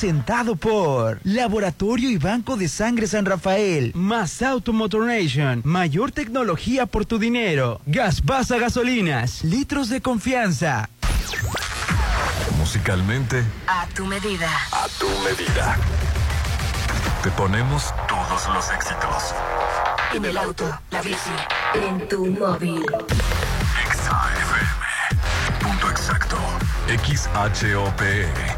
presentado por Laboratorio y Banco de Sangre San Rafael, más Automotor Nation, mayor tecnología por tu dinero, Gas Basa Gasolinas, litros de confianza. Musicalmente, A tu medida. a tu medida. Te ponemos todos los éxitos. En el auto, la bici, en tu móvil. Exa FM. Punto exacto. XHOPE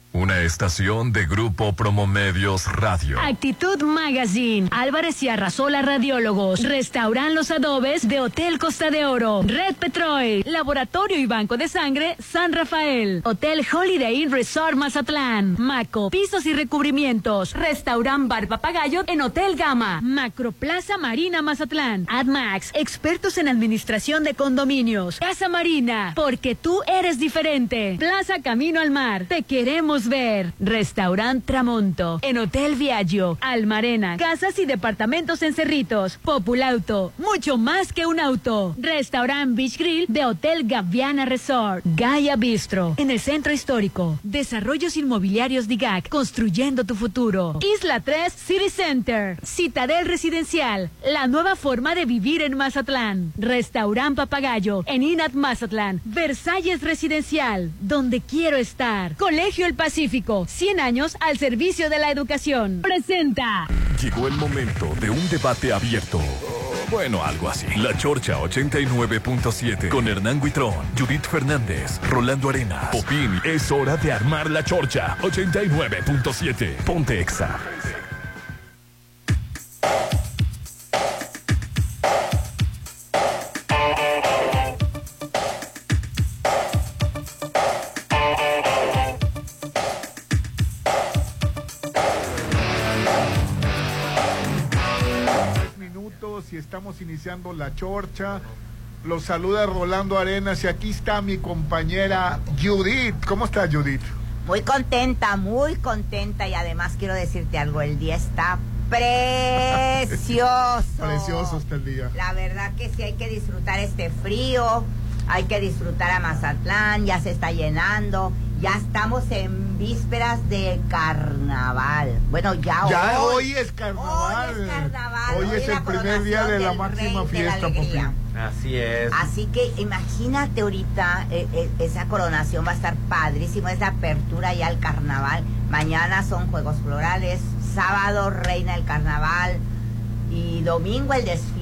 Una estación de Grupo Promomedios Radio. Actitud Magazine, Álvarez y Arrasola Radiólogos, Restauran Los Adobes de Hotel Costa de Oro, Red Petrol, Laboratorio y Banco de Sangre San Rafael, Hotel Holiday Inn Resort Mazatlán, Maco, Pisos y Recubrimientos, Restaurant Bar Papagayo en Hotel Gama, Macroplaza Marina Mazatlán, AdMax, expertos en administración de condominios, Casa Marina, porque tú eres diferente, Plaza Camino al Mar, te queremos ver, Restaurant Tramonto, en Hotel Viaggio, Almarena, casas y departamentos en Cerritos, Populauto, mucho más que un auto, Restaurant Beach Grill de Hotel Gaviana Resort, Gaia Bistro, en el centro histórico, Desarrollos Inmobiliarios DIGAC, construyendo tu futuro, Isla 3 City Center, Citadel Residencial, la nueva forma de vivir en Mazatlán, Restaurant Papagayo, en Inat Mazatlán, Versalles Residencial, donde quiero estar, Colegio El Pacífico, 100 años al servicio de la educación. Presenta. Llegó el momento de un debate abierto. Bueno, algo así. La Chorcha 89.7 con Hernán Guitrón, Judith Fernández, Rolando Arenas, Popín. Es hora de armar la Chorcha 89.7. Ponte Exa. Estamos iniciando la chorcha. Los saluda Rolando Arenas y aquí está mi compañera Judith. ¿Cómo estás, Judith? Muy contenta, muy contenta y además quiero decirte algo, el día está precioso. Precioso está el día. La verdad que sí hay que disfrutar este frío, hay que disfrutar a Mazatlán, ya se está llenando, ya estamos en vísperas de carnaval. Bueno, ya, Ya hoy. hoy es carnaval. Hoy es carnaval, Hoy hoy es el primer día de la máxima fiesta. Popín. Así es. Así que imagínate ahorita, eh, eh, esa coronación va a estar padrísimo, esa apertura ya al carnaval. Mañana son Juegos Florales, sábado reina el carnaval y domingo el desfile.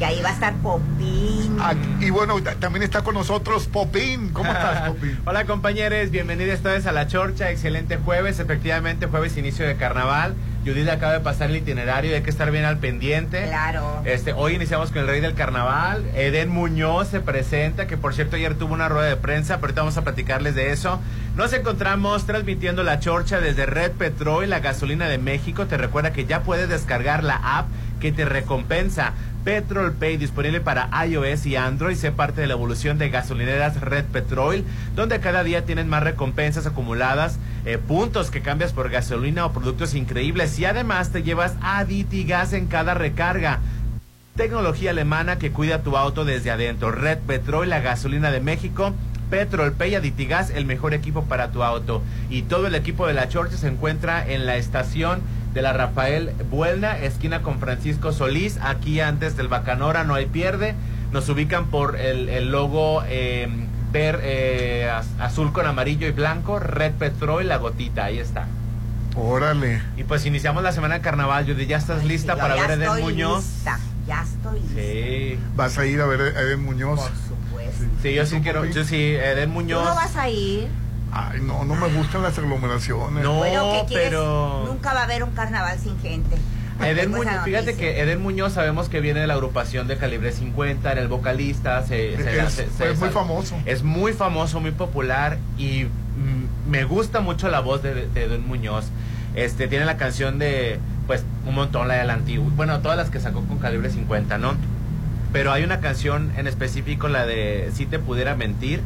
Que ahí va a estar Popín. Ah, y bueno, ta- también está con nosotros Popín. ¿Cómo estás, Popín? Hola compañeros, bienvenidos todos a la Chorcha, excelente jueves, efectivamente jueves inicio de carnaval. Judith acaba de pasar el itinerario, hay que estar bien al pendiente. Claro. Este, hoy iniciamos con el rey del carnaval, Eden Muñoz se presenta, que por cierto ayer tuvo una rueda de prensa, pero ahorita vamos a platicarles de eso. Nos encontramos transmitiendo la Chorcha desde Red Petrol, la gasolina de México. Te recuerda que ya puedes descargar la app que te recompensa. Petrol Pay disponible para iOS y Android. Sé parte de la evolución de gasolineras Red Petrol, donde cada día tienen más recompensas acumuladas, eh, puntos que cambias por gasolina o productos increíbles y además te llevas Aditigas en cada recarga. Tecnología alemana que cuida tu auto desde adentro. Red Petrol, la gasolina de México. Petrol Pay Aditigas, el mejor equipo para tu auto. Y todo el equipo de la Chorcha se encuentra en la estación de la Rafael Buelna, esquina con Francisco Solís, aquí antes del Bacanora, no hay pierde. Nos ubican por el, el logo eh, ver, eh, az- azul con amarillo y blanco, Red Petrol, la gotita, ahí está. Órale. Y pues iniciamos la semana de carnaval, Judy, ¿ya estás lista Yo para ya ver a Eden estoy Muñoz? lista, ya estoy lista. Sí. Vas a ir a ver a Eden Muñoz. Por supuesto. Sí, yo sí ¿Tú, quiero, yo sí, Eden ¿Tú Muñoz. no vas a ir? Ay, no, no me gustan las aglomeraciones. No, bueno, pero- Nunca va a haber un carnaval sin gente. Eden Muñoz, fíjate que Eden Muñoz sabemos que viene de la agrupación de Calibre 50, era el vocalista, se, se- Es- se- fue se- muy famoso. Es muy famoso, muy popular y mm, me gusta mucho la voz de, de Eden Muñoz. Este, tiene la canción de, pues, un montón, la del antiguo. Bueno, todas las que sacó con calibre 50, ¿no? Pero hay una canción en específico, la de Si te pudiera mentir,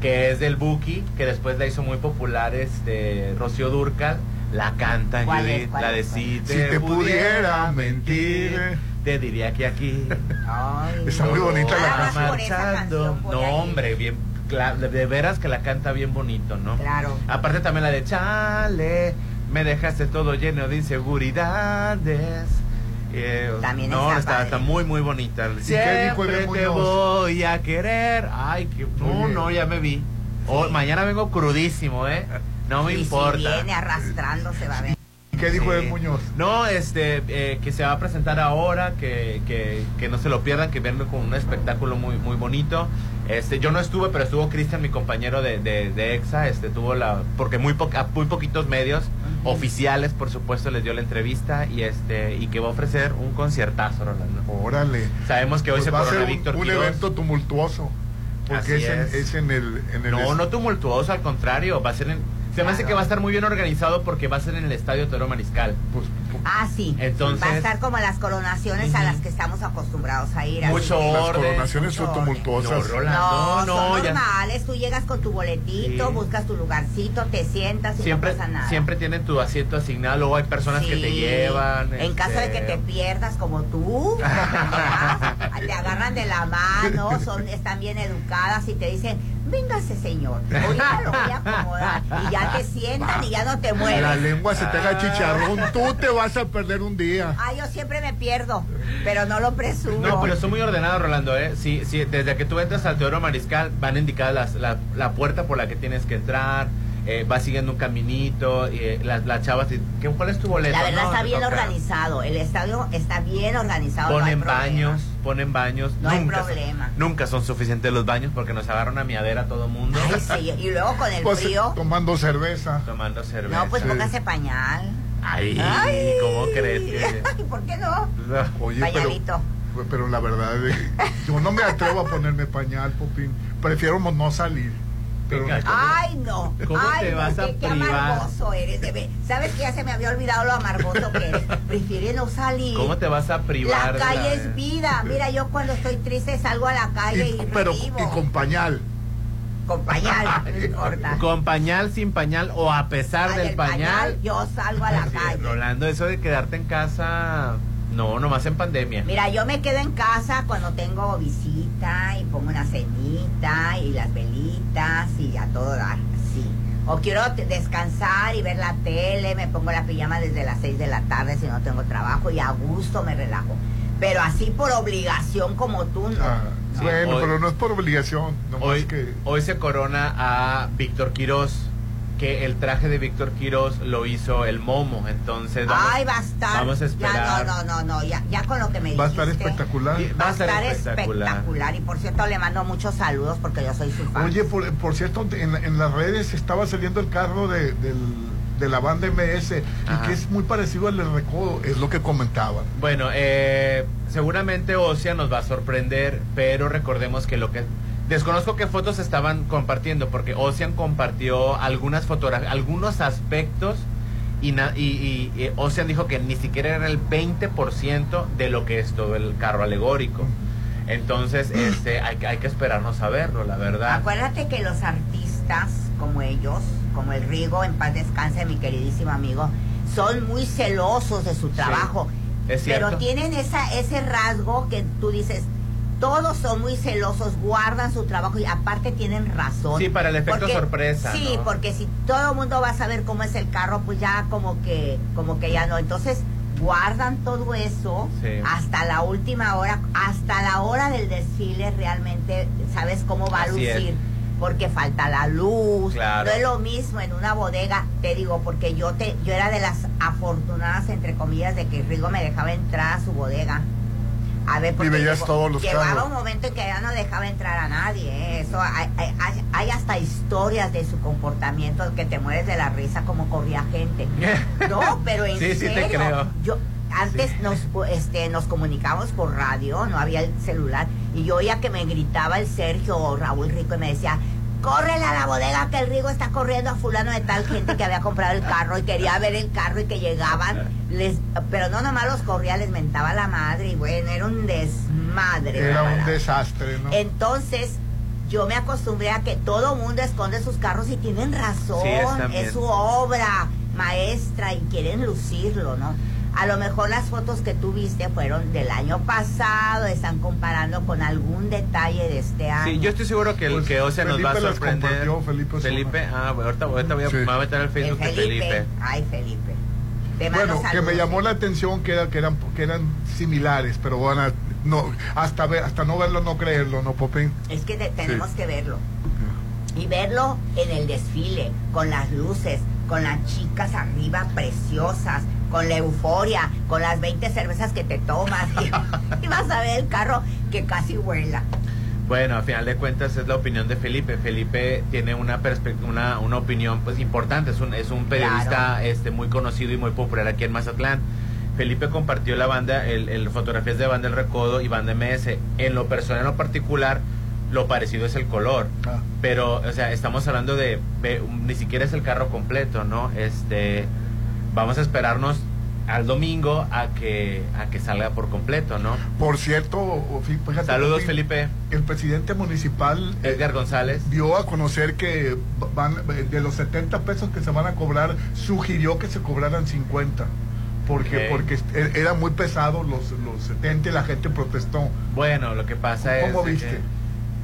que es del Buki, que después la hizo muy popular, este, Rocío Durcal. La canta ¿Cuál es? Judith, ¿Cuál la de es? Si te, Si te pudiera mentir. te diría que aquí. Ay, Está muy bonita la más canción. No, hombre, bien, de veras que la canta bien bonito, ¿no? Claro. Aparte también la de Chale, me dejaste todo lleno de inseguridades. Eh, También no, está está, padre. está muy muy bonita. qué dijo Siempre te voy a querer. Ay, que no, no, ya me vi. Oh, mañana vengo crudísimo, ¿eh? No me y importa. si viene arrastrándose va a ver. ¿Qué dijo Sí. el Muñoz? No, este, eh, que se va a presentar ahora, que, que, que no se lo pierdan, que verlo con un espectáculo muy, muy bonito. Este, yo no estuve, pero estuvo Cristian, mi compañero de, de, de EXA, este, tuvo la, porque muy, po- a muy poquitos medios oficiales, por supuesto, les dio la entrevista y este, y que va a ofrecer un conciertazo, Rolando. Órale. Sabemos que hoy Pues se va a corona ser un, Víctor un Quiroz. evento tumultuoso. Porque Así es en, es. en el, en el No, est- no tumultuoso, al contrario, va a ser en, se me hace que va a estar muy bien organizado porque va a ser en el Estadio Toro Mariscal. pues, Ah, sí. Entonces- va a estar como las coronaciones a las que estamos acostumbrados a ir. así. Mucho las orden. coronaciones son tumultuosas. No, Rolando, No, no, son ya- normales. Tú llegas con tu boletito, Sí. buscas tu lugarcito, te sientas y siempre, no pasa nada. siempre tienen tu asiento asignado, luego hay personas que te llevan. En caso de que este, te pierdas como tú, te agarran de la mano, son, están bien educadas y te dicen, véngase señor, ahorita lo voy a acomodar. Y ya te sientan y ya no te mueves. la lengua se te haga chicharrón. Tú te vas a perder un día. Ah, yo siempre me pierdo, pero no lo presumo. No, pero son muy ordenados, Rolando, ¿eh? Sí, sí, desde que tú entras al Teodoro Mariscal van indicadas las, la, la puerta por la que tienes que entrar, eh, vas siguiendo un caminito, y, eh, las, las chavas, te- ¿qué, ¿cuál es tu boleto? La verdad No, está bien toca. organizado, el estadio está bien organizado. no hay Ponen problema. baños, ponen baños. No hay nunca, problema. Nunca son suficientes los baños porque nos agarran a miadera todo mundo Ay, sí, y luego con el Pues, frío, tomando cerveza. tomando cerveza. no, pues sí. póngase pañal. Ay, Ay. ¿cómo crees que...? ¿por qué no? Oye, Pañalito. pero la verdad, eh, yo no me atrevo a ponerme pañal, Popín. Prefiero no salir. Venga, Ay, no. ¿Cómo Ay, te vas a qué, qué privar? amargoso eres. de ver- ¿Sabes que ya se me había olvidado lo amargoso que eres? Prefiere no salir. ¿Cómo te vas a privar? La calle es vida. Mira, yo cuando estoy triste salgo a la calle y, y, pero, revivo. y con pañal. Con pañal, no importa. Con pañal, sin pañal o a pesar del pañal. Yo salgo a la calle. Rolando, eso de quedarte en casa, no, nomás en pandemia. Mira, yo me quedo en casa cuando tengo visita y pongo una cenita y las velitas y a todo dar, sí. O quiero descansar y ver la tele, me pongo la pijama desde las 6 de la tarde si no tengo trabajo y a gusto me relajo. Pero así por obligación como tú, no. Ah, Sí, bueno, hoy- pero no es por obligación. Nomás Hoy, que. hoy se corona a Víctor Quirós, que el traje de Víctor Quirós lo hizo el Momo, entonces vamos, Ay, va a estar. vamos a esperar. Ya, no, no, no, no, ya, ya con lo que me dijiste. Va a estar espectacular. Va a estar espectacular. Y por cierto, le mando muchos saludos porque yo soy su fan. Oye, por, por cierto, en, en las redes estaba saliendo el carro de, del- de la banda MS Ajá. y que es muy parecido al del Recodo, es lo que comentaban. Bueno, eh, seguramente Ocia nos va a sorprender, pero recordemos que lo que... Desconozco qué fotos estaban compartiendo, porque Ocean compartió algunas fotografías, algunos aspectos, y, na- y, y- y Ocean dijo que ni siquiera era el 20% de lo que es todo el carro alegórico. Entonces, este, hay, que- hay que esperarnos a verlo, la verdad. Acuérdate que los artistas como ellos, como el Rigo, en paz descanse, mi queridísimo amigo, son muy celosos de su trabajo. es cierto. Pero tienen esa, ese rasgo que tú dices, todos son muy celosos, guardan su trabajo y aparte tienen razón. Sí, para el efecto sorpresa, Sí, ¿no? porque si todo el mundo va a saber cómo es el carro, pues ya como que, como que ya no. Entonces, guardan todo eso Sí. hasta la última hora, hasta la hora del desfile realmente sabes cómo va Así a es. lucir. Porque falta la luz, Claro. no es lo mismo en una bodega, te digo, porque yo te, yo era de las afortunadas entre comillas de que Rigo me dejaba entrar a su bodega. A ver, porque veías llegó- todos los llegaba carros. un momento en que ya no dejaba entrar a nadie. ¿eh? Eso hay, hay- hay- hay hasta historias de su comportamiento que te mueres de la risa como corría gente. No, pero en Sí, sí te serio. creo. Yo antes Sí. nos este nos comunicábamos por radio, no había el celular y yo oía que me gritaba el Sergio o Raúl Rico y me decía, Córrele a la bodega que el Rigo está corriendo a fulano de tal gente que había comprado el carro y quería ver el carro y que llegaban, les, pero no nomás los corría, les mentaba la madre y bueno, era un desmadre. Era un desastre, ¿no? Entonces, yo me acostumbré a que todo mundo esconde sus carros y tienen razón. Sí, es también. es su obra maestra y quieren lucirlo, ¿no? A lo mejor las fotos que tú viste fueron del año pasado, están comparando con algún detalle de este año. Sí, yo estoy seguro que el Pues, que Ose nos va a Felipe las sorprender. Felipe Osorio. ah, bueno, ahorita, ahorita voy a, Sí. me voy a meter al El Facebook de Felipe. Ay, Felipe. Te Bueno, que me llamó la atención que, era- que eran que eran similares, pero bueno, no, hasta ver, hasta no verlo, no creerlo, ¿no, Popín? Es que te- tenemos Sí. que verlo. Y verlo en el desfile, con las luces, con las chicas arriba preciosas, con la euforia, con las 20 cervezas que te tomas. Y, y vas a ver el carro que casi vuela. Bueno, a final de cuentas es la opinión de Felipe. Felipe tiene una una, una opinión pues importante, es un, es un periodista Claro. este muy conocido y muy popular aquí en Mazatlán. Felipe compartió la banda, el, el fotografías de banda El Recodo y banda MS. En lo personal, en lo particular, lo parecido es el color. Ah. Pero, o sea, estamos hablando de, ve- ni siquiera es el carro completo, ¿no? Este, vamos a esperarnos al domingo a que, a que salga por completo, ¿no? Por cierto, fíjate, Saludos, Felipe. El presidente municipal eh, Edgar González. dio a conocer que van de los 70 pesos que se van a cobrar, sugirió que se cobraran 50. Porque, porque est- era muy pesado los, los 70 y la gente protestó. Bueno, lo que pasa es... ¿Cómo viste?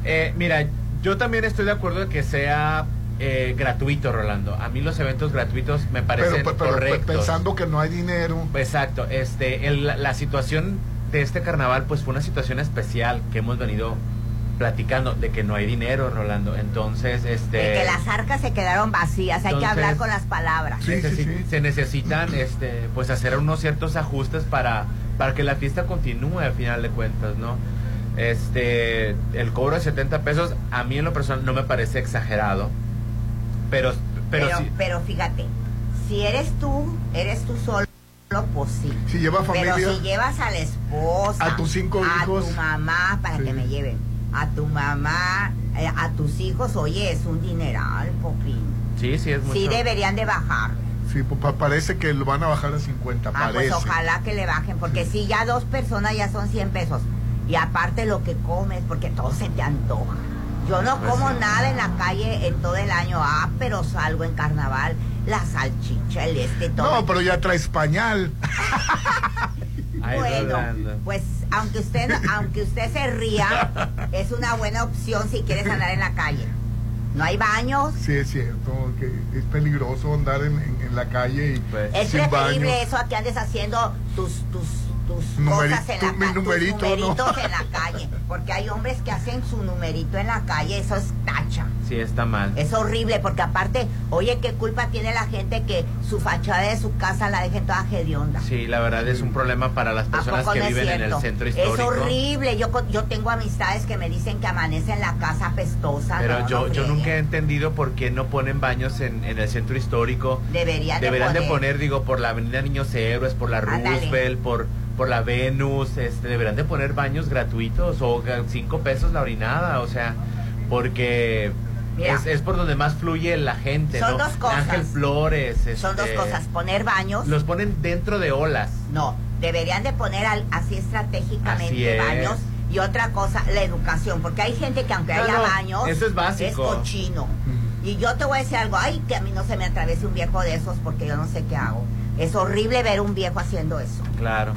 eh, mira, yo también estoy de acuerdo de que sea eh, gratuito, Rolando. A mí los eventos gratuitos me parecen Pero, pero, pero correctos. pensando que no hay dinero. Exacto. Este, el- la, la situación de este carnaval, pues fue una situación especial que hemos venido platicando de que no hay dinero, Rolando. Entonces, este... De que las arcas se quedaron vacías, hay que hablar con las palabras. Sí, sí, necesi- sí. se necesitan este pues hacer unos ciertos ajustes para para que la fiesta continúe al final de cuentas no este el cobro de 70 pesos a mí en lo personal no me parece exagerado pero pero, Pero, fíjate, si eres tú, eres tú solo, pues sí. Si lleva familia. Pero si llevas a la esposa, A tus cinco a hijos. tu mamá, para Sí. que me lleven, a tu mamá, eh, a tus hijos, oye, es un dineral, Popín. sí sí es mucho Sí deberían de bajar. Sí, pues, pa- parece que lo van a bajar a 50, Ah, pues parece. ojalá que le bajen, porque si ya dos personas ya son 100 pesos. Y aparte lo que comes, porque todo se te antoja. Yo no Pues como sí. nada en la calle en todo el año, ah, pero salgo en carnaval, la salchicha, el este, todo. No, pero ya traes pañal. Bueno, pues aunque usted aunque usted se ría, es una buena opción si quieres andar en la calle. No hay baños. Sí, es cierto, que es peligroso andar en, en- en la calle y Pues, Es sin preferible baño. eso a que andes haciendo tus tus tus Numeri- cosas en la tu- mi calle, numerito, ¿no? numeritos en la calle, porque hay hombres que hacen su numerito en la calle, eso es tacha. sí está mal Es horrible porque aparte, oye, ¿qué culpa tiene la gente que su fachada de su casa la dejen toda hedionda? sí la verdad es un problema para las ¿A personas que no es viven en el centro Es histórico horrible. Yo, yo tengo amistades que me dicen que amanece en la casa apestosa. pero No, yo no yo nunca he entendido por qué no ponen baños en, en el centro histórico Deberían, Deberían de de poner. poner, digo, por la Avenida Niños Héroes, por la. Roosevelt, por, por la Venus, este, deberían de poner baños gratuitos o cinco pesos la orinada, o sea, porque Mira. es, es por donde más fluye la gente, Son ¿no? dos cosas. Ángel Flores, Son dos este, cosas. Poner baños. Los ponen dentro de olas. No, deberían de poner al- así estratégicamente Así es. baños. Y otra cosa, la educación. Porque hay gente que aunque No, haya no, baños, eso es básico. cochino. Y yo te voy a decir algo. Ay, que a mí no se me atraviese un viejo de esos porque yo no sé qué hago. Es horrible ver un viejo haciendo eso. Claro.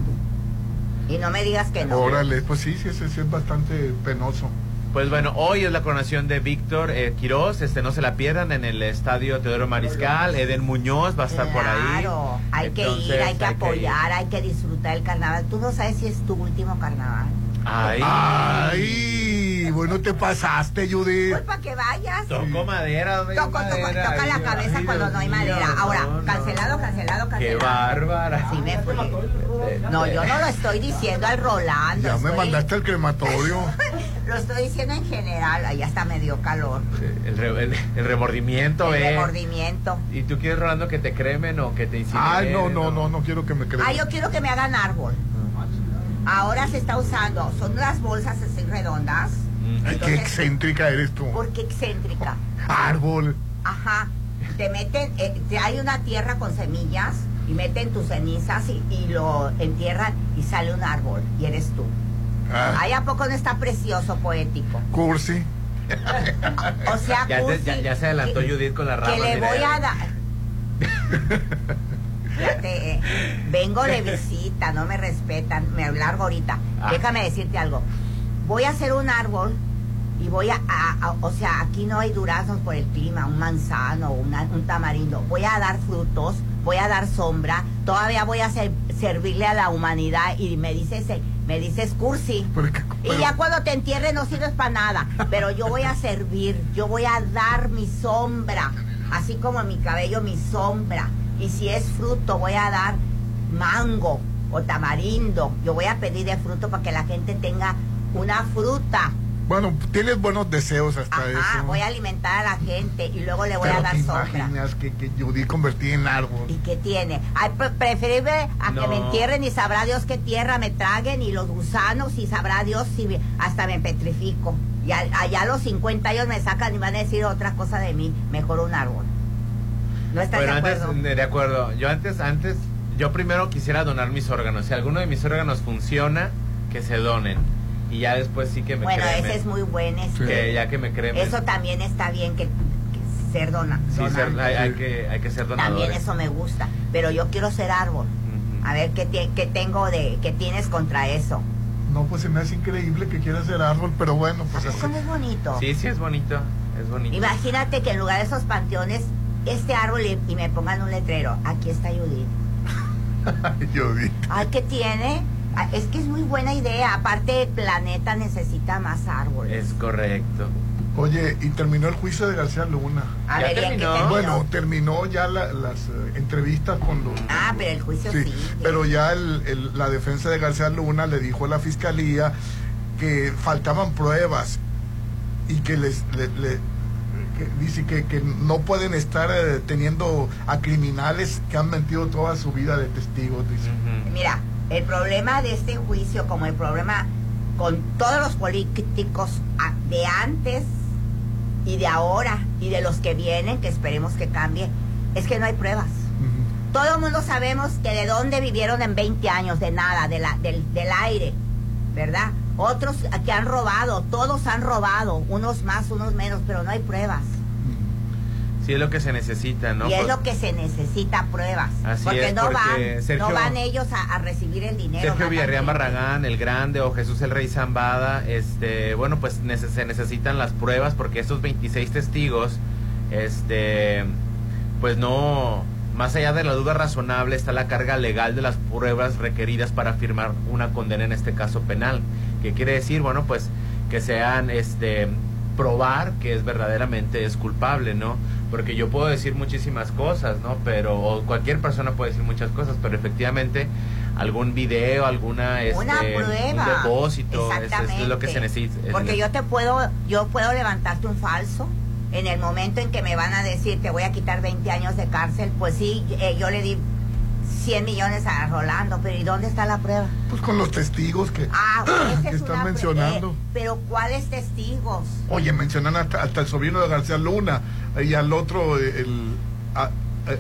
Y no me digas que no. Órale, pues sí, sí, sí, sí, es bastante penoso. Pues bueno, hoy es la coronación de Víctor eh, Quirós, este no se la pierdan en el estadio Teodoro Mariscal, Eden Muñoz va a estar por ahí. Claro, hay que ir, hay que apoyar, hay que disfrutar el carnaval. Tú no sabes si es tu último carnaval. Ay, Ay, bueno, te pasaste, Judith. Pues para que vayas. tocó madera, hay Toco, toco, madera. toca la cabeza ay, cuando Dios no hay madera. Ahora, no. cancelado, cancelado, Qué cancelado. bárbara. Sí me fui. No, yo no lo estoy diciendo al Rolando. Ya me mandaste al crematorio. Lo estoy diciendo en general. Ahí hasta me dio calor. El, re- el- el remordimiento, El eh. remordimiento. ¿Y tú quieres, Rolando, que te cremen o que te incineren? Ay, no, no, no, no quiero que me creas. Ah, yo quiero que me hagan árbol. Ahora se está usando, son unas bolsas así redondas Ay, qué excéntrica eres tú. ¿Por qué excéntrica? Árbol. Ajá. Te meten, eh, te- hay una tierra con semillas y meten tus cenizas y, y lo entierran y sale un árbol y eres tú. Ah, Ahí a poco no está precioso, poético. cursi. O sea, Ya, cursi, ya, ya se adelantó que- Judith con la rama. que le voy a dar. Fíjate, eh, vengo de visita, no me respetan, me largo ahorita. Ah. Déjame decirte algo. Voy a hacer un árbol y voy a, a- a- o sea, aquí no hay duraznos por el clima, un manzano, una- un tamarindo. Voy a dar frutos, voy a dar sombra, todavía voy a ser- servirle a la humanidad y me dices, me dices cursi. Porque- Y ya cuando te entierre no sirves para nada. Pero yo voy a servir, yo voy a dar mi sombra. Así como en mi cabello, mi sombra. Y si es fruto, voy a dar mango o tamarindo. Yo voy a pedir de fruto para que la gente tenga una fruta. Bueno, tienes buenos deseos hasta Ajá, eso. voy a alimentar a la gente y luego le voy Pero a dar te sombra. imaginas que, que Judy convertida en árbol. ¿Y qué tiene? Ay, pre- preferible a que me entierren y sabrá Dios qué tierra me traguen y los gusanos y sabrá Dios si me- hasta me petrifico. Y a- allá a los 50 años me sacan y van a decir otra cosa de mí. Mejor un árbol. ¿No estás Bueno, de antes, acuerdo? de acuerdo. Yo antes, antes, yo primero quisiera donar mis órganos. Si alguno de mis órganos funciona, que se donen. Y ya después sí que me Bueno, cremen. ese es muy buen. este, Que ya que me cremen. Eso también está bien que, que ser dona. Sí, ser- hay, hay que, hay que ser donadores. También eso me gusta. Pero yo quiero ser árbol. A ver qué, tie- qué tengo de, qué tienes contra eso. No, pues se me hace increíble que quieras ser árbol, pero bueno, pues así. Es bonito. Sí, sí, es bonito. Es bonito. Imagínate que en lugar de esos panteones, este árbol y, y me pongan un letrero. Aquí está Judith. Judy. Ay, ¿qué tiene? Ah, Es que es muy buena idea. Aparte, el planeta necesita más árboles. Es correcto. Oye, y terminó el juicio de García Luna. A ya ver, ¿y en qué terminó. terminó? Bueno, terminó ya la- las eh, entrevistas con los... Ah, pero el juicio Sí, sigue. pero ya el- el- la defensa de García Luna le dijo a la fiscalía que faltaban pruebas y que les le- le- que dice que, que no pueden estar eh, teniendo a criminales que han mentido toda su vida de testigos. Dice. Mira, el problema de este juicio, como el problema con todos los políticos ah, de antes y de ahora y de los que vienen, que esperemos que cambie, es que no hay pruebas. Todo el mundo sabemos que de dónde vivieron en 20 años, de nada, de la, del, del aire, ¿verdad? Otros que han robado, todos han robado, unos más, unos menos, pero no hay pruebas. Sí, es lo que se necesita, ¿no? y es lo que se necesita, pruebas. Así porque es, no porque van, Sergio- no van ellos a, a recibir el dinero. Sergio gente. Barragán, el Grande o Jesús el Rey Zambada, este, bueno, pues nece- se necesitan las pruebas porque estos 26 testigos, este, pues no, más allá de la duda razonable está la carga legal de las pruebas requeridas para firmar una condena en este caso penal, que quiere decir, bueno, pues que sean, este, probar que es verdaderamente es culpable, ¿no? Porque yo puedo decir muchísimas cosas, ¿no? Pero o cualquier persona puede decir muchas cosas, pero efectivamente algún video, alguna este, una prueba. un depósito, es- lo que se necesita. es Porque yo te puedo, yo puedo levantarte un falso en el momento en que me van a decir te voy a quitar 20 años de cárcel. Pues sí, eh, yo le di 100 millones a Rolando, pero ¿y dónde está la prueba? Pues con los testigos que, Ah, esa que es están mencionando. Eh, pero ¿cuáles testigos? Oye, mencionan hasta, hasta el sobrino de García Luna y al otro, el,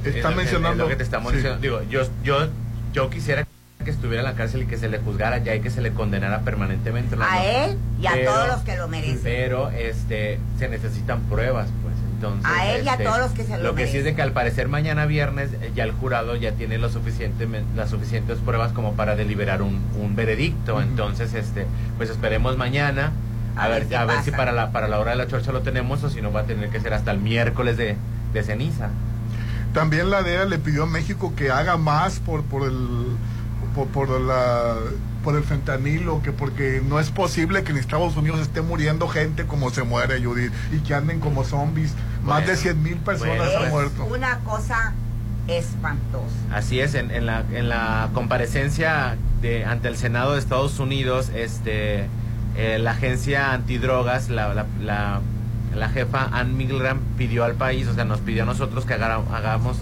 es están lo que- mencionando. es lo que te estamos Sí. diciendo. Digo, yo, yo, yo quisiera que estuviera en la cárcel y que se le juzgara ya y que se le condenara permanentemente. A él y a Pero- todos los que lo merecen. Pero este se necesitan pruebas, pues. Entonces, A él y a este, todos los que se lo Lo que sí es de que al parecer mañana viernes eh, ya el jurado ya tiene lo suficiente, las suficientes pruebas como para deliberar un, un veredicto. Entonces, este, pues esperemos mañana a, A ver a ver si para la para la hora de la chorcha lo tenemos o si no va a tener que ser hasta el miércoles de, de ceniza. También la DEA le pidió a México que haga más por, por el por, por la por el fentanilo, que porque no es posible que en Estados Unidos esté muriendo gente como se muere Judith y que anden como zombies. Más de 100 mil personas bueno, han pues, muerto. Una cosa espantosa. Así es, en, en la, en la comparecencia de, ante el Senado de Estados Unidos, este, eh, la agencia antidrogas, la, la, la, la jefa Ann Milgram pidió al país, o sea, nos pidió a nosotros que haga- hagamos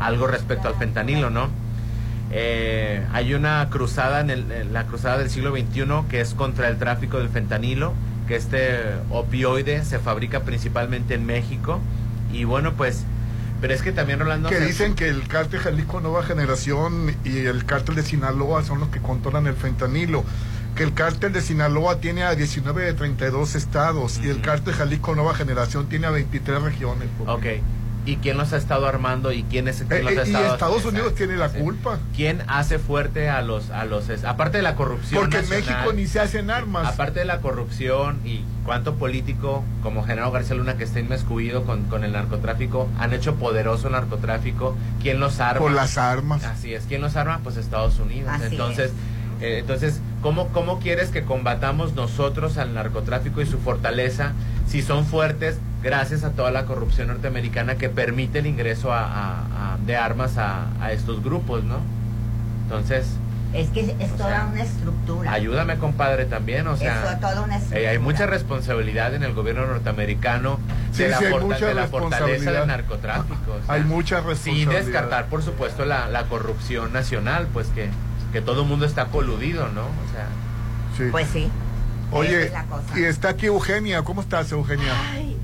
algo respecto al fentanilo, ¿no? Eh, hay una cruzada, en, el- en la cruzada del siglo XXI, que es contra el tráfico del fentanilo, que este opioide se fabrica principalmente en México. Y bueno, pues, pero es que también Rolando... Que dicen que el cártel Jalisco Nueva Generación y el cártel de Sinaloa son los que controlan el fentanilo. Que el cártel de Sinaloa tiene a 19 de 32 estados y el cártel Jalisco Nueva Generación tiene a 23 regiones. Ok. ¿Y quién los ha estado armando y quién es quién Eh, los eh, ha y estado- Estados Unidos tiene la culpa. ¿Quién hace fuerte a los a los aparte de la corrupción Porque en México ni se hacen armas. aparte de la corrupción y cuánto político como Genaro García Luna que está inmiscuido con, con el narcotráfico han hecho poderoso el narcotráfico quién los arma Con las armas. así es quién los arma pues Estados Unidos Así entonces eh, entonces cómo cómo quieres que combatamos nosotros al narcotráfico y su fortaleza si son fuertes gracias a toda la corrupción norteamericana que permite el ingreso a- a- a- de armas a, a estos grupos no entonces Es que es toda sea, una estructura. Ayúdame, compadre, también. O sea, es toda una estructura. eh, hay mucha responsabilidad en el gobierno norteamericano Sí, de, la, sí, hay forta- mucha de la fortaleza del narcotráfico. o sea, Hay mucha Sin responsabilidad. descartar, por supuesto, la, la corrupción nacional, pues que, que todo el mundo está coludido, ¿no? O sea, Sí. Pues sí. Oye, es y está aquí Eugenia. ¿Cómo estás, Eugenia? Ay,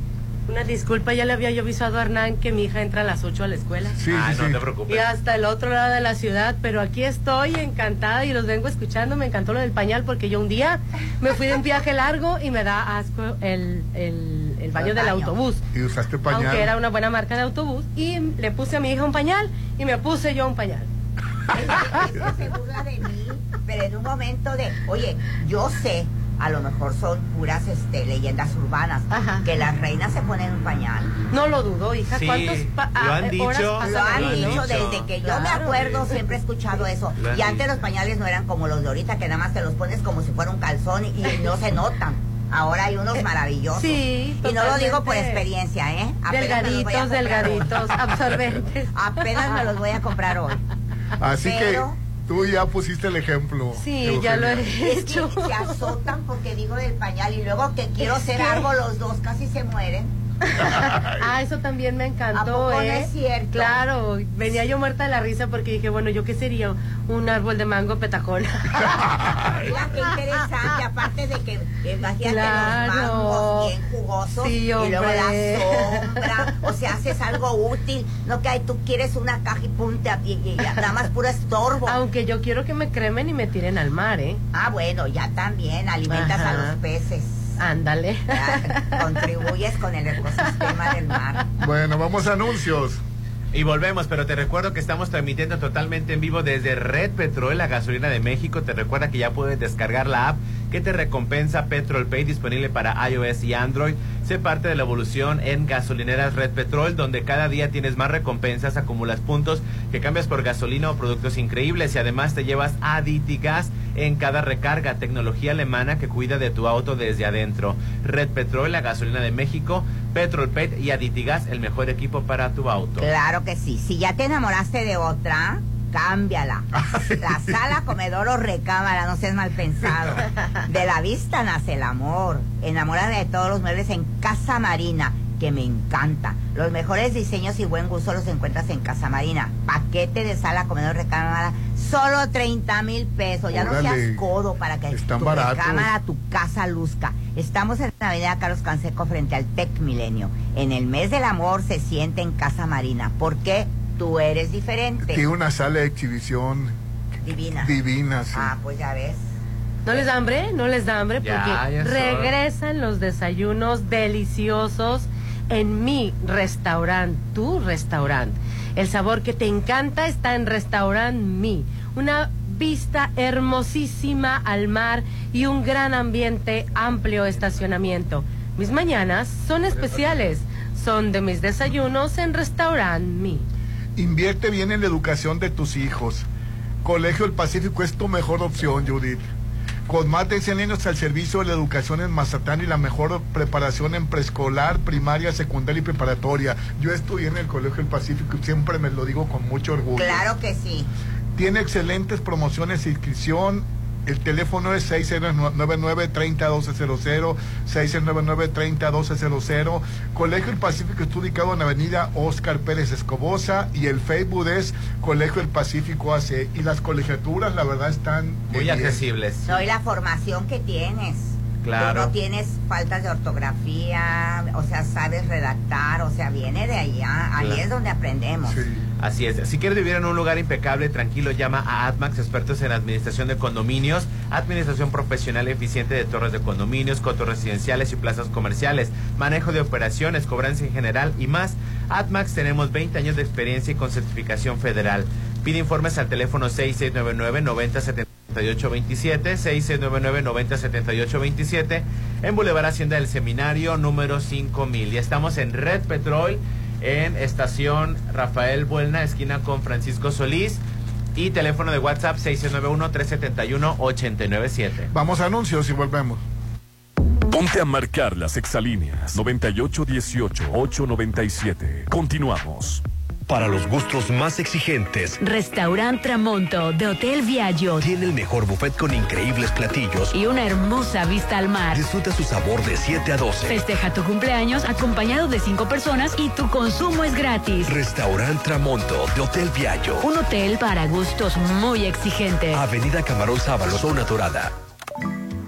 una disculpa, ya le había yo avisado a Hernán que mi hija entra a las 8 a la escuela. Sí, sí, no sí. te Y preocupes. hasta el otro lado de la ciudad, pero aquí estoy encantada y los vengo escuchando. Me encantó lo del pañal porque yo un día me fui de un viaje largo y me da asco el, el, el baño El del baño. autobús. Y usaste pañal. Aunque era una buena marca de autobús. Y le puse a mi hija un pañal y me puse yo un pañal. Ella se burla de mí, pero en un momento de, oye, yo sé, a lo mejor son puras este, leyendas urbanas, Ajá. que las reinas se ponen un pañal. No lo dudo, hija. Sí, ¿Cuántos pa- lo han ah, dicho, horas Lo han lo dicho dicho. desde que yo me acuerdo, siempre he escuchado eso. Y antes dicho. los pañales no eran como los de ahorita, que nada más te los pones como si fuera un calzón y, y no se notan. Ahora hay unos maravillosos. sí, y no lo digo por experiencia, ¿eh? Apenas me los voy a Delgaditos, delgaditos, absorbentes. Apenas me los voy a comprar hoy. Así Pero- que tú ya pusiste el ejemplo. Sí, ya lo Eugenia. he Es que hecho. se azotan porque digo del pañal y luego que quiero Es ser que- algo, los dos casi se mueren. Ah, eso también me encantó, ¿A poco no ¿eh? es cierto? Claro, venía yo muerta de la risa porque dije, bueno, ¿yo qué sería? Un árbol de mango petajón. Mira qué interesante, aparte de que imagínate Claro. los mangos bien jugosos Sí, y luego la sombra, o sea, haces algo útil, no que ahí tú quieres una caja y punte y, y- y nada más puro estorbo. Aunque yo quiero que me cremen y me tiren al mar, ¿eh? Ah, bueno, ya también alimentas a los peces. Ándale. Contribuyes con el ecosistema del mar. Bueno, vamos a anuncios. Y volvemos, pero te recuerdo que estamos transmitiendo totalmente en vivo desde Red Petrol, la gasolina de México. Te recuerda que ya puedes descargar la app que te recompensa Petrol Pay disponible para iOS y Android. Sé parte de la evolución en gasolineras Red Petrol, donde cada día tienes más recompensas, acumulas puntos que cambias por gasolina o productos increíbles y además te llevas Aditigas en cada recarga, tecnología alemana que cuida de tu auto desde adentro. Red Petrol, la gasolina de México, Petrol Pay y Aditigas, el mejor equipo para tu auto. Claro que sí. Si ya te enamoraste de otra, cámbiala. La sala, comedor o recámara, no seas mal pensado. De la vista nace el amor. Enamórate de todos los muebles en Casa Marina, que me encanta. Los mejores diseños y buen gusto los encuentras en Casa Marina. Paquete de sala, comedor, recámara, solo 30 mil pesos. Ya no seas codo para que Están tu baratos. recámara, tu casa luzca. Estamos en la avenida Carlos Canseco frente al Tec Milenio. En el mes del amor se siente en Casa Marina. porque Tú eres diferente. Tiene una sala de exhibición Divina. divina, sí. Ah, pues ya ves. ¿No les da hambre? No les da hambre porque ya regresan los desayunos deliciosos en mi restaurante, tu restaurante. El sabor que te encanta está en Restaurant Mi. Una vista hermosísima al mar y un gran ambiente, amplio estacionamiento. Mis mañanas son especiales. Son de mis desayunos en Restaurant Mi. Invierte bien en la educación de tus hijos. Colegio del Pacífico es tu mejor opción, Judith. Con más de 100 años al servicio de la educación en Mazatán y la mejor preparación en preescolar, primaria, secundaria y preparatoria. Yo estudié en el Colegio del Pacífico y siempre me lo digo con mucho orgullo. Claro que sí. Tiene excelentes promociones e inscripción. El teléfono es 699-301200, 699-301200. Colegio El Pacífico está ubicado en la avenida Oscar Pérez Escobosa y el Facebook es Colegio El Pacífico AC. Y las colegiaturas, la verdad, están... Muy accesibles. No, y la formación que tienes. Claro. Tú no tienes faltas de ortografía, o sea, sabes redactar, o sea, viene de allá. Ahí Claro. es donde aprendemos. Sí. Así es. Si quieres vivir en un lugar impecable, tranquilo, llama a Atmax, expertos en administración de condominios, administración profesional y eficiente de torres de condominios, cotos residenciales y plazas comerciales, manejo de operaciones, cobranza en general y más. Atmax tenemos 20 años de experiencia y con certificación federal. Pide informes al teléfono 6699-907827, 6699-907827, en Boulevard Hacienda del Seminario, número 5000. Y estamos en Red Petrol, en estación Rafael Buelna, esquina con Francisco Solís. Y teléfono de WhatsApp 691-371-897. Vamos a anuncios y volvemos. Ponte a marcar las exalíneas 9818-897. Continuamos. Para los gustos más exigentes, Restaurant Tramonto de Hotel Viaggio tiene el mejor buffet con increíbles platillos. y una hermosa vista al mar. Disfruta su sabor de 7 a 12. Festeja tu cumpleaños acompañado de cinco personas y tu consumo es gratis. Restaurant Tramonto de Hotel Viallo. Un hotel para gustos muy exigentes. Avenida Camarón Sábalo, zona dorada.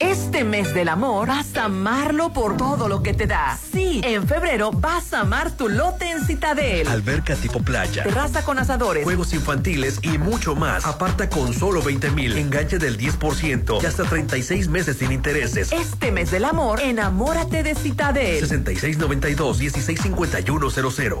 Este mes del amor vas a amarlo por todo lo que te da. Sí, en febrero vas a amar tu lote en Citadel. Alberca tipo playa. Terraza con asadores. Juegos infantiles y mucho más. Aparta con solo 20 mil. Enganche del 10% y hasta 36 meses sin intereses. Este mes del amor, enamórate de Citadel. 6692-165100.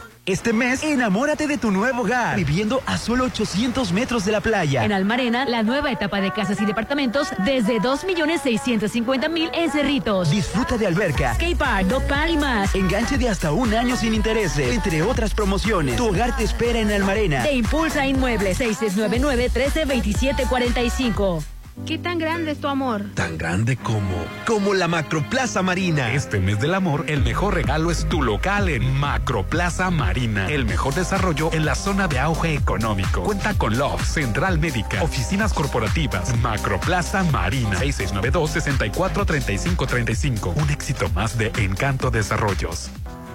Este mes, enamórate de tu nuevo hogar, viviendo a solo 800 metros de la playa. En Almarena, la nueva etapa de casas y departamentos desde 2.650.000 en Cerritos. Disfruta de alberca, Skate Park, Dog Park y más. enganche de hasta un año sin intereses, entre otras promociones. Tu hogar te espera en Almarena. Te impulsa Inmuebles 6699-132745. ¿Qué tan grande es tu amor? Tan grande como, como la Macroplaza Marina. Este mes del amor, el mejor regalo es tu local en Macroplaza Marina. El mejor desarrollo en la zona de auge económico. Cuenta con Love, Central Médica, oficinas corporativas, Macroplaza Marina. 6692-643535. Un éxito más de Encanto Desarrollos.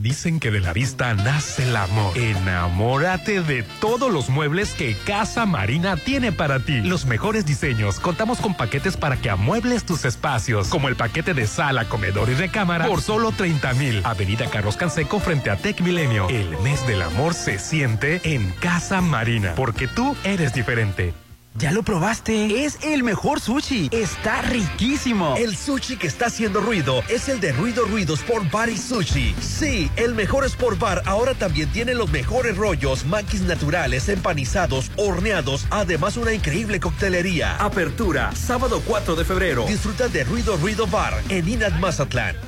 Dicen que de la vista nace el amor. Enamórate de todos los muebles que Casa Marina tiene para ti. Los mejores diseños. Contamos con paquetes para que amuebles tus espacios, como el paquete de sala, comedor y recámara por solo 30 mil. Avenida Carlos Canseco frente a Tech Milenio. El mes del amor se siente en Casa Marina, porque tú eres diferente. Ya lo probaste. Es el mejor sushi. Está riquísimo. El sushi que está haciendo ruido es el de Ruido Ruido Sport Bar y Sushi. Sí, el mejor Sport Bar ahora también tiene los mejores rollos, maquis naturales, empanizados, horneados, además una increíble coctelería. Apertura, sábado 4 de febrero. Disfruta de Ruido Ruido Bar en Inat Mazatlán.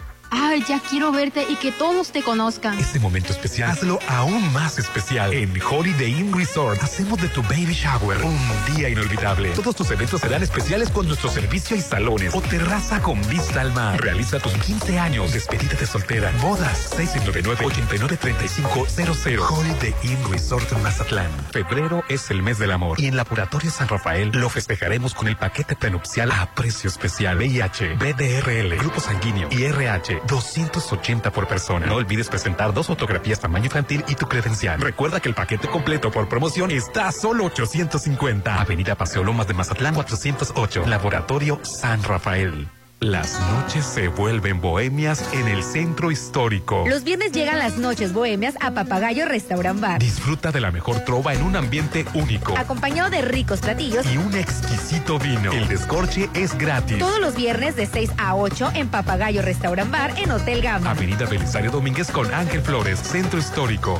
Ay, ya quiero verte y que todos te conozcan. Este momento especial, hazlo aún más especial. En Holiday Inn Resort, hacemos de tu baby shower un día inolvidable. Todos tus eventos serán especiales con nuestro servicio y salones o terraza con vista al mar. Realiza tus 15 años, despedida de soltera, bodas, 699-893500. Holiday Inn Resort Mazatlán. Febrero es el mes del amor y en Laboratorio San Rafael lo festejaremos con el paquete prenupcial a precio especial. VIH, BDRL, Grupo Sanguíneo y RH 280 por persona. No olvides presentar dos fotografías tamaño infantil y tu credencial. Recuerda que el paquete completo por promoción está a solo 850. Avenida Paseo Lomas de Mazatlán 408. Laboratorio San Rafael. Las noches se vuelven bohemias en el centro histórico. Los viernes llegan las noches bohemias a Papagayo Restaurant Bar. Disfruta de la mejor trova en un ambiente único. Acompañado de ricos platillos y un exquisito vino. El descorche es gratis. Todos los viernes de 6 a 8 en Papagayo Restaurant Bar en Hotel Gama. Avenida Belisario Domínguez con Ángel Flores, Centro Histórico.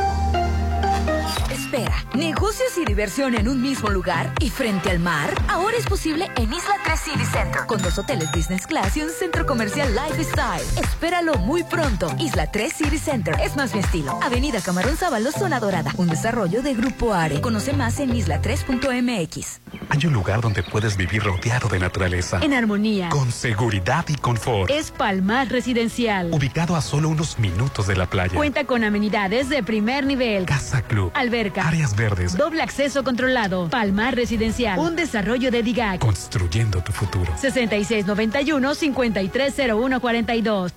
Espera, negocios y diversión en un mismo lugar y frente al mar. Ahora es posible en Isla 3 City Center, con dos hoteles business class y un centro comercial lifestyle. Espéralo muy pronto. Isla 3 City Center es más mi estilo. Avenida Camarón Sábalo, zona dorada. Un desarrollo de Grupo Are. Conoce más en isla3.mx. Hay un lugar donde puedes vivir rodeado de naturaleza. En armonía. Con seguridad y confort. Es Palmar Residencial. Ubicado a solo unos minutos de la playa. Cuenta con amenidades de primer nivel. Casa Club. Alberca. Áreas verdes. Doble acceso controlado. Palmar Residencial. Un desarrollo de DIGAC. Construyendo tu futuro. 6691-530142.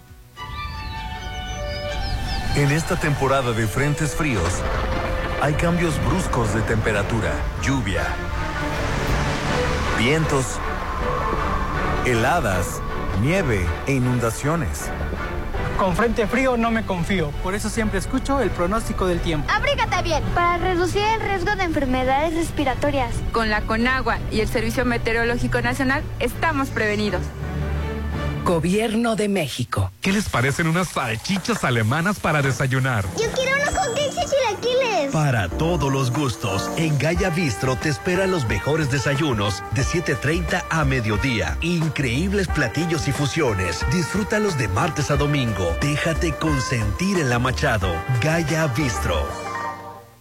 En esta temporada de frentes fríos, hay cambios bruscos de temperatura, lluvia, vientos, heladas, nieve e inundaciones. Con frente frío no me confío, por eso siempre escucho el pronóstico del tiempo. Abrígate bien para reducir el riesgo de enfermedades respiratorias. Con la Conagua y el Servicio Meteorológico Nacional estamos prevenidos. Gobierno de México. ¿Qué les parecen unas salchichas alemanas para desayunar? Yo Para todos los gustos, en Gaya Bistro te esperan los mejores desayunos de 7.30 a mediodía. Increíbles platillos y fusiones. Disfrútalos de martes a domingo. Déjate consentir en la Machado. Gaya Bistro.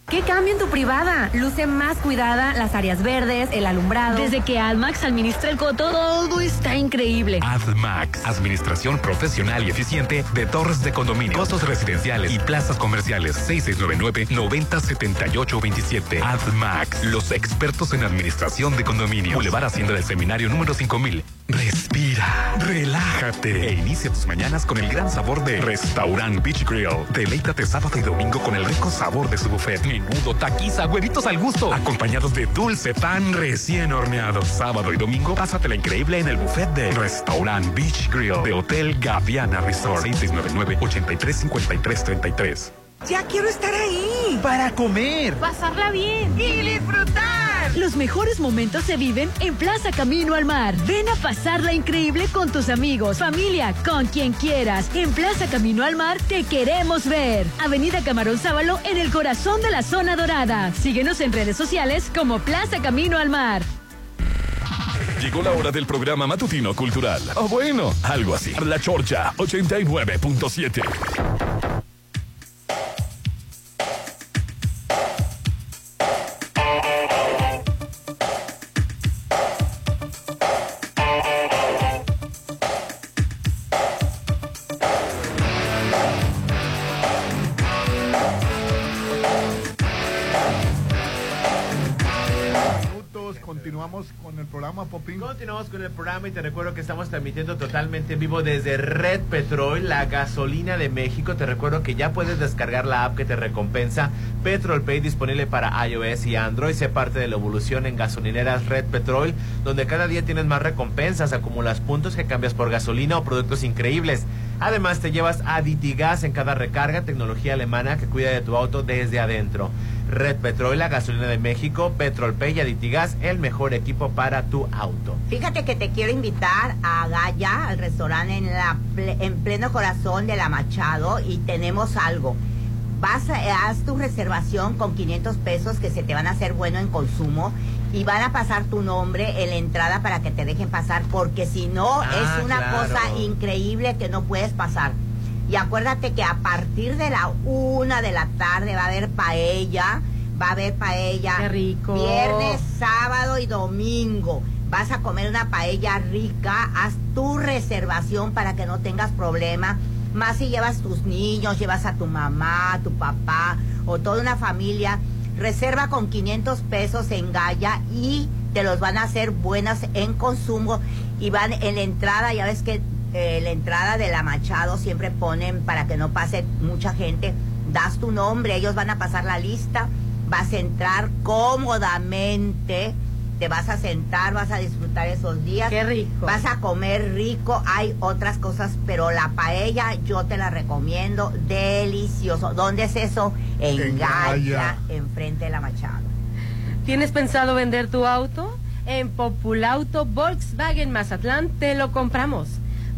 ¿Qué cambio en tu privada? Luce más cuidada, las áreas verdes, el alumbrado. Desde que AdMax administra el coto, todo está increíble. AdMax, administración profesional y eficiente de torres de condominio, costos residenciales y plazas comerciales. 6699-907827. AdMax, los expertos en administración de condominio. Boulevard Hacienda del Seminario número 5000. Respira, relájate e inicia tus mañanas con el gran sabor de Restaurant Beach Grill. Deleítate sábado y domingo con el rico sabor de su buffet. Menudo, taquiza, huevitos al gusto, acompañados de dulce pan recién horneado. Sábado y domingo, pásatela increíble en el buffet de Restaurant Beach Grill de Hotel Gaviana Resort. 6699-835333. Ya quiero estar ahí. Para comer. Pasarla bien. Y disfrutar. Los mejores momentos se viven en Plaza Camino al Mar. Ven a pasarla increíble con tus amigos, familia, con quien quieras. En Plaza Camino al Mar te queremos ver. Avenida Camarón Sábalo en el corazón de la zona dorada. Síguenos en redes sociales como Plaza Camino al Mar. Llegó la hora del programa matutino cultural. O bueno, algo así. La Chorcha 89.7. Thank you. Continuamos con el programa y te recuerdo que estamos transmitiendo totalmente en vivo desde Red Petrol, la gasolina de México. Te recuerdo que ya puedes descargar la app que te recompensa Petrol Pay disponible para iOS y Android. Sé parte de la evolución en gasolineras Red Petrol, donde cada día tienes más recompensas, acumulas puntos que cambias por gasolina o productos increíbles. Además te llevas Aditigas en cada recarga, tecnología alemana que cuida de tu auto desde adentro. Red Petrol, la gasolina de México, Petrol Pay y Aditigas, el mejor equipo para tu auto. Fíjate que te quiero invitar a Gaya, al restaurante en, pleno corazón de la Machado y tenemos algo. Vas a, haz tu reservación con 500 pesos que se te van a hacer bueno en consumo y van a pasar tu nombre en la entrada para que te dejen pasar porque si no Ah, es una claro. cosa increíble que no puedes pasar. Y acuérdate que a partir de la una de la tarde va a haber paella, va a haber paella. Qué rico. Viernes, sábado y domingo. Vas a comer una paella rica, haz tu reservación para que no tengas problema. Más si llevas tus niños, llevas a tu mamá, a tu papá o toda una familia. Reserva con 500 pesos en Gaya y te los van a hacer buenas en consumo y van en la entrada, ya ves que eh, la entrada de la Machado siempre ponen para que no pase mucha gente, das tu nombre, ellos van a pasar la lista, vas a entrar cómodamente, te vas a sentar, vas a disfrutar esos días. Qué rico. Vas a comer rico, hay otras cosas, pero la paella yo te la recomiendo, delicioso. ¿Dónde es eso? En, En Gaya, Gaya. enfrente de la Machado. ¿Tienes pensado vender tu auto? En Populauto Volkswagen Mazatlán te lo compramos.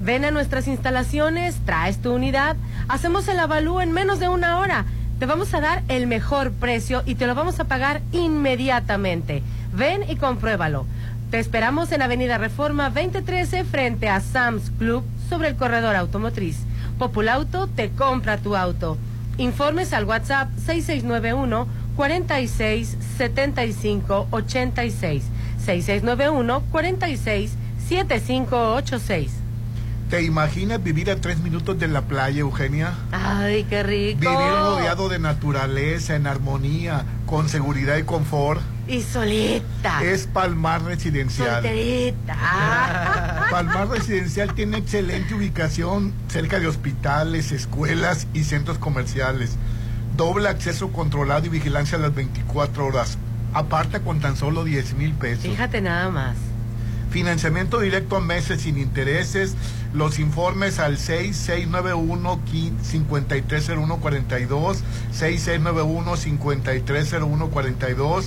Ven a nuestras instalaciones, traes tu unidad, hacemos el avalúo en menos de una hora. Te vamos a dar el mejor precio y te lo vamos a pagar inmediatamente. Ven y compruébalo. Te esperamos en Avenida Reforma 2013 frente a Sam's Club sobre el corredor automotriz. Populauto te compra tu auto. Informes al WhatsApp 6691 46 75 86 6691 46 7586. ¿Te imaginas vivir a tres minutos de la playa, Eugenia? Ay, qué rico. Vivir rodeado de naturaleza, en armonía, con seguridad y confort. Y solita. Es Palmar Residencial. Solterita. Palmar Residencial tiene excelente ubicación cerca de hospitales, escuelas y centros comerciales. Doble acceso controlado y vigilancia a las 24 horas. Aparta con tan solo 10 mil pesos. Fíjate nada más. Financiamiento directo a meses sin intereses. Los informes al 6691-530142, 6691-530142.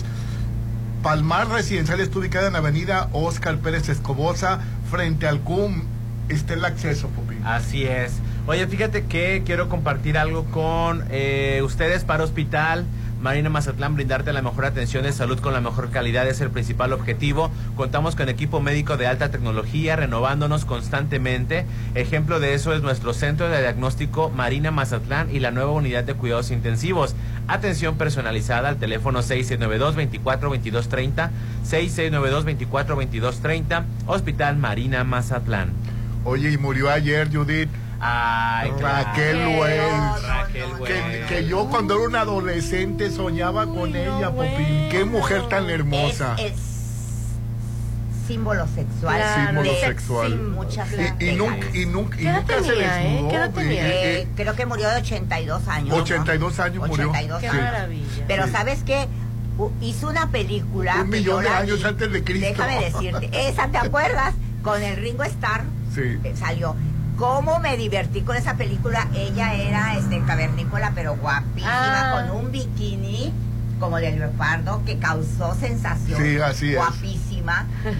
Palmar Residencial está ubicada en la avenida Oscar Pérez Escobosa, frente al CUM. Está el acceso, Popín. Así es. Oye, fíjate que quiero compartir algo con eh, ustedes para Hospital Marina Mazatlán, brindarte la mejor atención de salud con la mejor calidad es el principal objetivo. Contamos con equipo médico de alta tecnología, renovándonos constantemente. Ejemplo de eso es nuestro centro de diagnóstico Marina Mazatlán y la nueva unidad de cuidados intensivos. Atención personalizada al teléfono 6692-242230, 6692-242230, Hospital Marina Mazatlán. Oye, y murió ayer, Judith. Ay, Raquel claro. Wells. Raquel Que, yo cuando era un adolescente soñaba con ella, Popín. Qué mujer tan hermosa. Es, es símbolo sexual. Claro. Símbolo de- sexual. sí, muchas Y, y nunca, y nunca, y ¿Qué edad nunca se tenía, eh? desnudó. ¿Qué edad y- tenía? y- Eh, creo que murió de 82 años. ¿no? 82 años murió. 82 Qué maravilla. Pero Sí. ¿sabes qué? Hizo una película. Un millón de años vi. antes de Cristo. Déjame decirte. Esa, ¿te acuerdas? Con el Ringo Starr Sí. eh, salió. ¿Cómo me divertí con esa película? Ella era este cavernícola, pero guapísima, Ah. con un bikini como de Leopardo, que causó sensación. Sí, así es. Guapísima.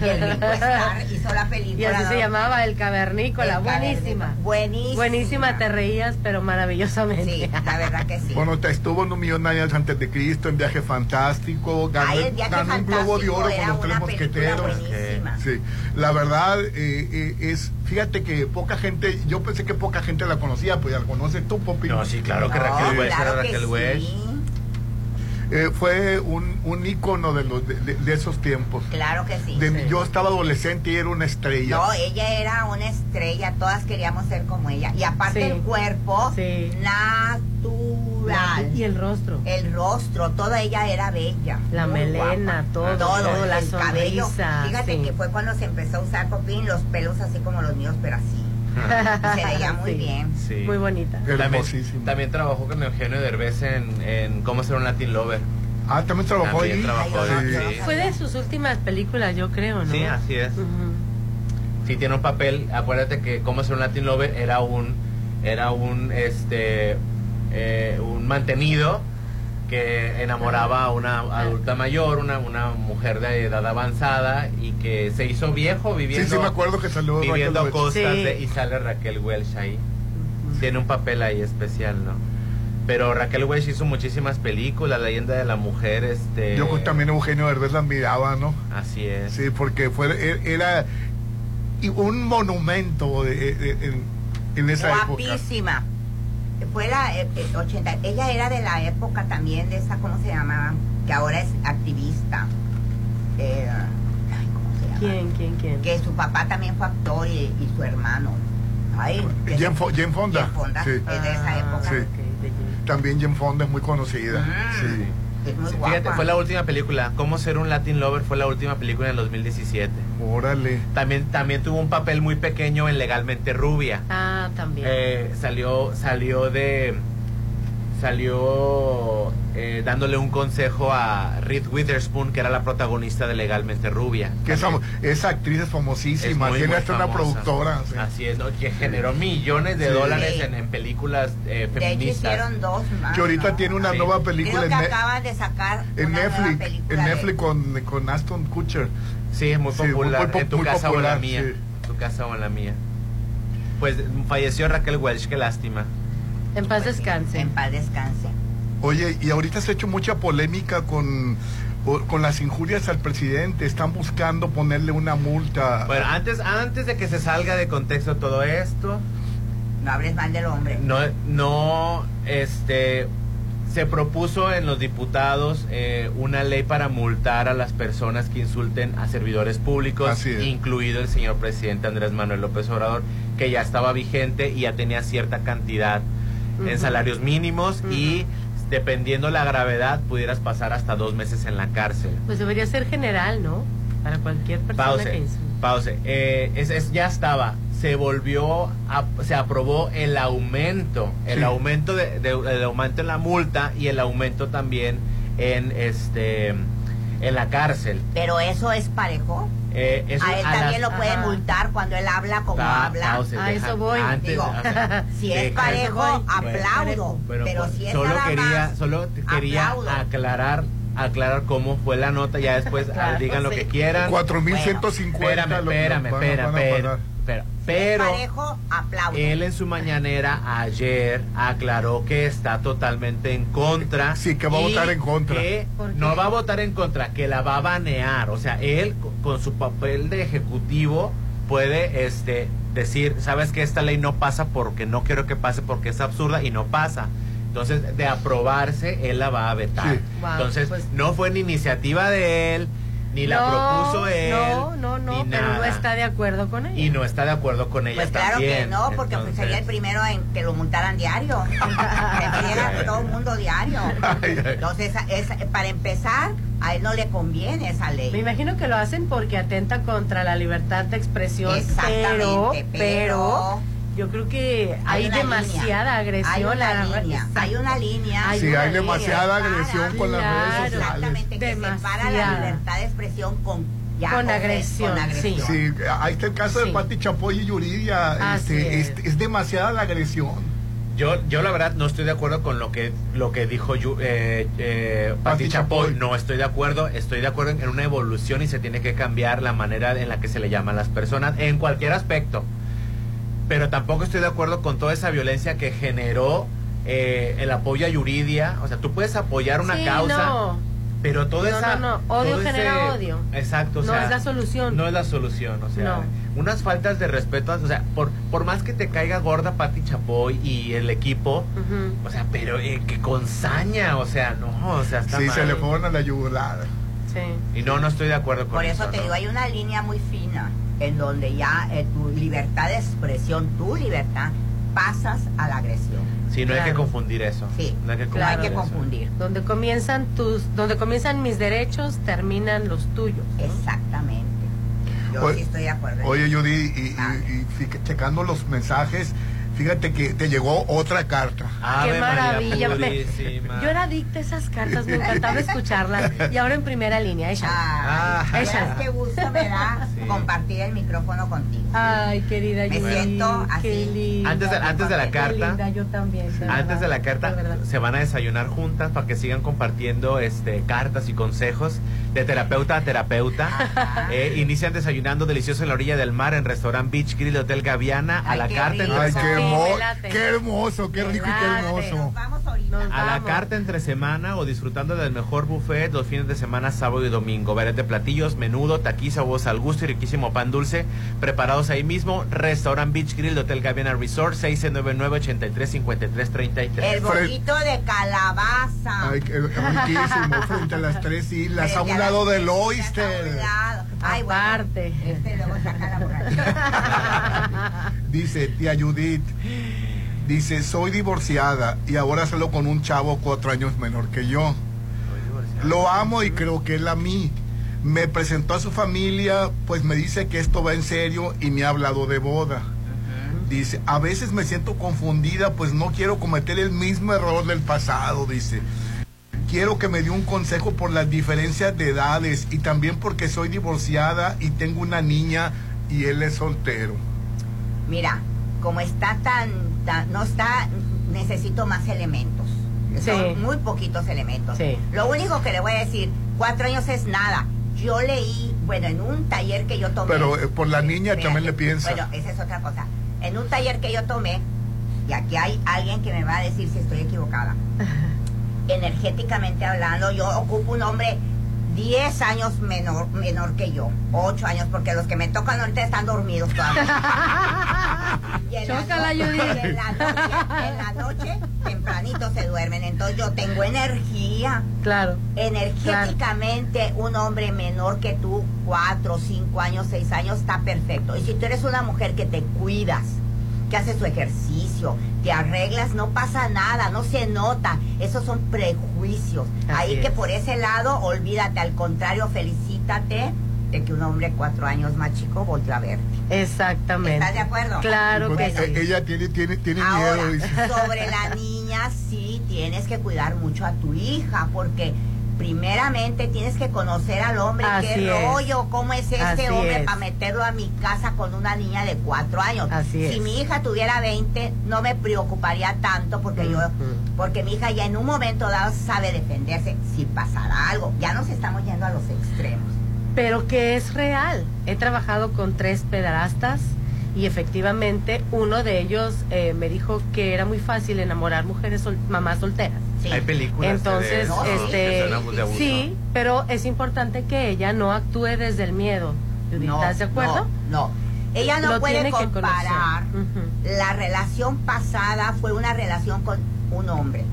Y el Ringo Starr hizo la película. Y así ¿no? se llamaba El Cavernícola. El buenísima. Buenísima. Buenísima, te reías, pero maravillosamente. Sí, la verdad que sí. Bueno, te estuvo en un millón de años antes de Cristo, en Viaje Fantástico, ganó, Ay, el Viaje ganó un Globo de Oro con los tres mosqueteros. Sí, la verdad eh, eh, es, fíjate que poca gente, yo pensé que poca gente la conocía, pues ya la conoces tú, Popi. No, sí, claro que No, Raquel Welch claro era que Raquel sí. Welch. Eh, fue un, un ícono de, los, de, esos tiempos. Claro que sí. De- Yo estaba adolescente y era una estrella. No, ella era una estrella, todas queríamos ser como ella. Y aparte Sí. el cuerpo, Sí. natural. Y el rostro. El rostro, toda ella era bella. La melena, guapa. todo, todo, la el cabello. Fíjate sí. que fue cuando se empezó a usar popín, los pelos así como los míos, pero así. Se veía muy Sí. bien. Sí. Muy bonita. También, trabajó con Eugenio Derbez en, en Cómo ser un Latin Lover. Ah, también trabajó También ahí. trabajó Ay, ahí, no, sí. no, Fue de sus últimas películas, yo creo, ¿no? Sí, así es. Ujú. Sí, tiene un papel. Acuérdate que Cómo ser un Latin Lover era un, era un, este, eh, un mantenido que enamoraba a una adulta mayor, una, una mujer de edad avanzada y que se hizo viejo viviendo, Sí, sí, me acuerdo que salió Raquel viviendo a costas Sí. de, y sale Raquel Welch ahí. Tiene un papel ahí especial, ¿no? Pero Raquel Welch hizo muchísimas películas, La leyenda de la mujer, este... Yo pues, también Eugenio Derbez la admiraba, ¿no? Así es. Sí, porque fue e- era un monumento de- de- en, en esa época. Guapísima. Fue la eh, eh, 80. Ella era de la época también de esa, ¿cómo se llamaba? Que ahora es activista. Eh, ay, ¿Cómo se llama? ¿Quién, quién, quién? Que su papá también fue actor y, y su hermano. Ay, Jane Fonda. Jane Fonda, Sí. es de esa época. Sí. De Jane. También Jane Fonda es muy conocida. Mm. Sí. Es. Fíjate, fue la última película. Cómo ser un Latin Lover fue la última película en el 2017. Órale. También, también tuvo un papel muy pequeño en Legalmente Rubia. Ah, también. Eh, salió, salió de. Salió eh, dándole un consejo a Reed Witherspoon, que era la protagonista de Legalmente Rubia. Que esa, También esa actriz es es famosísima. muy, Tiene muy hasta una productora. sí. Así es, ¿no? que generó millones de Sí. dólares en, en películas eh, De hecho, feministas. hicieron dos más. Que ahorita ¿no? tiene una Sí. nueva película Creo que en, acaban de sacar en una nueva Netflix. película En de- Netflix con, con Aston Kutcher. Sí, es muy Sí, muy- popular. muy en tu muy casa o en la popular, mía. tu casa o en la mía. Pues falleció Raquel Welch, qué lástima. En paz descanse. En paz descanse. Oye, y ahorita se ha hecho mucha polémica con, con las injurias al presidente. Están buscando ponerle una multa. Bueno, antes, antes de que se salga de contexto todo esto, No hables mal del hombre. no, no, este, se propuso en los diputados eh, una ley para multar a las personas que insulten a servidores públicos, Así es. incluido el señor presidente Andrés Manuel López Obrador, que ya estaba vigente y ya tenía cierta cantidad en salarios mínimos y dependiendo la gravedad pudieras pasar hasta dos meses en la cárcel. Pues debería ser general, ¿no? Para cualquier persona que Pause, insulte. pause. Eh, es, es- ya estaba. Se volvió, a- se aprobó el aumento, el Sí. aumento de, de- el aumento en la multa y el aumento también en este, en la cárcel. Pero eso es parejo. Eh, eso a él a también las- lo pueden Ajá. multar cuando él habla como Pa- habla. A deja- eso voy. antes- Digo, si es deja- parejo, Bueno, aplaudo. Bueno, pero pues, si es solo nada quería, más, solo quería aplaudo. aclarar, aclarar cómo fue la nota. Ya después ah, Claro, digan lo que quieran. 4.150. Espérame, lo que espérame, espérame, espérame, pagar. Espera. Pero parejo, aplaudo. él en su mañanera ayer aclaró que está totalmente en contra. Sí, que va a votar en contra. no va a votar en contra, que la va a banear. O sea, él co- con su papel de ejecutivo puede este decir, sabes que esta ley no pasa porque no quiero que pase porque es absurda y no pasa. Entonces, de aprobarse, él la va a vetar. Sí. Wow, Entonces, pues- no fue ni iniciativa de él, ni la No, propuso él. No, no, no, ni pero no está de acuerdo con ella. Y no está de acuerdo con ella Pues claro también. que no, porque pues sería el primero en que lo multaran diario. que pidiera todo el mundo diario. Entonces, es- para empezar, a él no le conviene esa Me ley. imagino que lo hacen porque atenta contra la libertad de expresión, pero, Exactamente, pero, pero yo creo que hay, demasiada línea. agresión. Hay una la- línea, hay una línea. Hay Sí, una hay línea. demasiada agresión con las redes sociales. Exactamente, que separa la Demasiada. libertad de expresión con ya Con agresión, con agresión. Sí, ahí está el caso Sí. de Pati Chapoy y Yuridia. Este, es. es. es demasiada la agresión. Yo, yo la verdad no estoy de acuerdo con lo que lo que dijo Yu- eh, eh, Pati Pati Chapoy. Chapoy. No estoy de acuerdo. Estoy de acuerdo en, en una evolución y se tiene que cambiar la manera en la que se le llaman las personas en cualquier aspecto. Pero tampoco estoy de acuerdo con toda esa violencia que generó eh, el apoyo a Yuridia. O sea, tú puedes apoyar una Sí, causa, no. pero toda No, esa no, no. Odio todo genera ese- odio. Exacto. o No sea, es la solución. No es la solución. O sea, No. unas faltas de respeto. O sea, por, por más que te caiga gorda Pati Chapoy y el equipo, o sea, pero eh, que con saña, o sea, no, o sea, está Sí, mal. se le fueron a la yugular. Sí. Y no, no estoy de acuerdo con Por eso te ¿no? digo, hay una línea muy fina en donde ya eh, tu libertad de expresión, tu libertad, pasas a la agresión. Sí, no hay que Claro. confundir eso. Sí, no hay que no confundir. hay que confundir. Donde comienzan tus, donde comienzan mis derechos, terminan los tuyos. ¿no? Exactamente. Yo Oye- sí estoy de acuerdo. Oye, Judy, y, y- y fíjate, checando los mensajes, fíjate que te llegó otra carta. Ave Qué maravilla. Me- yo era adicta a esas cartas, me encantaba escucharlas. Y ahora en primera línea, ella. Ah, Ay, ella. ¿sabes qué gusto me da Sí. compartir el micrófono contigo? Ay, querida Me Yuri, siento así. Qué linda. Antes de- antes de la Qué carta- linda, yo también. Antes verdad, de la carta, de se van a desayunar juntas para que sigan compartiendo este cartas y consejos de terapeuta a terapeuta. Eh, inician desayunando delicioso en la orilla del mar en restaurant Beach Grill Hotel Gaviana a la carta rico. entre Ay, qué, Sí, hermo- me late. qué hermoso, qué rico y qué hermoso. Nos vamos ahorita. Nos A la carta entre semana o disfrutando del mejor buffet los fines de semana, sábado y domingo. Variedad de platillos, menudo, taquiza, huevos al gusto y riquísimo pan dulce preparados ahí mismo. Restaurant Beach Grill de Hotel Gaviana Resort 699-835333. El bollito de calabaza. Ay, qué riquísimo, frente a las tres islas, a Frente lado del oyster. Ay, bueno, Aparte. Este luego saca la borrachera. Dice tía Judith, dice, soy divorciada y ahora salgo con un chavo cuatro años menor que yo. Lo amo y creo que él a mí. Me presentó a su familia, pues me dice que esto va en serio y me ha hablado de boda. Dice, a veces me siento confundida, pues no quiero cometer el mismo error del pasado, dice. Quiero que me dé un consejo por las diferencias de edades y también porque soy divorciada y tengo una niña y él es soltero. Mira, como está tan, tan- no está, necesito más elementos. Sí. Son muy poquitos elementos. Sí. Lo único que le voy a decir, cuatro años es nada. Yo leí, bueno, en un taller que yo tomé. Pero eh, por la niña también le piensa. Bueno, esa es otra cosa. En un taller que yo tomé, y aquí hay alguien que me va a decir si estoy equivocada. Energéticamente hablando, yo ocupo un hombre 10 años menor, menor que yo, 8 años, porque los que me tocan ahorita están dormidos todavía. Y en la Chócala, en noche, en la noche, tempranito se duermen. Entonces yo tengo energía. Claro. Energéticamente, un hombre menor que tú, 4, 5 años, 6 años, está perfecto. Y si tú eres una mujer que te cuidas, que haces su ejercicio, te arreglas, no pasa nada, no se nota. Esos son prejuicios. Así Ahí es. que por ese lado, olvídate, al contrario, felicítate de que un hombre cuatro años más chico volvió a verte. Exactamente. ¿Estás de acuerdo? Claro que Pues, sí. eh, ella tiene, tiene, tiene Ahora, miedo. dice. sobre la niña, sí tienes que cuidar mucho a tu hija, porque primeramente tienes que conocer al hombre, Así qué es. rollo, cómo es este Así hombre es. para meterlo a mi casa con una niña de cuatro años. Así si es. mi hija tuviera 20, no me preocuparía tanto, porque yo, porque mi hija ya en un momento dado sabe defenderse si pasara algo. Ya nos estamos yendo a los extremos. pero que es real. He trabajado con tres pedrastas y efectivamente uno de ellos eh, me dijo que era muy fácil enamorar mujeres sol- mamás solteras. Sí. Hay películas Entonces, de, este, que de abuso. sí, pero es importante que ella no actúe desde el miedo. No, ¿Estás de acuerdo? No, no. Ella no Lo puede que comparar. La relación pasada fue una relación con un hombre.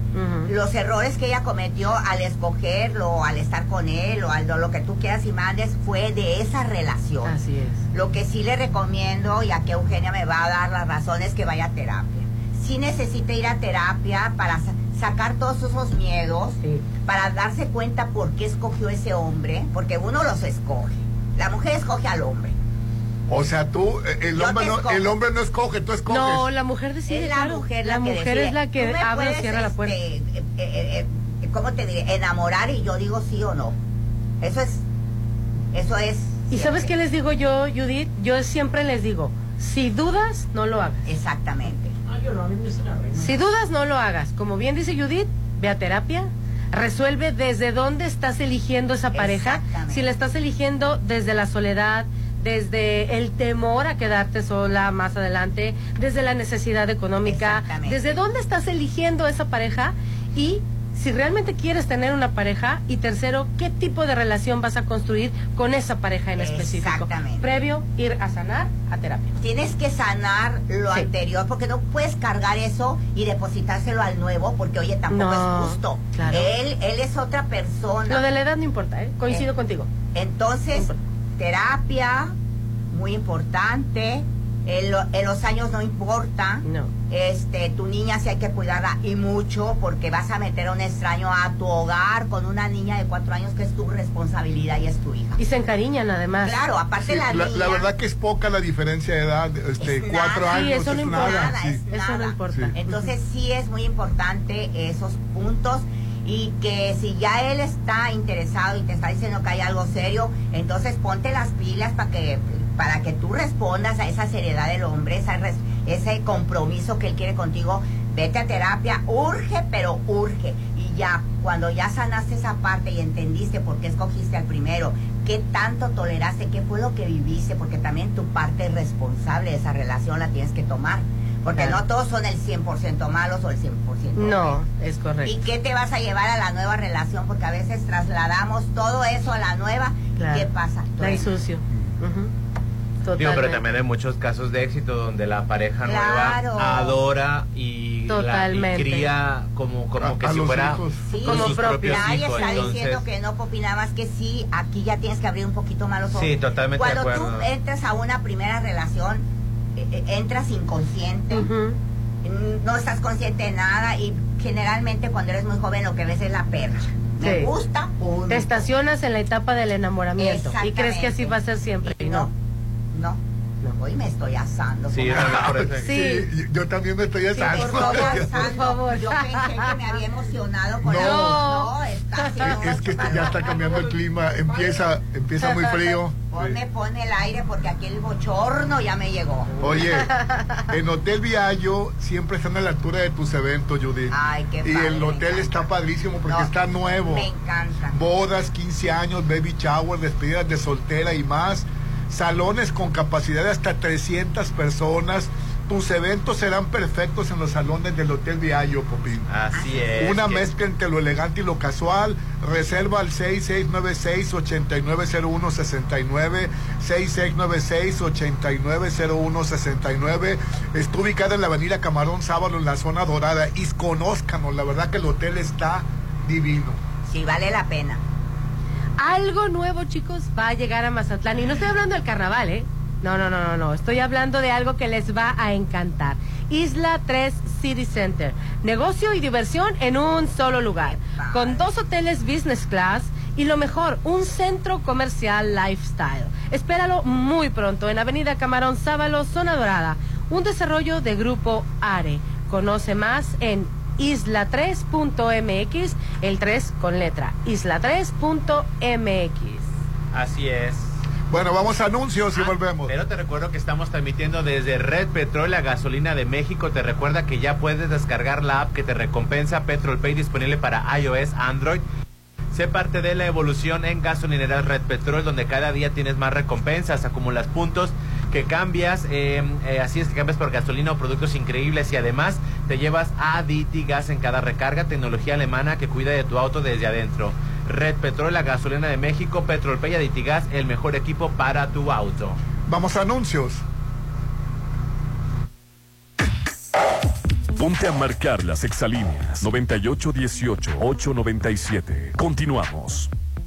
Los errores que ella cometió al escogerlo, al estar con él o al lo que tú quieras y mandes fue de esa relación. Así es. Lo que sí le recomiendo, y aquí Eugenia me va a dar las razones, que vaya a terapia. Sí necesita ir a terapia para sa- sacar todos esos miedos, Sí. para darse cuenta por qué escogió ese hombre, porque uno los escoge. La mujer escoge al hombre. O sea, tú, eh, el hombre, no, el hombre no escoge, tú escoges. No, la mujer decide. es la claro. mujer la, la que mujer decide. es la que abre o cierra la puerta. este, eh, eh, eh, ¿Cómo te diré? Enamorar y yo digo sí o no. Eso es. Eso es. ¿Y sabes qué les digo yo, Judith? Yo siempre les digo, si dudas, no lo hagas. Exactamente. Si dudas, no lo hagas. Como bien dice Judith, ve a terapia. Resuelve desde dónde estás eligiendo esa pareja. Si la estás eligiendo desde la soledad, desde el temor a quedarte sola más adelante, desde la necesidad económica, desde dónde estás eligiendo esa pareja y si realmente quieres tener una pareja y tercero, qué tipo de relación vas a construir con esa pareja en específico. Exactamente. Previo, ir a sanar a terapia. Tienes que sanar lo Sí. anterior porque no puedes cargar eso y depositárselo al nuevo porque oye tampoco No, es justo. claro. Él él es otra persona. Lo de la edad no importa, ¿eh? Coincido Eh, contigo. Entonces, terapia, muy importante. En, lo- en los años no importa. Este, tu niña sí hay que cuidarla y mucho porque vas a meter a un extraño a tu hogar con una niña de cuatro años que es tu responsabilidad y es tu hija. Y se encariñan además. Claro, aparte Sí, la la, niña. la verdad que es poca la diferencia de edad, este, cuatro nada. años Sí, eso no es importa. nada. Sí. es nada. Entonces sí es muy importante esos puntos y que si ya él está interesado y te está diciendo que hay algo serio, entonces ponte las pilas para que para que tú respondas a esa seriedad del hombre, esa res- ese compromiso que él quiere contigo. Vete a terapia, urge, pero urge. Y ya, cuando ya sanaste esa parte y entendiste por qué escogiste al primero, qué tanto toleraste, qué fue lo que viviste, porque también tu parte responsable de esa relación la tienes que tomar. Porque Claro. no todos son el 100% malos o el 100% No, es correcto. ¿Y qué te vas a llevar a la nueva relación? Porque a veces trasladamos todo eso a la nueva. Claro. ¿Qué pasa? La ensucio. Digo, pero Totalmente. también hay muchos casos de éxito donde la pareja Claro. nueva adora y, la, y Totalmente. cría como, como A- que a si fuera hijos. Sí, con sus propios Nadie hijos. está Entonces, diciendo que no Popi, nada más que sí, aquí ya tienes que abrir un poquito más los ojos. Sí, totalmente de Cuando acuerdo. tú entras a una primera relación, eh, eh, entras inconsciente, mm, no estás consciente de nada y generalmente cuando eres muy joven lo que ves es la percha. Me Sí. gusta, punto. Te estacionas en la etapa del enamoramiento y crees que así va a ser siempre. Y no. No, hoy me estoy asando. Sí, no, no, Sí. Sí, yo también me estoy Sí, asando. por favor, Por Sandro. favor. Yo pensé que me había emocionado con No. la voz. No, está haciendo Es que ya está cambiando el clima, empieza, empieza muy frío. Ponme, pone el aire porque aquí el bochorno ya me llegó. Oye, en Hotel Viallo siempre están a la altura de tus eventos, Judith. Ay, qué y padre, el me hotel está padrísimo porque No, está nuevo. Me encanta. Bodas, 15 años, baby shower, despedidas de soltera y más. Salones con capacidad de hasta 300 personas. Tus eventos serán perfectos en los salones del Hotel Viallo, Popín. Así es. Una que- mezcla entre lo elegante y lo casual. Reserva al 6696-890169. 6696-890169. Está ubicada en la avenida Camarón Sábalo, en la zona dorada. Y conózcanos, la verdad que el hotel está divino. Sí, vale la pena. Algo nuevo, chicos, va a llegar a Mazatlán. Y no estoy hablando del carnaval, ¿eh? No, no, no, no, no. Estoy hablando de algo que les va a encantar. Isla 3 City Center. Negocio y diversión en un solo lugar. Con dos hoteles business class y lo mejor, un centro comercial lifestyle. Espéralo muy pronto en Avenida Camarón Sábalo, Zona Dorada. Un desarrollo de Grupo ARE. Conoce más en isla3.mx, el 3 con letra, isla3.mx. Así es. Bueno, vamos a anuncios y Ah, volvemos. Pero te recuerdo que estamos transmitiendo desde Red Petrol, la gasolina de México. Te recuerda que ya puedes descargar la app que te recompensa Petrol Pay disponible para iOS, Android. Sé parte de la evolución en gasolineras Red Petrol, donde cada día tienes más recompensas, acumulas puntos que cambias, eh, eh, así es que cambias por gasolina o productos increíbles y además te llevas a Gas en cada recarga, tecnología alemana que cuida de tu auto desde adentro. Red Petrol, la gasolina de México, Petrol Pay Aditigas, el mejor equipo para tu auto. Vamos a anuncios. Ponte a marcar las exalíneas 9818-897. Continuamos.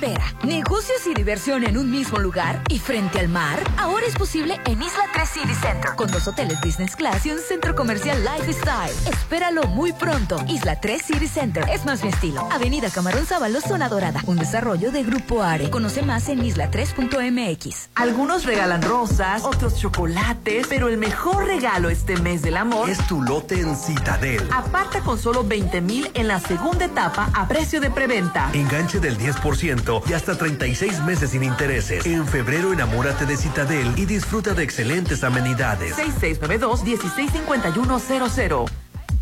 Espera. Negocios y diversión en un mismo lugar y frente al mar. Ahora es posible en Isla 3 City Center, con dos hoteles Business Class y un centro comercial Lifestyle. Espéralo muy pronto. Isla 3 City Center es más mi estilo. Avenida Camarón Sábalo, Zona Dorada. Un desarrollo de Grupo Are. Conoce más en isla3.mx. Algunos regalan rosas, otros chocolates, pero el mejor regalo este mes del amor Es tu lote en Citadel. Aparta con solo 20 mil en la segunda etapa a precio de preventa. Enganche del 10% y hasta 36 meses sin intereses. En febrero enamórate de Citadel y disfruta de excelentes amenidades. 6692-165100.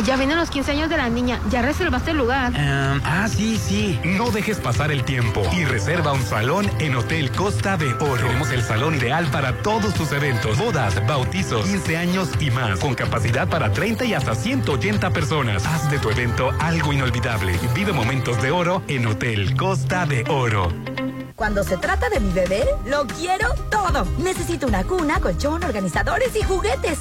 Ay, ya vienen los 15 años de la niña. Ya reservaste el lugar. ah, sí, sí. No dejes pasar el tiempo y reserva un salón en Hotel Costa de Oro. Tenemos el salón ideal para todos tus eventos, bodas, bautizos, 15 años y más, con capacidad para 30 y hasta 180 personas. Haz de tu evento algo inolvidable. Vive momentos de oro en Hotel Costa de Oro. Cuando se trata de mi bebé, lo quiero todo. Necesito una cuna, colchón, organizadores y juguetes.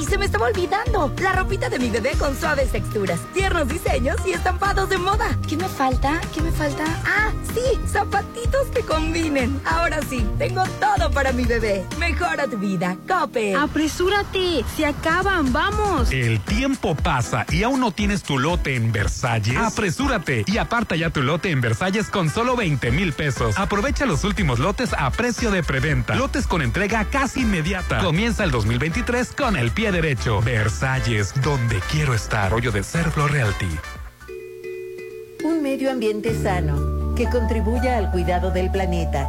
¡Ay! Se me estaba olvidando. La ropita de mi bebé con suaves texturas, tiernos diseños y estampados de moda. ¿Qué me falta? ¿Qué me falta? ¡Ah! Sí, zapatitos que combinen. Ahora sí, tengo todo para mi bebé. Mejora tu vida. Cope. Apresúrate. Se acaban. Vamos. El tiempo pasa y aún no tienes tu lote en Versalles. Apresúrate y aparta ya tu lote en Versalles con solo 20 mil pesos. Aprovecha los últimos lotes a precio de preventa. Lotes con entrega casi inmediata. Comienza el 2023 con el pie derecho. Versalles, donde quiero estar. Rollo de Serflo Realty. Un medio ambiente sano que contribuya al cuidado del planeta.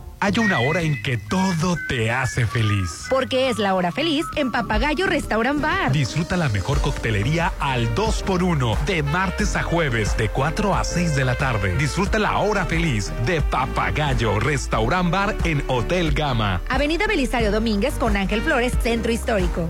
Hay una hora en que todo te hace feliz. Porque es la hora feliz en Papagayo Restaurant Bar. Disfruta la mejor coctelería al 2x1 de martes a jueves de 4 a 6 de la tarde. Disfruta la hora feliz de Papagayo Restaurant Bar en Hotel Gama. Avenida Belisario Domínguez con Ángel Flores, Centro Histórico.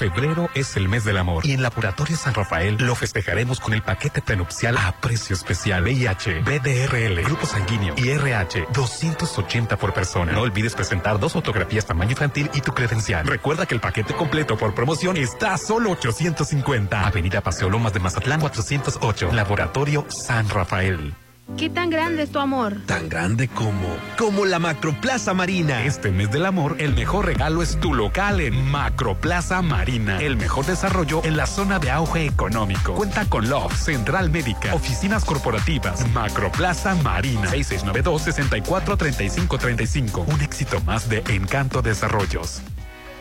Febrero es el mes del amor y en Laboratorio San Rafael lo festejaremos con el paquete prenupcial a precio especial VIH, BDRL, grupo sanguíneo y RH 280 por persona. No olvides presentar dos fotografías tamaño infantil y tu credencial. Recuerda que el paquete completo por promoción está a solo 850. Avenida Paseo Lomas de Mazatlán 408. Laboratorio San Rafael. ¿Qué tan grande es tu amor? Tan grande como, como la Macroplaza Marina. Este mes del amor, el mejor regalo es tu local en Macroplaza Marina. El mejor desarrollo en la zona de auge económico. Cuenta con Love, Central Médica, oficinas corporativas, Macroplaza Marina. 6692-643535. Un éxito más de Encanto Desarrollos.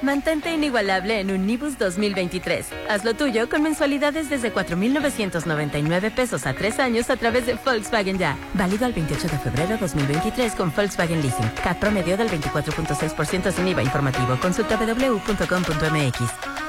Mantente inigualable en un Nibus 2023. Hazlo tuyo con mensualidades desde 4,999 pesos a tres años a través de Volkswagen Ya. Válido al 28 de febrero 2023 con Volkswagen Leasing. CAT promedio del 24.6% sin IVA informativo. Consulta www.com.mx.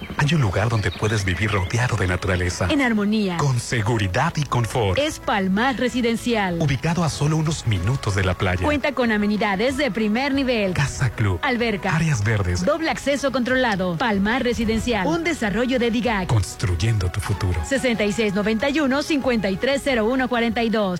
Hay un lugar donde puedes vivir rodeado de naturaleza. En armonía. Con seguridad y confort. Es Palmar Residencial. Ubicado a solo unos minutos de la playa. Cuenta con amenidades de primer nivel. Casa Club. Alberca. Áreas verdes. Doble acceso controlado. Palmar Residencial. Un desarrollo de DIGAC. Construyendo tu futuro. 6691-530142.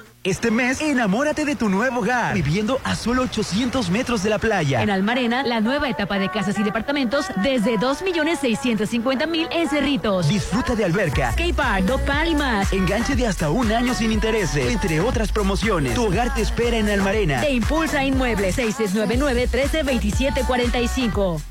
Este mes, enamórate de tu nuevo hogar, viviendo a solo 800 metros de la playa. En Almarena, la nueva etapa de casas y departamentos desde 2.650.000 en Cerritos. Disfruta de alberca, skate park, dog park y más. Enganche de hasta un año sin intereses, entre otras promociones. Tu hogar te espera en Almarena. Te impulsa Inmuebles 6699-132745.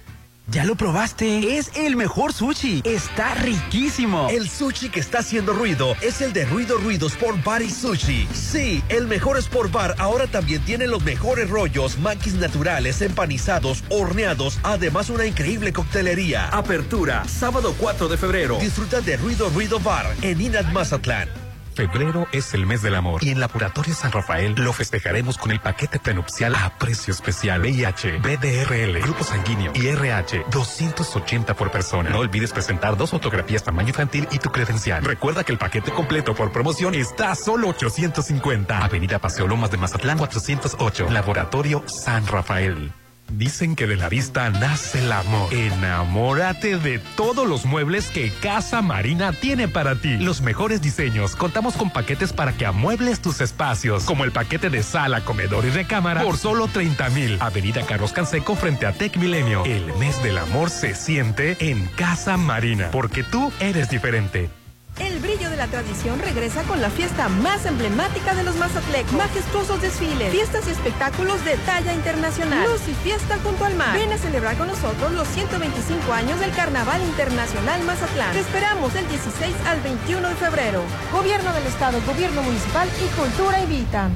¿Ya lo probaste? Es el mejor sushi. Está riquísimo. El sushi que está haciendo ruido es el de Ruido Ruido Sport Bar y Sushi. Sí, el mejor Sport Bar ahora también tiene los mejores rollos, maquis naturales, empanizados, horneados, además una increíble coctelería. Apertura, sábado 4 de febrero. Disfruta de Ruido Ruido Bar en Inat Mazatlán. Febrero es el mes del amor y en Laboratorio San Rafael lo festejaremos con el paquete prenupcial a precio especial. VIH, BDRL, grupo sanguíneo y RH, 280 por persona. No olvides presentar dos fotografías tamaño infantil y tu credencial. Recuerda que el paquete completo por promoción está a solo 850. Avenida Paseo Lomas de Mazatlán 408. Laboratorio San Rafael. Dicen que de la vista nace el amor. Enamórate de todos los muebles que Casa Marina tiene para ti. Los mejores diseños. Contamos con paquetes para que amuebles tus espacios, como el paquete de sala, comedor y recámara por solo 30 mil. Avenida Carlos Canseco frente a Tech Milenio. El mes del amor se siente en Casa Marina, porque tú eres diferente. El brillo de la tradición regresa con la fiesta más emblemática de los mazatlecos. Majestuosos desfiles, fiestas y espectáculos de talla internacional. Luz y fiesta junto al mar. Ven a celebrar con nosotros los 125 años del Carnaval Internacional Mazatlán. Te esperamos del 16 al 21 de febrero. Gobierno del Estado, Gobierno Municipal y Cultura invitan.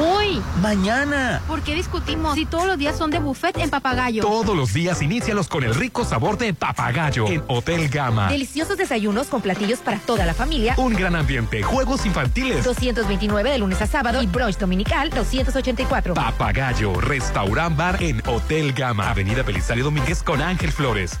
Hoy. Mañana. ¿Por qué discutimos si todos los días son de buffet en Papagayo? Todos los días inícialos con el rico sabor de Papagayo en Hotel Gama. Deliciosos desayunos con platillos para toda la familia. Un gran ambiente, juegos infantiles. 229 de lunes a sábado y brunch dominical 284. Papagayo, restaurant bar en Hotel Gama, Avenida Belisario Domínguez con Ángel Flores.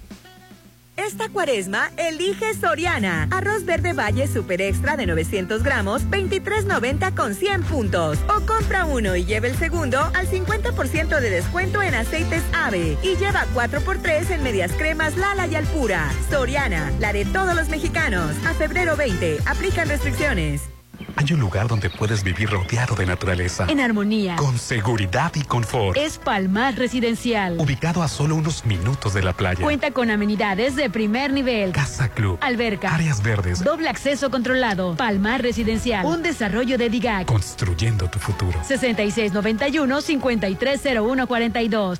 Esta cuaresma, elige Soriana. Arroz verde Valle Super Extra de 900 gramos, 23.90 con 100 puntos. O compra uno y lleve el segundo al 50% de descuento en aceites AVE. Y lleva 4x3 en medias cremas Lala y Alpura. Soriana, la de todos los mexicanos. A febrero 20, aplican restricciones. Hay un lugar donde puedes vivir rodeado de naturaleza. En armonía. Con seguridad y confort. Es Palmar Residencial. Ubicado a solo unos minutos de la playa. Cuenta con amenidades de primer nivel. Casa Club. Alberca. Áreas verdes. Doble acceso controlado. Palmar Residencial. Un desarrollo de DIGAC. Construyendo tu futuro. 6691-530142.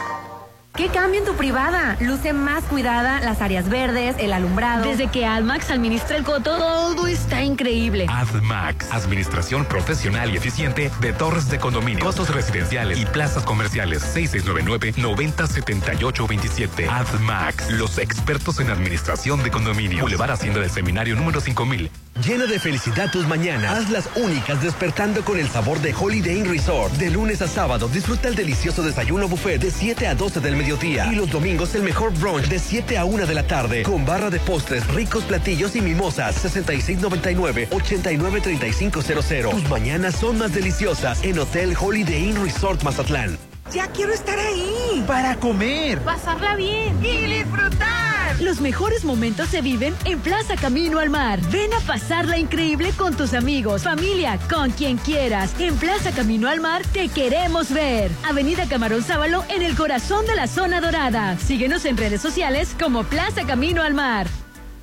¿Qué cambio en tu privada? Luce más cuidada, las áreas verdes, el alumbrado. Desde que AdMax administra el coto, todo está increíble. AdMax, administración profesional y eficiente de torres de condominio, costos residenciales y plazas comerciales. 6699-907827. AdMax, los expertos en administración de condominio. Boulevard Hacienda del Seminario número 5000. Llena de felicidad tus mañanas. Hazlas únicas despertando con el sabor de Holiday Inn Resort. De lunes a sábado disfruta el delicioso desayuno buffet de 7 a 12 del mediodía. Y los domingos el mejor brunch de 7 a 1 de la tarde. Con barra de postres, ricos platillos y mimosas. 6699-893500. Tus mañanas son más deliciosas en Hotel Holiday Inn Resort Mazatlán. Ya quiero estar ahí. Para comer. Pasarla bien. Y disfrutar. Los mejores momentos se viven en Plaza Camino al Mar. Ven a pasarla increíble con tus amigos, familia, con quien quieras. En Plaza Camino al Mar te queremos ver. Avenida Camarón Sábalo en el corazón de la zona dorada. Síguenos en redes sociales como Plaza Camino al Mar.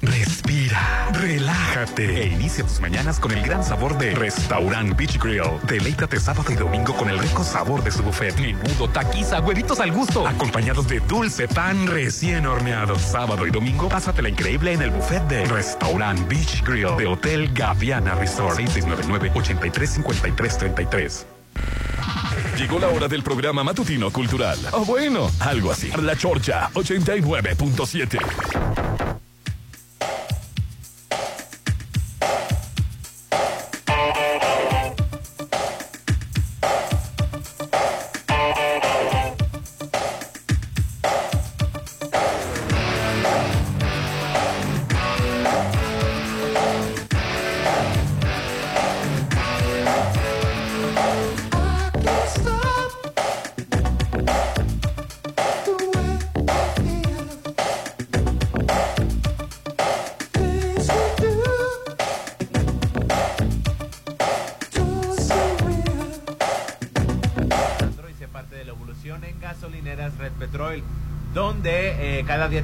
Respira, relájate e inicia tus mañanas con el gran sabor de Restaurant Beach Grill. Deleítate sábado y domingo con el rico sabor de su buffet. Menudo, taquiza, huevitos al gusto, acompañados de dulce pan recién horneado. Sábado y domingo, pásatela increíble en el buffet de Restaurant Beach Grill de Hotel Gaviana Resort. 6699-835333. Llegó la hora del programa matutino cultural. O bueno, algo así. La Chorcha 89.7.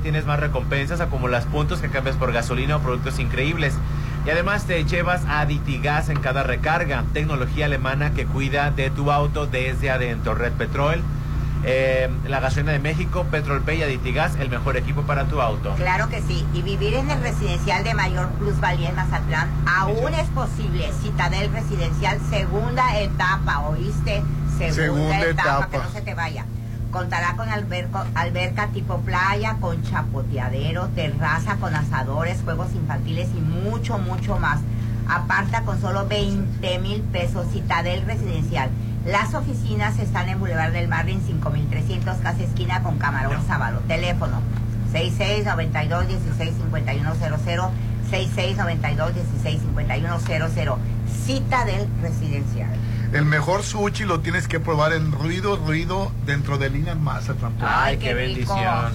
tienes más recompensas, acumulas puntos que cambias por gasolina o productos increíbles. Y además te llevas Aditigas en cada recarga, tecnología alemana que cuida de tu auto desde adentro. Red Petrol, eh, la gasolina de México, Petrol Pay y Aditigas, el mejor equipo para tu auto. Claro que sí, y vivir en el residencial de mayor plusvalía en Mazatlán aún es posible. Citadel Residencial, segunda etapa, ¿oíste? Segunda, etapa, que no se te vaya. Contará con alberco, alberca tipo playa, con chapoteadero, terraza con asadores, juegos infantiles y mucho, mucho más. Aparta con solo 20 mil pesos Citadel Residencial. Las oficinas están en Boulevard del Marlin 5300, casa esquina con Camarón Sábado. Teléfono 6692 165100 6692 165100 Citadel Residencial. El mejor sushi lo tienes que probar en Ruido, Ruido, dentro de Lina Mazatlán. Ay, qué, bendición.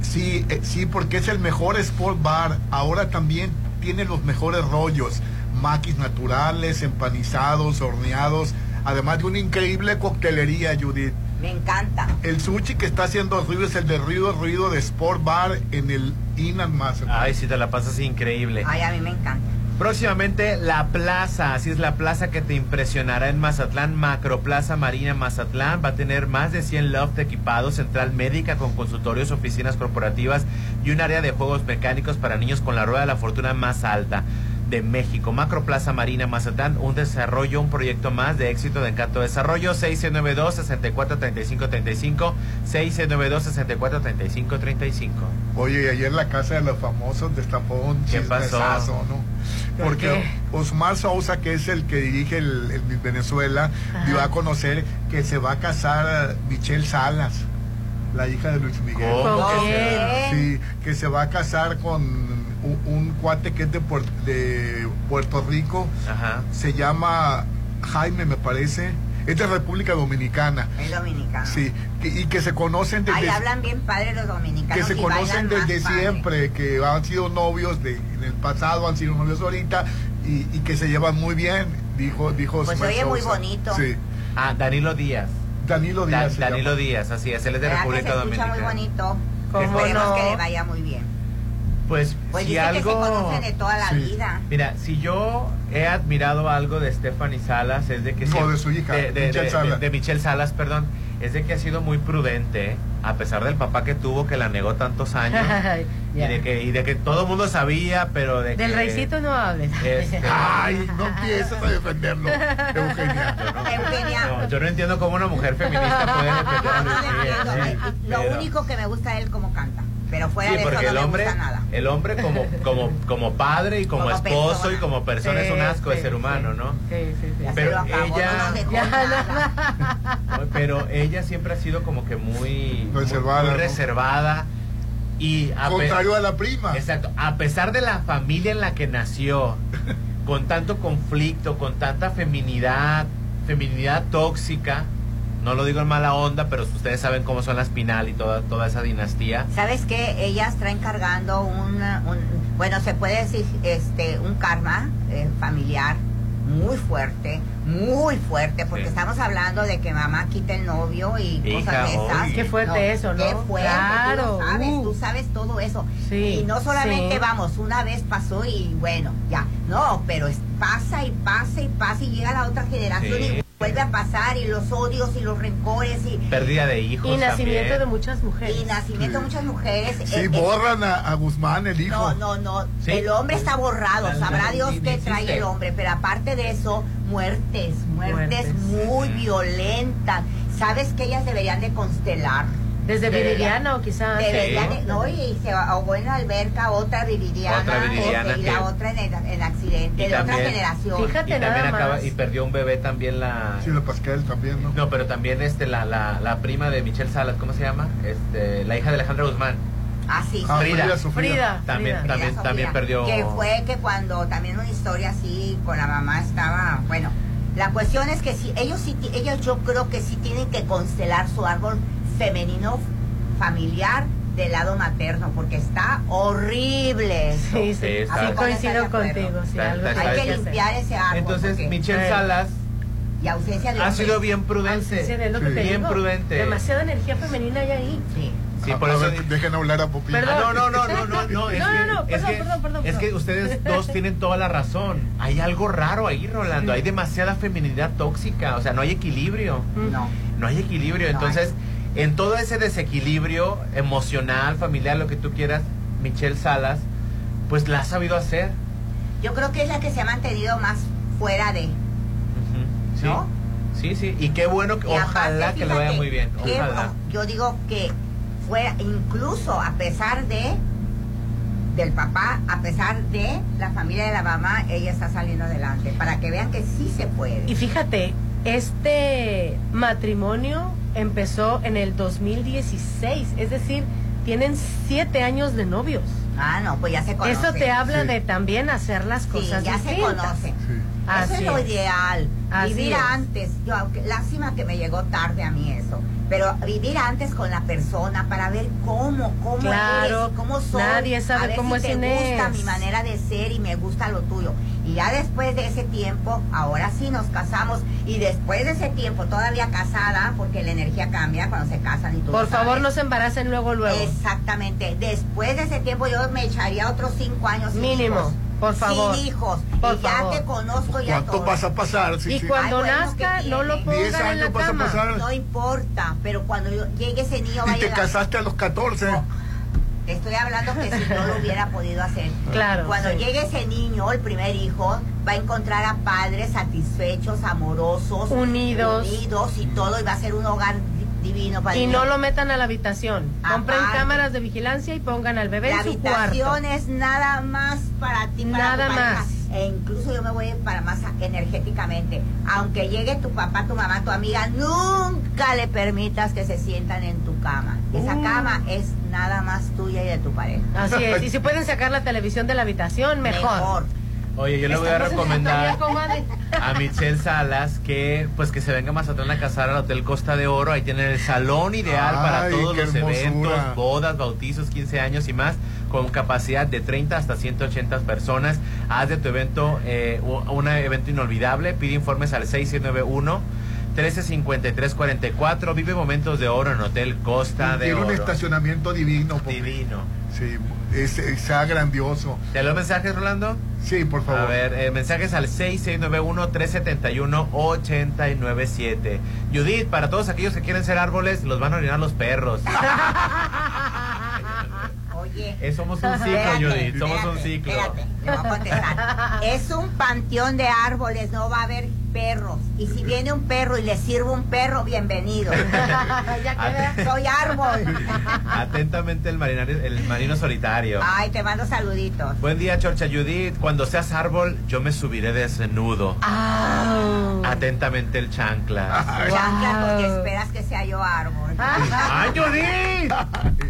Sí, eh, sí, porque es el mejor sport bar. Ahora también tiene los mejores rollos. Maquis naturales, empanizados, horneados. Además de una increíble coctelería, Judith. Me encanta. El sushi que está haciendo ruido es el de Ruido, Ruido de Sport Bar en el Inan Mazatlán. Ay, sí, te la pasas increíble. Ay, a mí me encanta. Próximamente la plaza, así es la plaza que te impresionará en Mazatlán, Macroplaza Marina Mazatlán, va a tener más de 100 loft equipados, central médica con consultorios, oficinas corporativas y un área de juegos mecánicos para niños con la rueda de la fortuna más alta de México. Macroplaza Marina Mazatlán, un desarrollo, un proyecto más de éxito de Encanto Desarrollo, 692-643535, 692-643535. Oye, y ayer la casa de los famosos destapó un ¿Qué pasó? ¿no? Porque Osmar Sousa, que es el que dirige el, el Miss Venezuela, dio a conocer que se va a casar Michelle Salas, la hija de Luis Miguel. ¿Cómo? Sí, que se va a casar con un, un cuate que es de, Puer- de Puerto Rico. Ajá. Se llama Jaime, me parece. Es de República Dominicana. Es dominicano. Sí, que- y que se conocen desde Ay, hablan bien padre los dominicanos. que se y conocen desde padre. siempre, que han sido novios de, en el pasado, han sido novios ahorita y, y que se llevan muy bien, dijo dijo Pues se oye muy bonito. Sí, Ah, Danilo Díaz. Danilo Da- Díaz. Danilo llama. Díaz, así es, él es de ¿Verdad que República se escucha Dominicana. muy bonito. ¿Cómo Esperemos no? que le vaya muy bien. Pues, Pues si dice que se algo... conocen de toda la Sí. vida. Mira, si yo he admirado algo de Stephanie Salas es de que No, de su hija, de, de- Michelle de- Salas. de- de Michelle Salas, perdón, es de que ha sido muy prudente, a pesar del papá que tuvo que la negó tantos años y de que y de que todo el mundo sabía, pero de Del que reycito no hables. este, Ay, no empieces a defenderlo, Eugenia. Eugenia. no, yo no entiendo cómo una mujer feminista puede defender a Luis lo Miguel, entiendo. sí, Lo pero- único que me gusta de él como canta. Pero fuera Sí, de eso porque no el me hombre, gusta nada. el hombre como, como, como padre y como, Como esposo persona. y como persona es un asco de ser sí. humano, ¿no? Sí, sí, sí. Pero ella- no. Pero ella siempre ha sido como que muy Reservada, muy ¿no? reservada y a Contrario a la prima. Exacto, a pesar de la familia en la que nació, con tanto conflicto, con tanta feminidad, feminidad tóxica, no lo digo en mala onda, pero ustedes saben cómo son las Pinal y toda toda esa dinastía. ¿Sabes qué? Ellas traen cargando un, un- bueno, se puede decir este un karma eh, familiar muy fuerte, muy fuerte, porque Sí. estamos hablando de que mamá quita el novio y Hija, cosas de esas. Qué fuerte eso, ¿no? Qué fuerte, Claro, tú lo sabes, uh. tú sabes todo eso. Sí, y no solamente sí. vamos, una vez pasó y bueno, ya, no, pero es- pasa y pasa y pasa y llega la otra generación Sí. y vuelve a pasar y los odios y los rencores y, Pérdida de hijos Y nacimiento también. de muchas mujeres. y nacimiento de muchas mujeres. Sí, eh, eh, borran a, a Guzmán, el hijo. no, no, no. Sí. El hombre está borrado. La- Sabrá la- Dios qué trae el hombre. Pero aparte de eso, muertes, muertes, Muertes. muy violentas. ¿Sabes que ellas deberían de constelar? Desde Deberían- Viridiana o quizás. De- no, y se ahogó en la alberca otra viridiana. Otra Viridiana este, y la otra en el, en el accidente Y de otra también- generación. Fíjate y también nada acaba más. y perdió un bebé también la Sí, la Pascal también, ¿no? No, pero también este la, la, la prima de Michelle Salas, ¿cómo se llama? Este, la hija de Alejandra Guzmán. Ah, sí. Ah, Frida. Frida. Frida. También Frida. también Frida también perdió Que fue que cuando también una historia así con la mamá estaba, bueno, la cuestión es que sí, ellos sí, ti- ellos yo creo que sí tienen que constelar su árbol femenino familiar del lado materno, porque está horrible. eso. Sí, sí. Sí, está- Sí, Así coincido contigo. Sí, Está- algo está- que Hay que limpiar ese árbol. Entonces porque- Michelle. Salas y ausencia de ha sido bien prudente. Que Sí. te Bien prudente. Demasiada energía femenina hay ahí. Sí. Sí, por a eso ver, dejen hablar a Popín. Perdón. Ah, no, no, no, no, no, no, es No, que, no, no, es perdón, que- perdón, perdón, es que ustedes dos tienen toda la razón. Hay algo raro ahí, Rolando. Hay demasiada feminidad tóxica, o sea, no hay equilibrio. No. No hay equilibrio. No Entonces, en todo ese desequilibrio emocional, familiar, lo que tú quieras, Michelle Salas, pues la ha sabido hacer. Yo creo que es la que se ha mantenido más fuera de. Ujú. Sí. ¿No? Sí, sí. Y qué bueno, que, Y ojalá aparte, que le vaya muy bien. que, Ojalá. yo digo que fuera, incluso a pesar de del papá, a pesar de la familia de la mamá, ella está saliendo adelante, para que vean que sí se puede. Y fíjate, este matrimonio empezó en el 2016, es decir, tienen siete años de novios. Ah, no, pues ya se conocen. Eso te habla Sí. de también hacer las Sí, cosas ya se conocen. Sí. Eso Así es lo ideal. Así vivir es. antes. Yo, aunque- lástima que me llegó tarde a mí eso. Pero vivir antes con la persona para ver cómo, cómo Claro, eres, cómo soy. nadie sabe a ver cómo si es te gusta mi manera de ser y me gusta lo tuyo. Y ya después de ese tiempo, ahora sí nos casamos. Y después de ese tiempo, todavía casada, porque la energía cambia cuando se casan y tú Por favor, sabes. no se embaracen luego, luego. Exactamente. Después de ese tiempo yo me echaría otros cinco años Mínimo, hijos. Por favor. Sin hijos. Por y ya favor. te conozco ya ¿Cuánto todo. vas a pasar? Sí, y sí. cuando Ay, nazca, ¿qué no lo pongan en la años vas a cama. pasar. No importa, pero cuando yo- llegue ese niño va a Y te llegar. casaste a los 14. Te estoy hablando que si no lo hubiera podido hacer. Claro, Cuando sí. llegue ese niño, el primer hijo, va a encontrar a padres satisfechos, amorosos, Unidos. unidos y todo, y va a ser un hogar divino para Y no lo metan a la habitación. Compren cámaras de vigilancia y pongan al bebé La en su habitación cuarto. es nada más para ti, para Nada tu más. E incluso yo me voy para más energéticamente. Aunque llegue tu papá, tu mamá, tu amiga, nunca le permitas que se sientan en tu cama. Esa Uh. cama es nada más tuya y de tu pareja. Así es. Y si pueden sacar la televisión de la habitación, mejor. Oye, yo le voy a recomendar a Michelle Salas que pues que se venga más atrás a casar al Hotel Costa de Oro. Ahí tienen el salón ideal para todos los hermosura. eventos, bodas, bautizos, 15 años y más, con capacidad de 30 hasta 180 personas. Haz de tu evento eh, un evento inolvidable. Pide informes al 691 135344. Vive momentos de oro en Hotel Costa de Tiene Oro. un estacionamiento divino. Divino. Sí, es, está grandioso. ¿Te los mensajes, Rolando? Sí, por favor. A ver, eh, mensajes al 6691-371-897. Judith, para todos aquellos que quieren ser árboles, los van a orinar los perros. Oye. Eh, somos un ciclo, Espérate, Judith, somos un ciclo. espérate, le voy a contestar. Es un panteón de árboles, no va a haber perros. Y si viene un perro y le sirvo un perro, bienvenido. Soy árbol. Atentamente el, marinario- el marino solitario. Ay, te mando saluditos. Buen día, Chorcha Judith. Cuando seas árbol, yo me subiré desnudo. Atentamente el. Chancla, porque esperas que sea yo árbol. ¡Ay, Judith!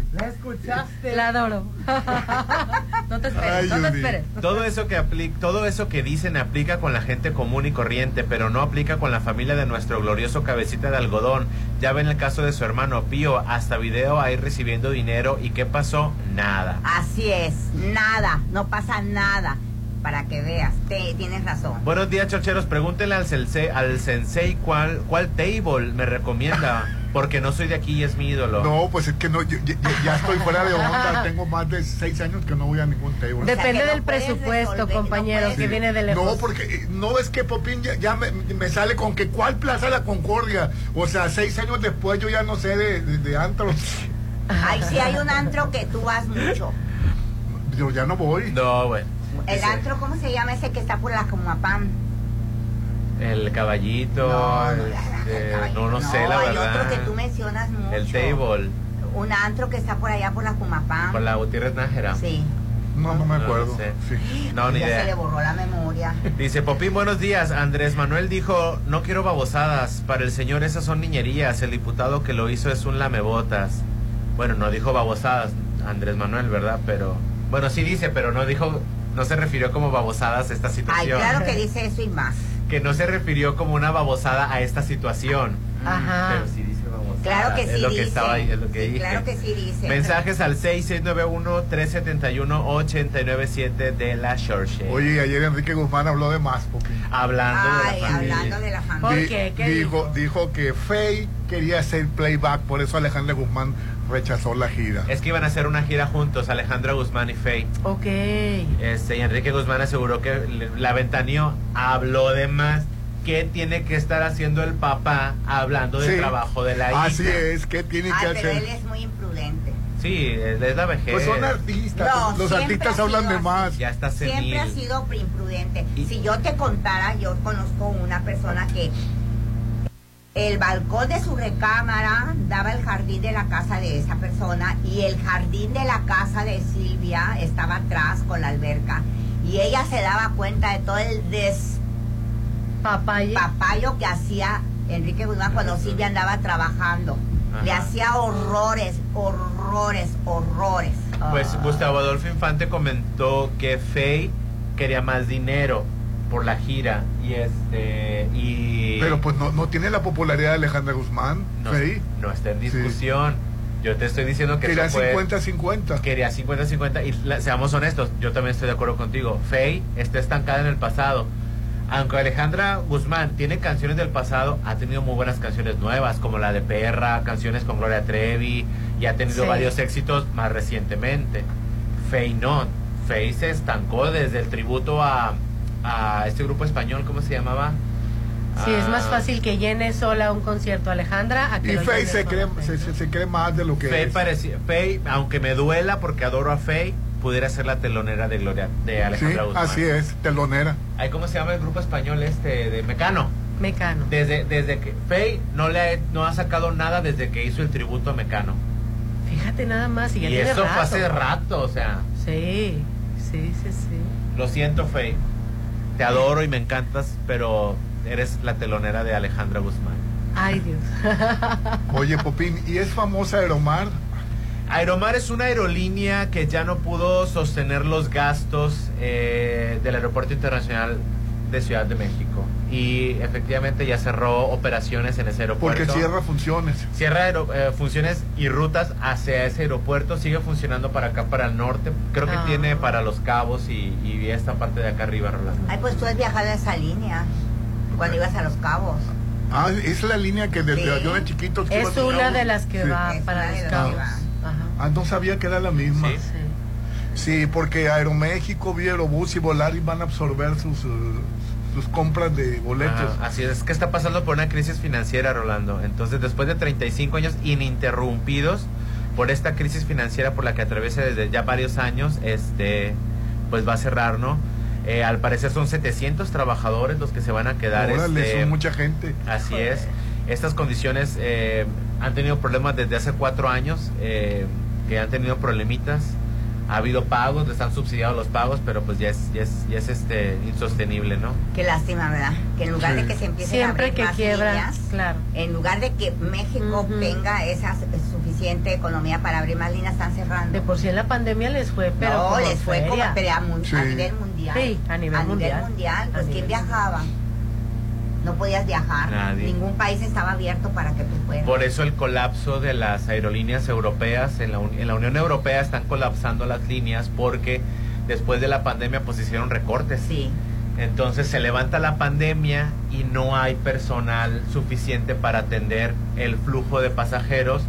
¿La escuchaste? La adoro. no te esperes, Ay, no te esperes. Todo eso que apli- todo eso que dicen aplica con la gente común y corriente, pero no aplica con la familia de nuestro glorioso cabecita de algodón. Ya ven el caso de su hermano Pío, hasta video ahí recibiendo dinero y qué pasó, nada. Así es, nada, no pasa nada. Para que veas, te, tienes razón. Buenos días, chorcheros. Pregúntenle al sensei, al sensei cuál, cuál table me recomienda, porque no soy de aquí y es mi ídolo. No, pues es que no, yo- ya, ya estoy fuera de onda. Tengo más de seis años que no voy a ningún table. Depende del presupuesto, compañero, que viene de lejos. No, porque eh, no es que Popín ya, ya me, me sale con que cuál Plaza La Concordia. O sea, seis años después yo ya no sé de, de, de antros. Ay, sí hay un antro que tú vas mucho. Yo ya no voy. No, güey. El antro, ¿cómo se llama ese que está por la Comapam? El caballito. No, no, este, no, no, sé, la hay verdad. otro que tú mencionas mucho. El table, Un antro que está por allá por la Comapam. por la Gutiérrez Nájera. Sí. No, no me acuerdo. sé. No, ni ya se le idea. borró la memoria. Dice Popín, buenos días. Andrés Manuel dijo, no quiero babosadas. Para el señor esas son niñerías. El diputado que lo hizo es un lamebotas. Bueno, no dijo babosadas, Andrés Manuel, ¿verdad? Pero, bueno, sí dice, pero no dijo, no se refirió como babosadas a esta Ay, situación. claro que dice eso y más. Que no se refirió como una babosada a esta situación. Ajá. Pero sí dice babosada. Claro que sí Es lo que dice. estaba ahí, es lo que Sí, dije. claro que sí dice. Mensajes al 6691-371-897 de la Shortshe. Oye, ayer Enrique Guzmán habló de más, Popín. Hablando Ay, de la familia. hablando de la familia. Di- qué? ¿Qué dijo, dijo que Faye quería hacer playback, por eso Alejandra Guzmán rechazó la gira. Es que iban a hacer una gira juntos, Alejandra Guzmán y Faye. Ok. Este, y Enrique Guzmán aseguró que la ventaneó, habló de más. ¿Qué tiene que estar haciendo el papá hablando del Sí. trabajo de la hija? Así es, ¿qué tiene que Ay, pero hacer? él es muy imprudente. Sí, es, la vejez. Pues son artistas, No, los artistas ha hablan de más. Ya está senil. Siempre ha sido imprudente. Si yo te contara, yo conozco una persona que el balcón de su recámara daba el jardín de la casa de esa persona y el jardín de la casa de Silvia estaba atrás con la alberca. Y ella se daba cuenta de todo el des papayo que hacía Enrique Guzmán cuando Silvia andaba trabajando. Le hacía horrores, horrores, horrores. Pues Gustavo Adolfo Infante comentó que Faye quería más dinero por la gira y este y Pero pues no, no tiene la popularidad de Alejandra Guzmán, no, no está en discusión. Yo te estoy diciendo que Quería eso fue- 50-50. Quería 50-50 y la- seamos honestos, yo también estoy de acuerdo contigo. Faye está estancada en el pasado. Aunque Alejandra Guzmán tiene canciones del pasado, ha tenido muy buenas canciones nuevas, como la de Perra, canciones con Gloria Trevi, y ha tenido Sí. varios éxitos más recientemente. Faye no. Faye se estancó desde el tributo a, a este grupo español, ¿cómo se llamaba? Sí, es más Ah, fácil que llene sola un concierto Alejandra a que Y Faye se cree, se, se- se cree más de lo que Faye es. parecía, Faye, aunque me duela porque adoro a Faye, pudiera ser la telonera de Gloria, de Sí, Alejandra Guzmán. así es, telonera. Ay, ¿Cómo se llama el grupo español este de Mecano? Mecano. Desde, desde que Faye no le ha, no ha sacado nada desde que hizo el tributo a Mecano. Fíjate nada más. Y, ya Y tiene eso rato. fue hace rato, o sea, Sí, sí, sí, sí. lo siento Faye. Te adoro y me encantas, pero eres la telonera de Alejandra Guzmán. Ay, Dios. Oye, Popín, ¿y es famosa Aeromar? Aeromar es una aerolínea que ya no pudo sostener los gastos eh, del Aeropuerto Internacional de Ciudad de México. Y efectivamente ya cerró operaciones en ese aeropuerto. Porque cierra funciones. Cierra eh, funciones y rutas hacia ese aeropuerto. Sigue funcionando para acá, para el norte. Creo que Ah. tiene para Los Cabos y, y esta parte de acá arriba, Rolando. Ay, pues tú has viajado a esa línea cuando ibas a Los Cabos. Ah, es la línea que desde sí. de chiquitos... Es una de las que va para los cabos. Ah, no sabía que era la misma. Sí, sí. porque Aeroméxico, Aerobús y Volaris van a absorber sus... Uh, sus compras de boletos. así es, que está pasando por una crisis financiera, Rolando. Entonces, después de 35 años ininterrumpidos por esta crisis financiera por la que atraviesa desde ya varios años, este, pues va a cerrar, ¿no? Eh, al parecer son 700 trabajadores los que se van a quedar. Órale, este, son mucha gente. Así es. Estas condiciones eh, han tenido problemas desde hace cuatro años, eh, que han tenido problemitas. Ha habido pagos, les han subsidiado los pagos, pero pues ya es, ya es, ya es este insostenible, ¿no? Qué lástima, ¿verdad? Que en lugar de que se empiece Siempre a abrir que más líneas, claro. en lugar de que México tenga esa suficiente economía para abrir más líneas, están cerrando. De por sí en la pandemia les fue, pero no, les fue como a, sí. a nivel mundial. Sí, a nivel a mundial. Nivel mundial, pues ¿quién viajaba? No podías viajar. Nadie. Ningún país estaba abierto para que tú fueras. Por eso el colapso de las aerolíneas europeas, en la, en la Unión Europea están colapsando las líneas porque después de la pandemia pues hicieron recortes. Sí. Entonces se levanta la pandemia y no hay personal suficiente para atender el flujo de pasajeros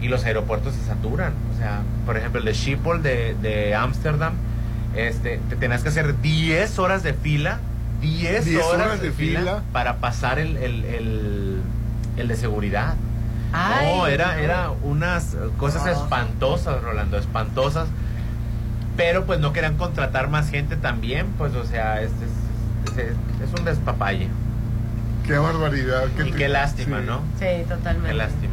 y los aeropuertos se saturan. O sea, por ejemplo, el de Schiphol de Ámsterdam, este, te tenías que hacer 10 horas de fila 10, horas, de, fila, para pasar el, el, el, de seguridad. no, era, era unas cosas espantosas, Rolando, espantosas. Pero pues no querían contratar más gente también, pues o sea, es, es, es, un despapalle. Qué barbaridad. Qué y qué lástima, ¿no? Sí, totalmente. Qué lástima.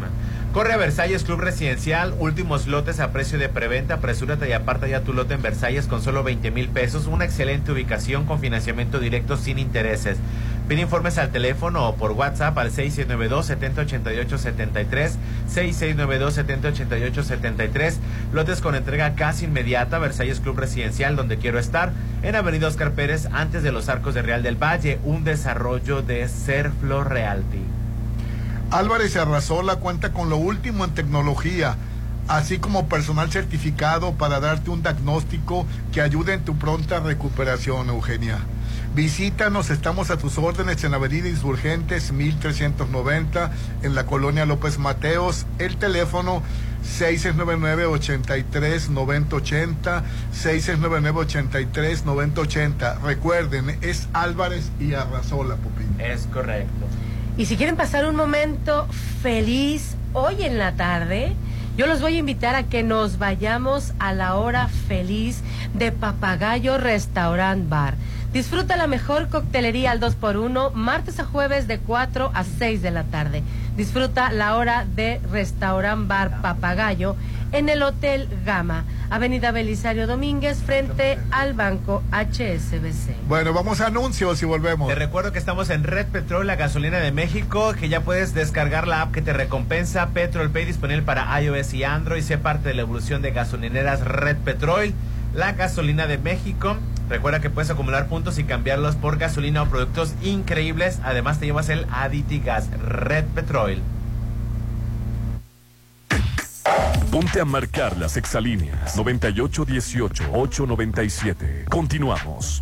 Corre a Versalles Club Residencial, últimos lotes a precio de preventa, apresúrate y aparta ya tu lote en Versalles con solo 20 mil pesos, una excelente ubicación con financiamiento directo sin intereses. Pide informes al teléfono o por WhatsApp al 6692-7088-73, 6692-7088-73, lotes con entrega casi inmediata, Versalles Club Residencial, donde quiero estar, en Avenida Oscar Pérez, antes de los Arcos de Real del Valle, un desarrollo de Serflo Realty. Álvarez Arrazola cuenta con lo último en tecnología, así como personal certificado para darte un diagnóstico que ayude en tu pronta recuperación, Eugenia. Visítanos, estamos a tus órdenes en Avenida Insurgentes 1390, en la colonia López Mateos. El teléfono 6699-83-9080, 6699-83-9080. Recuerden, es Álvarez y Arrazola, Pupín. Es correcto. Y si quieren pasar un momento feliz hoy en la tarde, yo los voy a invitar a que nos vayamos a la hora feliz de Papagayo Restaurant Bar. Disfruta la mejor coctelería al 2x1, martes a jueves de 4 a 6 de la tarde. Disfruta la hora de Restaurant Bar Papagayo en el Hotel Gama. Avenida Belisario Domínguez, frente al Banco HSBC. Bueno, vamos a anuncios y volvemos. Te recuerdo que estamos en Red Petrol, la gasolina de México, que ya puedes descargar la app que te recompensa, Petrol Pay, disponible para iOS y Android. Sé parte de la evolución de gasolineras Red Petrol, la gasolina de México. Recuerda que puedes acumular puntos y cambiarlos por gasolina o productos increíbles. Además, te llevas el Aditigas Red Petrol. Ponte a marcar las exalíneas 9818-897. Continuamos.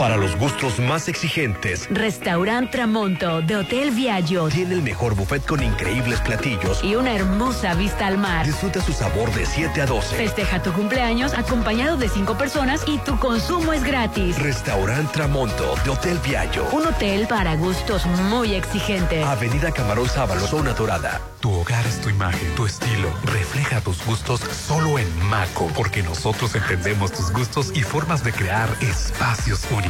Para los gustos más exigentes, Restaurant Tramonto de Hotel Viaggio tiene el mejor buffet con increíbles platillos y una hermosa vista al mar. Disfruta su sabor de 7 a 12. Festeja tu cumpleaños acompañado de 5 personas y tu consumo es gratis. Restaurant Tramonto de Hotel Viaggio. Un hotel para gustos muy exigentes. Avenida Camarón Sábalo, zona dorada. Tu hogar es tu imagen, tu estilo. Refleja tus gustos solo en Maco, porque nosotros entendemos tus gustos y formas de crear espacios únicos.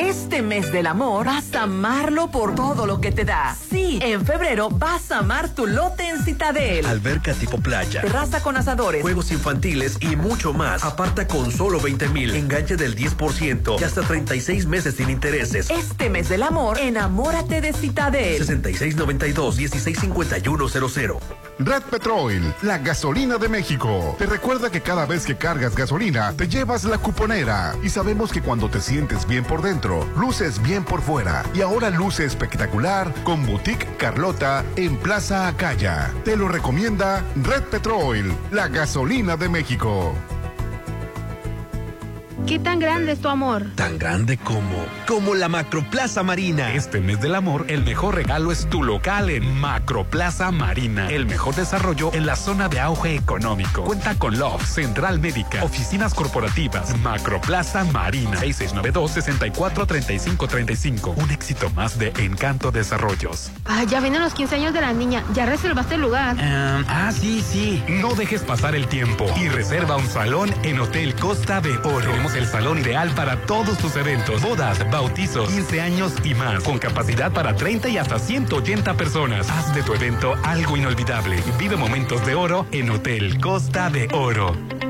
Este mes del amor vas a amarlo por todo lo que te da. Sí, en febrero vas a amar tu lote en Citadel. Alberca tipo playa. Terraza con asadores. Juegos infantiles y mucho más. Aparta con solo 20 mil. Enganche del 10% y hasta 36 meses sin intereses. Este mes del amor, enamórate de Citadel. 6692-165100. Red Petrol, la gasolina de México. Te recuerda que cada vez que cargas gasolina, te llevas la cuponera. Y sabemos que cuando te sientes bien por dentro, luces bien por fuera. Y ahora luce espectacular con Boutique Carlota en Plaza Acaya. Te lo recomienda Red Petrol, la gasolina de México. ¿Qué tan grande es tu amor? Tan grande como, como la Macroplaza Marina. Este mes del amor, el mejor regalo es tu local en Macroplaza Marina. El mejor desarrollo en la zona de auge económico. Cuenta con Love, Central Médica, oficinas corporativas, Macroplaza Marina. 6692-643535. Un éxito más de Encanto Desarrollos. Ah, ya vienen los 15 años de la niña. ¿Ya reservaste el lugar? ah, sí, sí. No dejes pasar el tiempo y reserva un salón en Hotel Costa de Oro. Tenemos el salón ideal para todos tus eventos, bodas, bautizos, 15 años y más, con capacidad para 30 y hasta 180 personas. Haz de tu evento algo inolvidable. Vive momentos de oro en Hotel Costa de Oro.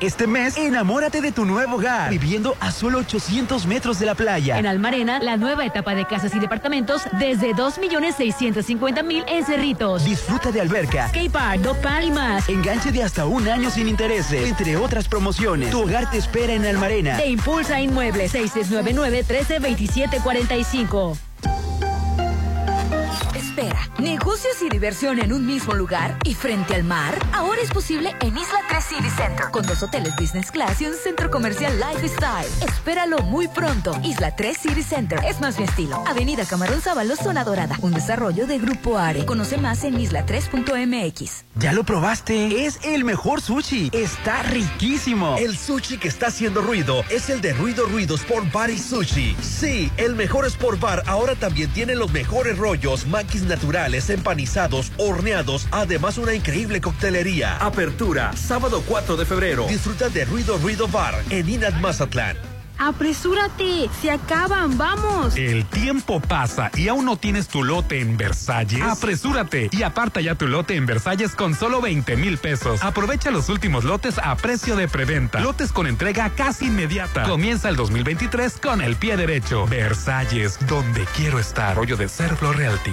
Este mes, enamórate de tu nuevo hogar, viviendo a solo 800 metros de la playa. En Almarena, la nueva etapa de casas y departamentos desde 2.650.000 en Cerritos. Disfruta de alberca, skate park, dog y más. Enganche de hasta un año sin intereses, entre otras promociones. Tu hogar te espera en Almarena. Te impulsa Inmuebles 6699 132745 espera. Negocios y diversión en un mismo lugar y frente al mar. Ahora es posible en Isla 3 City Center, con dos hoteles business class y un centro comercial lifestyle. Espéralo muy pronto. Isla 3 City Center es más mi estilo. Avenida Camarón Sábalo, zona dorada. Un desarrollo de Grupo Are. Conoce más en isla3.mx. ¿Ya lo probaste? Es el mejor sushi. Está riquísimo. El sushi que está haciendo ruido es el de Ruido Ruido Sport Bar y Sushi. Sí, el mejor Sport Bar ahora también tiene los mejores rollos, maquis naturales, empanizados, horneados, además una increíble coctelería. Apertura, sábado 4 de febrero. Disfruta de Ruido Ruido Bar en Inat Mazatlán. Apresúrate, se acaban, vamos. El tiempo pasa y aún no tienes tu lote en Versalles. Apresúrate y aparta ya tu lote en Versalles con solo 20 mil pesos. Aprovecha los últimos lotes a precio de preventa. Lotes con entrega casi inmediata. Comienza el 2023 con el pie derecho. Versalles, donde quiero estar. Rollo de Serflo Realty.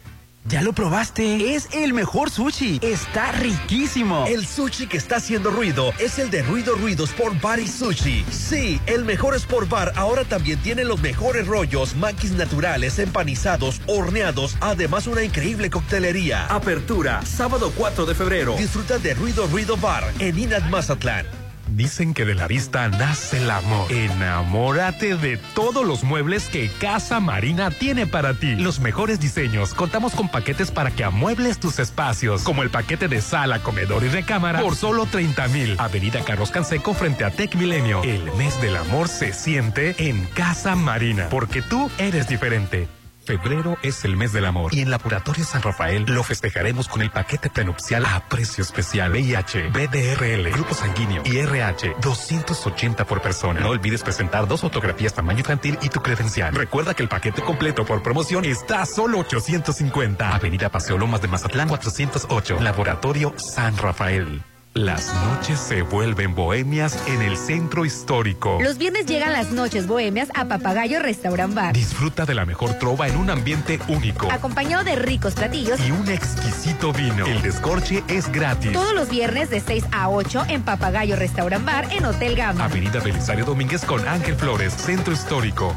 ¿Ya lo probaste? Es el mejor sushi. Está riquísimo. El sushi que está haciendo ruido es el de Ruido Ruido Sport Bar y Sushi. Sí, el mejor Sport Bar ahora también tiene los mejores rollos, maquis naturales, empanizados, horneados, además una increíble coctelería. Apertura, sábado 4 de febrero. Disfruta de Ruido Ruido Bar en Inat Mazatlán. Dicen que de la vista nace el amor. Enamórate de todos los muebles que Casa Marina tiene para ti. Los mejores diseños. Contamos con paquetes para que amuebles tus espacios, como el paquete de sala, comedor y recámara por solo 30 mil. Avenida Carlos Canseco frente a Tech Milenio. El mes del amor se siente en Casa Marina, porque tú eres diferente. Febrero es el mes del amor y en Laboratorio San Rafael lo festejaremos con el paquete prenupcial a precio especial VIH, BDRL, grupo sanguíneo y RH 280 por persona. No olvides presentar dos fotografías tamaño infantil y tu credencial. Recuerda que el paquete completo por promoción está a solo 850. Avenida Paseo Lomas de Mazatlán 408. Laboratorio San Rafael. Las noches se vuelven bohemias en el centro histórico. Los viernes llegan las noches bohemias a Papagayo Restaurant Bar. Disfruta de la mejor trova en un ambiente único. Acompañado de ricos platillos y un exquisito vino. El descorche es gratis. Todos los viernes de 6 a 8 en Papagayo Restaurant Bar en Hotel Gama. Avenida Belisario Domínguez con Ángel Flores, Centro Histórico.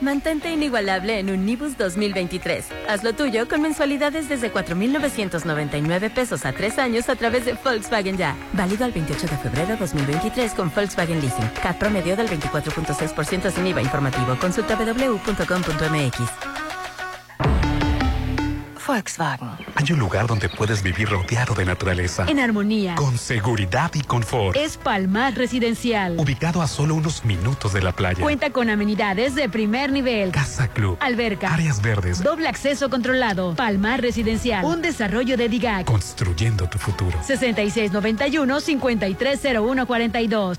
Mantente inigualable en un Nibus 2023. Hazlo tuyo con mensualidades desde 4.999 pesos a tres años a través de Volkswagen Ya. Válido al 28 de febrero 2023 con Volkswagen Leasing. CAT promedio del 24.6% sin IVA informativo. Consulta www.com.mx. Volkswagen. Hay un lugar donde puedes vivir rodeado de naturaleza. En armonía. Con seguridad y confort. Es Palmar Residencial. Ubicado a solo unos minutos de la playa. Cuenta con amenidades de primer nivel. Casa Club. Alberca. Áreas verdes. Doble acceso controlado. Palmar Residencial. Un desarrollo de DIGAC. Construyendo tu futuro. 6691-530142.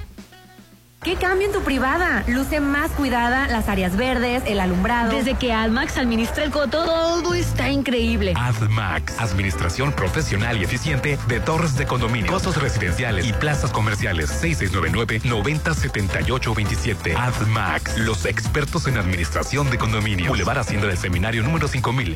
¿Qué cambio en tu privada? Luce más cuidada, las áreas verdes, el alumbrado. Desde que AdMax administra el coto, todo está increíble. AdMax, administración profesional y eficiente de torres de condominio, costos residenciales y plazas comerciales. 6699-907827. AdMax, los expertos en administración de condominio. Boulevard Hacienda del Seminario número 5000.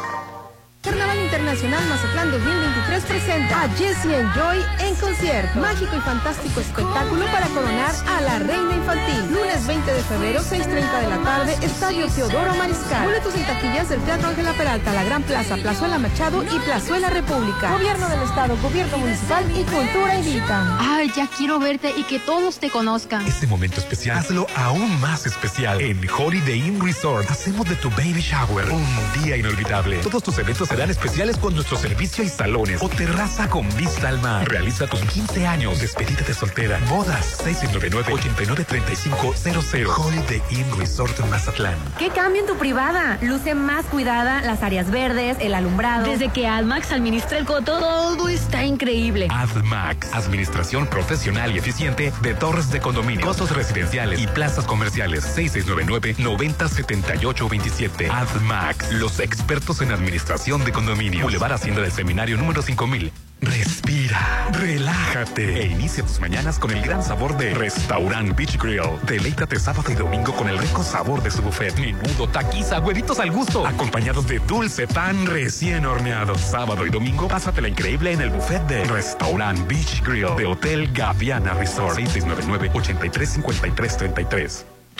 Carnaval Internacional Mazatlán 2023 presenta a Jesse Joy en concierto. Mágico y fantástico espectáculo para coronar a la reina infantil. Lunes 20 de febrero, 6.30 de la tarde, Estadio Teodoro Mariscal. Boletos en taquillas del Teatro Ángela Peralta, La Gran Plaza, Plazuela Machado y Plazuela República. Gobierno del Estado, Gobierno Municipal y Cultura invitan. Ay, ya quiero verte y que todos te conozcan. Este momento especial, hazlo aún más especial. En Holiday Inn Resort, hacemos de tu baby shower un día inolvidable. Todos tus eventos serán especiales con nuestro servicio y salones o terraza con vista al mar. Realiza tus 15 años, despedida de soltera, bodas 699-893500. Holiday Inn Resort en Mazatlán. ¿Qué cambio en tu privada? Luce más cuidada, las áreas verdes, el alumbrado. Desde que AdMax administra el coto, todo está increíble. AdMax, administración profesional y eficiente de torres de condominio, costos residenciales y plazas comerciales 6699-907827. AdMax, los expertos en administración de condominio. Boulevard Hacienda del Seminario número 5000. Respira, relájate e inicia tus mañanas con el gran sabor de Restaurant Beach Grill. Deleítate sábado y domingo con el rico sabor de su buffet. Menudo, taquiza, huevitos al gusto, acompañados de dulce pan recién horneado. Sábado y domingo, pásatela increíble en el buffet de Restaurant Beach Grill de Hotel Gaviana Resort. 6699-835333.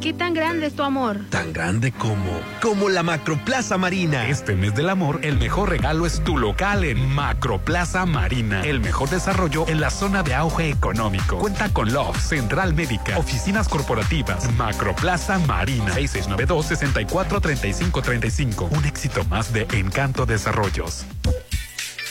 ¿Qué tan grande es tu amor? Tan grande como, como la Macroplaza Marina. Este mes del amor, el mejor regalo es tu local en Macroplaza Marina. El mejor desarrollo en la zona de auge económico. Cuenta con Love, Central Médica, oficinas corporativas, Macroplaza Marina. 6692-643535. Un éxito más de Encanto Desarrollos.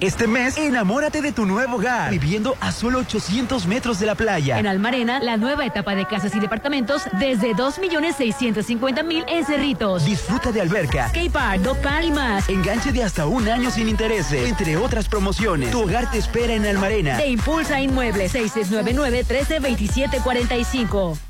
Este mes, enamórate de tu nuevo hogar, viviendo a solo 800 metros de la playa. En Almarena, la nueva etapa de casas y departamentos desde 2.650.000 en Cerritos. Disfruta de alberca, skatepark, park y más. Enganche de hasta un año sin intereses, entre otras promociones. Tu hogar te espera en Almarena. Te impulsa Inmuebles 6699 132745.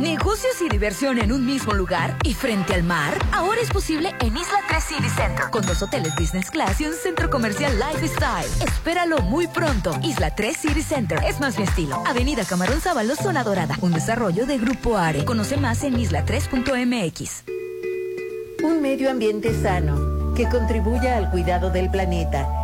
Negocios y diversión en un mismo lugar y frente al mar. Ahora es posible en Isla 3 City Center, con dos hoteles business class y un centro comercial lifestyle. Espéralo muy pronto. Isla 3 City Center es más mi estilo. Avenida Camarón Sábalo, Zona Dorada. Un desarrollo de Grupo Are. Conoce más en isla3.mx. Un medio ambiente sano que contribuya al cuidado del planeta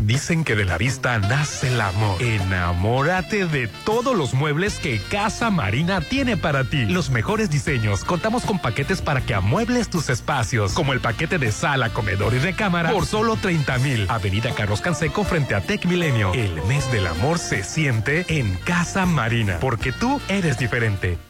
Dicen que de la vista nace el amor. Enamórate de todos los muebles que Casa Marina tiene para ti. Los mejores diseños. Contamos con paquetes para que amuebles tus espacios, como el paquete de sala, comedor y recámara por solo 30 mil. Avenida Carlos Canseco frente a Tech Milenio. El mes del amor se siente en Casa Marina, porque tú eres diferente.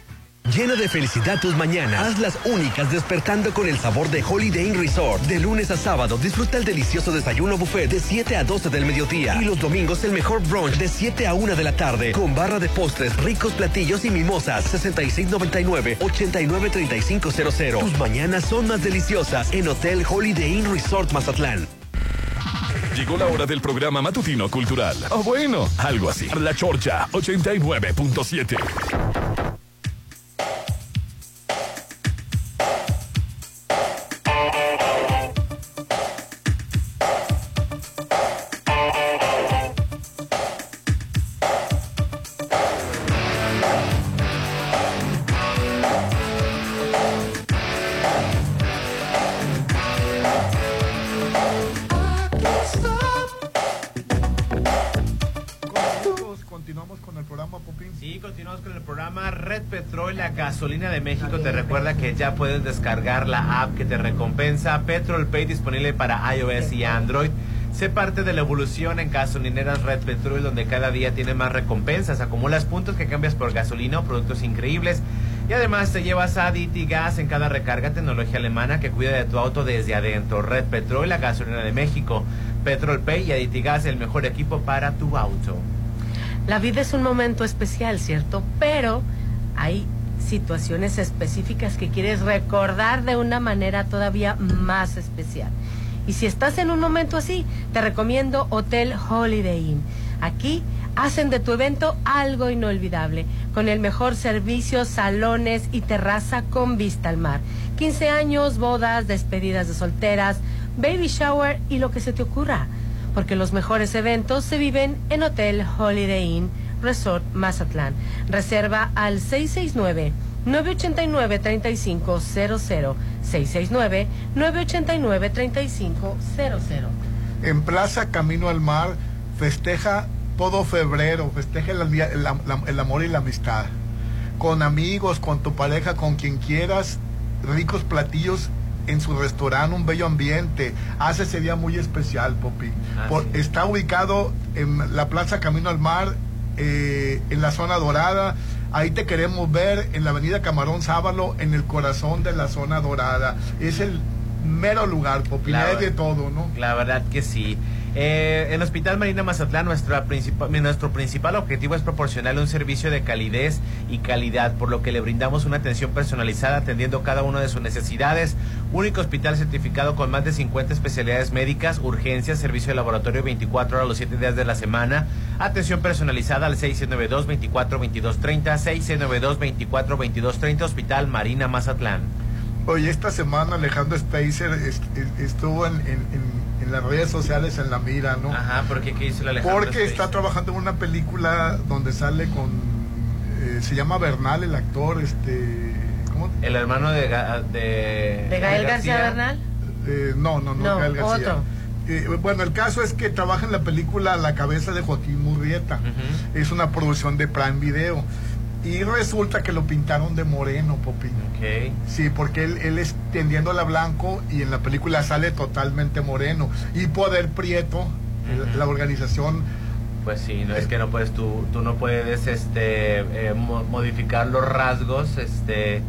Llena de felicidad tus mañanas. Haz las únicas despertando con el sabor de Holiday Inn Resort. De lunes a sábado disfruta el delicioso desayuno buffet de 7 a 12 del mediodía. Y los domingos el mejor brunch de 7 a 1 de la tarde. Con barra de postres, ricos platillos y mimosas. 6699-893500. Tus mañanas son más deliciosas en Hotel Holiday Inn Resort Mazatlán. Llegó la hora del programa matutino cultural. O bueno, algo así. La Chorcha 89.7. De México te recuerda que ya puedes descargar la app que te recompensa Petrol Pay disponible para iOS y Android. Sé parte de la evolución en gasolineras Red Petrol donde cada día tiene más recompensas. Acumulas puntos que cambias por gasolina o productos increíbles. Y además te llevas a Gas en cada recarga, tecnología alemana que cuida de tu auto desde adentro. Red Petrol, la gasolina de México. Petrol Pay y Gas, el mejor equipo para tu auto. La vida es un momento especial, ¿cierto? Pero hay situaciones específicas que quieres recordar de una manera todavía más especial. Y si estás en un momento así, te recomiendo Hotel Holiday Inn. Aquí hacen de tu evento algo inolvidable, con el mejor servicio, salones y terraza con vista al mar. 15 años, bodas, despedidas de solteras, baby shower y lo que se te ocurra. Porque los mejores eventos se viven en Hotel Holiday Inn Resort Mazatlán. Reserva al 669 989 3500 669 989 3500. En Plaza Camino al Mar festeja todo febrero, festeja el, el amor y la amistad. Con amigos, con tu pareja, con quien quieras, ricos platillos en su restaurante, un bello ambiente. Hace ese día muy especial, Popi. Ah, está ubicado en la Plaza Camino al Mar, eh, en la zona dorada. Ahí te queremos ver en la avenida Camarón Sábalo, en el corazón de la zona dorada. Es el mero lugar, Popi, La hay ver- de todo, ¿no? La verdad que sí. Eh, en Hospital Marina Mazatlán, nuestra principal, nuestro principal objetivo es proporcionarle un servicio de calidez y calidad, por lo que le brindamos una atención personalizada atendiendo cada una de sus necesidades. Único hospital certificado con más de 50 especialidades médicas, urgencias, servicio de laboratorio 24 horas los 7 días de la semana, atención personalizada al 692-24-2230, 692-24-2230, Hospital Marina Mazatlán. Oye, esta semana Alejandro Spacer est- est- estuvo en, en- en- en las redes sociales en la mira, ¿no? Ajá, ¿por qué? ¿Qué hizo el Alejandro Porque está trabajando en una película donde sale con... eh, se llama Bernal, el actor, este... ¿Cómo? El hermano de, Ga- de, ¿De Gael García Bernal? Eh, no, no, no, No, Gael García. otro. Eh, bueno, el caso es que trabaja en la película La cabeza de Joaquín Murrieta. Es una producción de Prime Video. Y resulta que lo pintaron de moreno, Popi. Sí, porque él, él es tendiéndola a blanco y en la película sale totalmente moreno. Y Poder Prieto, la organización Pues sí, no es que no puedes tú, tú no puedes este eh, mo- modificar los rasgos este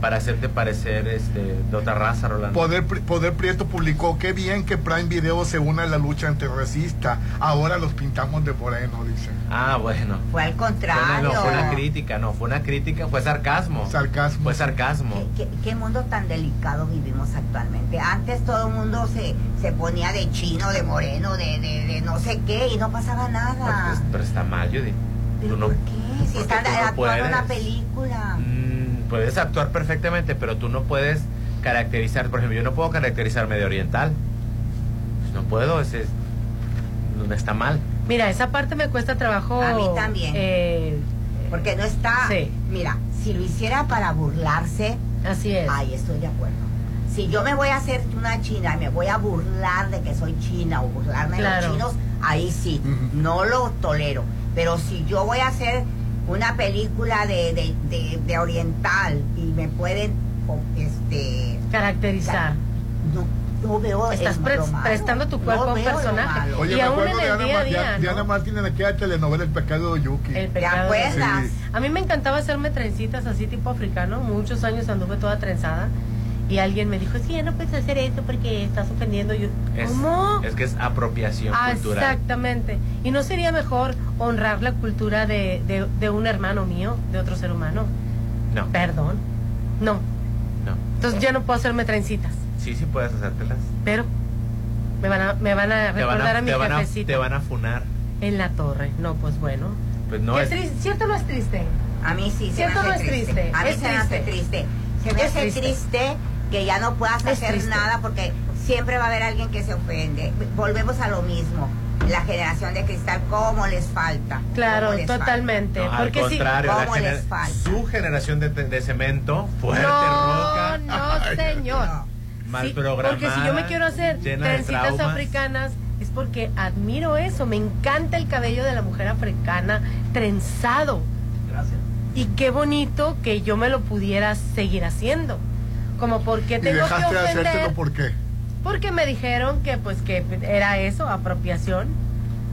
para hacerte parecer este de otra raza, Rolando. Poder, Poder Prieto publicó, qué bien que Prime Video se une a la lucha antirracista. Ahora los pintamos de moreno, dice. Ah, bueno. Fue al Fue contrario. no, fue una crítica, no, fue una crítica, fue sarcasmo. Sarcasmo. Fue sarcasmo. ¿Qué, qué mundo tan delicado vivimos actualmente. Antes todo el mundo se, se ponía de chino, de moreno, de, de, de no sé qué y no pasaba nada. Pero, pero está mal, Judy. Tú no, ¿Qué? Si tú no actuando una película. Mm, puedes actuar perfectamente, pero tú no puedes caracterizar, por ejemplo, yo no puedo caracterizarme de oriental. Pues no puedo, ese es, no está mal. Mira, esa parte me cuesta trabajo. A mí también. eh, Porque no está. Sí. Mira, si lo hiciera para burlarse. Así es. Ahí estoy de acuerdo. Si yo me voy a hacer una china y me voy a burlar de que soy china o burlarme de los chinos, ahí sí, no lo tolero. Pero si yo voy a hacer una película de, de, de, de oriental y me pueden este Caracterizar. no, no veo Estás pre- lo malo. prestando tu No cuerpo a un personaje. Oye, Y me aún acuerdo en de el Ana, día a día, ¿no? Diana Martín en aquella telenovela El pecado de Yuki. El pecado acuerdas? Sí. A mí me encantaba hacerme trencitas así tipo africano. Muchos años anduve toda trenzada. Y alguien me dijo, sí, ya no puedes hacer esto porque estás ofendiendo. Yo, Es, ¿Cómo? es que es apropiación Ah, cultural. exactamente. ¿Y no sería mejor honrar la cultura de, de, de un hermano mío, de otro ser humano? No. Perdón. No. No. Entonces ya no puedo hacerme trencitas. Sí, sí puedes hacértelas. Pero me van a, me van a van recordar a, a, mi te, van a, te van a funar. en la torre. No, pues bueno. Pues no ¿Qué es. triste? ¿Cierto no es triste? A mí sí, se me ¿Cierto hace o no es triste? A mí Es se me hace triste. triste. Se me Es hace triste. triste. Que ya no puedas Es hacer triste. nada porque siempre va a haber alguien que se ofende. Volvemos a lo mismo. La generación de cristal, ¿cómo les falta? Claro, ¿Cómo les totalmente. No, al porque sí. contrario, la ¿Cómo gener- les falta? su generación de, de cemento, fuerte, no, roca, no, señor. mal Sí, programada. Porque si yo me quiero hacer trencitas africanas es porque admiro eso. Me encanta el cabello de la mujer africana trenzado. Gracias. Y qué bonito que yo me lo pudiera seguir haciendo. Como porque Y tengo que dejaste de ofender. hacértelo, ¿por qué? Porque me dijeron que pues que era eso, apropiación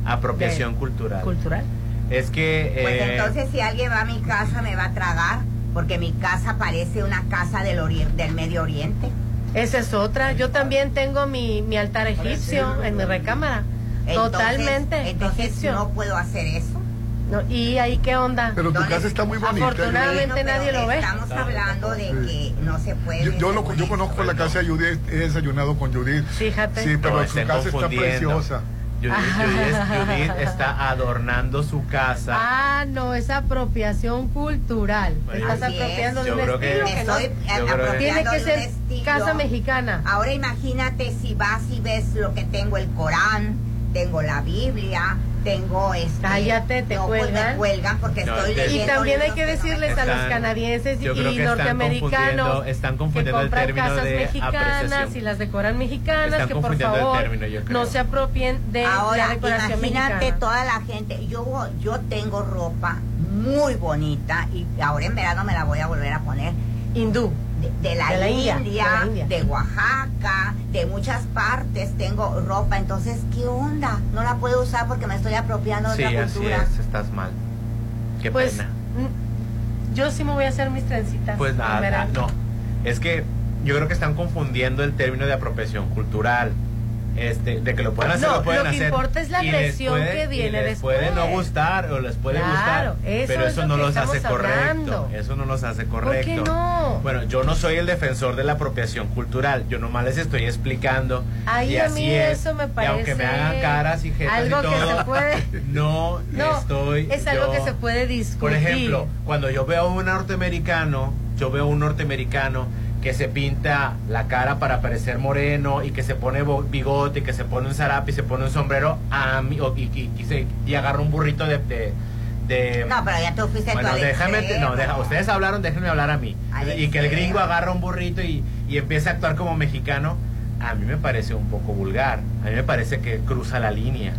Apropiación De- cultural. cultural. Es que. Pues eh, entonces si alguien va a mi casa me va a tragar porque mi casa parece una casa del, ori- del Medio Oriente. Esa es otra. Yo también tengo mi, mi altar egipcio en mi recámara. Entonces- Totalmente. Entonces egipcio. no puedo hacer eso. No, ¿Y ahí qué onda? Pero tu casa está muy bonita. Afortunadamente Bueno, nadie lo ve. Estamos hablando de que no se puede. Yo, yo, lo- yo conozco la casa de Judith, he desayunado con Judith. Fíjate. Sí, pero No, su casa está preciosa. Judith, Judith- Judith está adornando su casa. Ah, no, es apropiación cultural. Bueno, estás así es. apropiando de un que- estilo Me que no. que- apropiando Tiene que ser estilo. casa mexicana. Ahora imagínate si vas y ves lo que tengo el Corán, tengo la Biblia, tengo este. Cállate, te no, pues cuelgan. me cuelgan porque No, estoy te- Y leyendo. también hay que decirles a los canadienses y están norteamericanos confundiendo- están que confundiendo compran término casas de mexicanas apreciación. y las decoran mexicanas, Están que por favor término, no se apropien de Ahora, la decoración imagínate mexicana. toda la gente. Yo, yo tengo ropa muy bonita y ahora en verano me la voy a volver a poner. Hindú. De, de la, De la India, India, de la India. de Oaxaca, de muchas partes tengo ropa. Entonces, ¿qué onda? No la puedo usar porque me estoy apropiando de Sí, otra así cultura. es, estás mal. Qué Pues pena. mm, yo sí me voy a hacer mis trencitas. Pues nada, no. Es que yo creo que están confundiendo el término de apropiación cultural. Este, de que lo pueden hacer, No, lo pueden lo que hacer. importa es la Y les agresión puede- que y viene les puede no después. gustar o les puede Claro, gustar, eso pero es eso lo no que los hace estamos correcto. hablando. Eso no los hace qué correcto. no? Bueno, yo no soy el defensor de la apropiación cultural. Yo nomás les estoy explicando. Ay, y a así mí es. eso me Y aunque me parece hagan caras y jetas algo y que todo, se puede- no, No, estoy. es algo yo- que se puede discutir. Por ejemplo, cuando yo veo a un norteamericano, yo veo a un norteamericano que se pinta la cara para parecer moreno y que se pone bigote y que se pone un zarape y se pone un sombrero a mí, o- y, y- y se- y agarra un burrito de... de- de- No, pero ya tú fuiste bueno, déjame, extremo. no, deja- ustedes hablaron, déjenme hablar a mí. Al y que el gringo agarra un burrito y, y empieza a actuar como mexicano, a mí me parece un poco vulgar. A mí me parece que cruza la línea.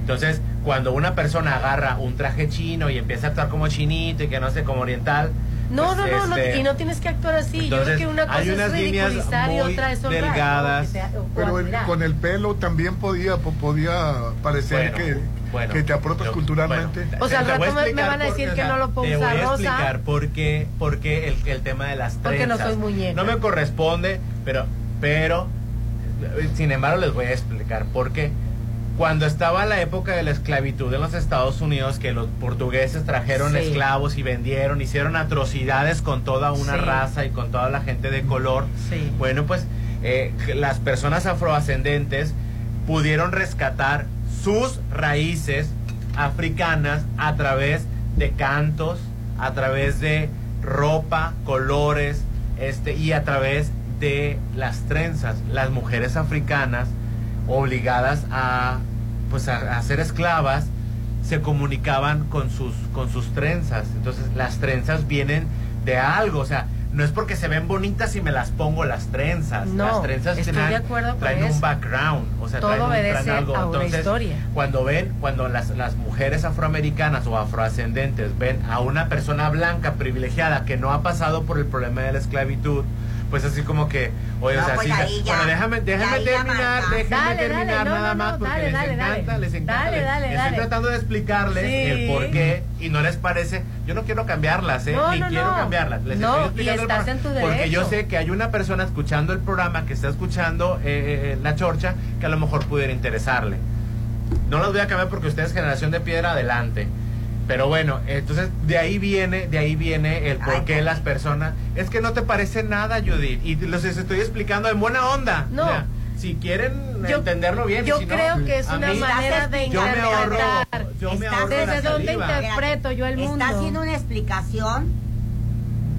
Entonces, cuando una persona agarra un traje chino y empieza a actuar como chinito y que no sé, como oriental. No, pues, no, no, no, este, y no tienes que actuar así. Yo creo que una cosa hay unas es líneas ridiculizar y muy otra es honrar. delgadas. sea- Pero el- con el pelo también podía po- podía parecer Bueno, que, bueno, que te apropias culturalmente. O sea, al voy a rato me- van a decir que no lo puedo Te voy usar a rosa. explicar por qué, por qué el, el tema de las trenzas. Porque no soy muñeca. No me corresponde, pero, pero, eh, sin embargo, les voy a explicar por qué. Cuando estaba la época de la esclavitud en los Estados Unidos, que los portugueses trajeron Sí. esclavos y vendieron, hicieron atrocidades con toda una Sí. raza y con toda la gente de color. Sí. Bueno, pues eh, las personas afroascendentes pudieron rescatar sus raíces africanas a través de cantos, a través de ropa, colores, este, y a través de las trenzas. Las mujeres africanas obligadas a pues a, a ser esclavas se comunicaban con sus con sus trenzas. Entonces, las trenzas vienen de algo, o sea, no es porque se ven bonitas y me las pongo las trenzas. No, las trenzas estoy traen, de acuerdo con traen un background, o sea, Todo traen, traen algo. a una Entonces, historia. cuando ven, cuando las, las mujeres afroamericanas o afroascendentes ven a una persona blanca privilegiada que no ha pasado por el problema de la esclavitud, pues así como que, oye, No, o sea, pues sí, ya- bueno, déjame, déjame ya terminar, marca. déjame Dale, dale, terminar no, nada no, más no, porque dale, les dale, encanta, dale. les encanta. Dale, les- dale, estoy dale. tratando de explicarles Sí. el por qué y no les parece, yo no quiero cambiarlas, ¿eh? No, ni no, quiero no. cambiarlas. Les No, estoy y explicando el estás por- en tu Porque yo sé que hay una persona escuchando el programa que está escuchando eh, eh, la chorcha que a lo mejor pudiera interesarle. No los voy a cambiar porque ustedes generación de piedra adelante. Pero bueno, entonces de ahí viene, de ahí viene el por qué las personas. Es que no te parece nada, Judith. Y los estoy explicando en buena onda. No. O sea, si quieren Yo- entenderlo bien. yo si no, creo que es una mí- manera de yo me ahorro, yo me ¿Desde dónde interpreto yo el mundo? Está haciendo una explicación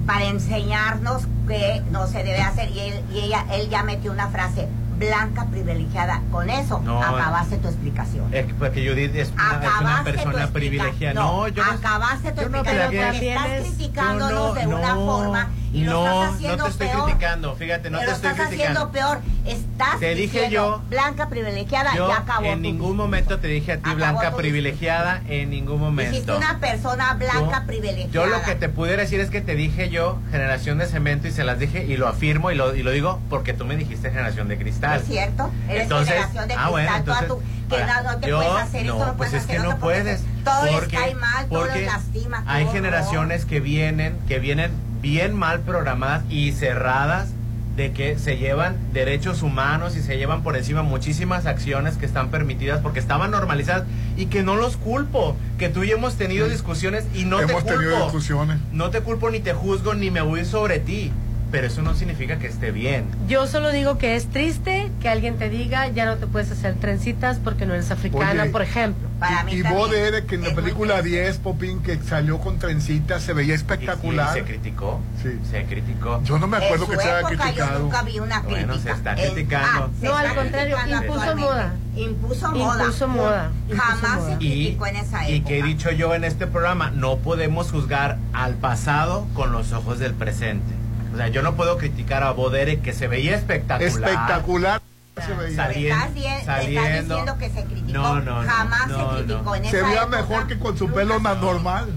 para enseñarnos que no se debe hacer y él, y ella, él ya metió una frase blanca privilegiada. Con eso No. acabaste tu explicación. Es que- porque Judith es una, es una persona privilegiada. No, No, yo no. acabaste tu yo no explicación. porque estás criticándonos no, de una no, forma y lo no, estás haciendo no te estoy peor. criticando, fíjate, no te estoy estás haciendo criticando. peor. Estás Te dije diciendo yo- blanca privilegiada Yo y acabó en ningún momento te dije a ti blanca privilegiada, en ningún momento. Dijiste una persona blanca privilegiada. Yo lo que te pudiera decir es que te dije yo generación de cemento y se las dije y lo afirmo y lo, y lo digo porque tú me dijiste generación de cristal. ¿Es cierto? Eres Entonces, generación de ah, bueno, cristal, toda entonces, tu- que ahora, no, no te yo- puedes hacer no, pues puedes es hacer que no puedes Todo les porque- cae mal, todo les lastima. Hay generaciones que vienen, que vienen bien mal programadas y cerradas de que se llevan derechos humanos y se llevan por encima muchísimas acciones que están permitidas porque estaban normalizadas y que no los culpo, que tú y yo hemos tenido discusiones y no Hemos te tenido culpo. discusiones. No te culpo ni te juzgo ni me voy sobre ti, pero eso no significa que esté bien. Yo solo digo que es triste que alguien te diga ya no te puedes hacer trencitas porque no eres africana, Oye, por ejemplo. y vos de que en la película 10, Popín, que salió con trencitas, se veía espectacular. Y se criticó. Sí. Se criticó. Yo no me acuerdo en que se haya criticado. yo nunca vi una crítica. Bueno, se está criticando. ah, se No, al está contrario, criticando impuso moda. Impuso moda. Impuso moda. Jamás moda. se criticó en esa y época. que he dicho yo en este programa, no podemos juzgar al pasado con los ojos del presente. O sea, yo no puedo criticar a Bodere que se veía espectacular. Espectacular se veía. Salien- Estás, bien- estás saliendo. diciendo que se criticó. No, no, no, Jamás no, se criticó no. en esa Se veía época. mejor que con su pelo más normal.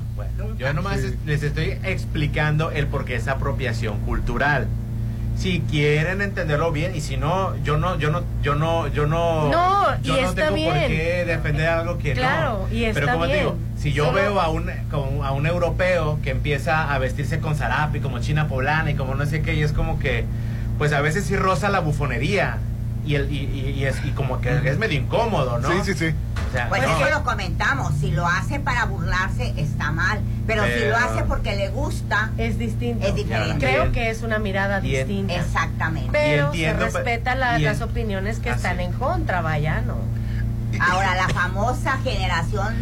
Yo nomás es- les estoy explicando el por qué es apropiación cultural. Si quieren entenderlo bien y si no, yo no, yo no, yo no, yo no, No, y yo no está tengo por qué defender algo que Claro, no. y está Pero como te digo, si yo Solo- veo a un, a un europeo que empieza a vestirse con zarape, como china poblana y como no sé qué, y es como que, pues a veces sí roza la bufonería. Y, el, y, y- y es, y como que es medio incómodo, ¿no? Sí, sí, sí. O sea, Pues no. lo comentamos, si lo hace para burlarse está mal, pero, si lo hace porque le gusta es distinto. Es diferente. Creo que es una mirada Y en- distinta. Exactamente. Pero entiendo, se respeta la- y en- las opiniones que están en contra, vaya, ¿no? Ahora, la famosa generación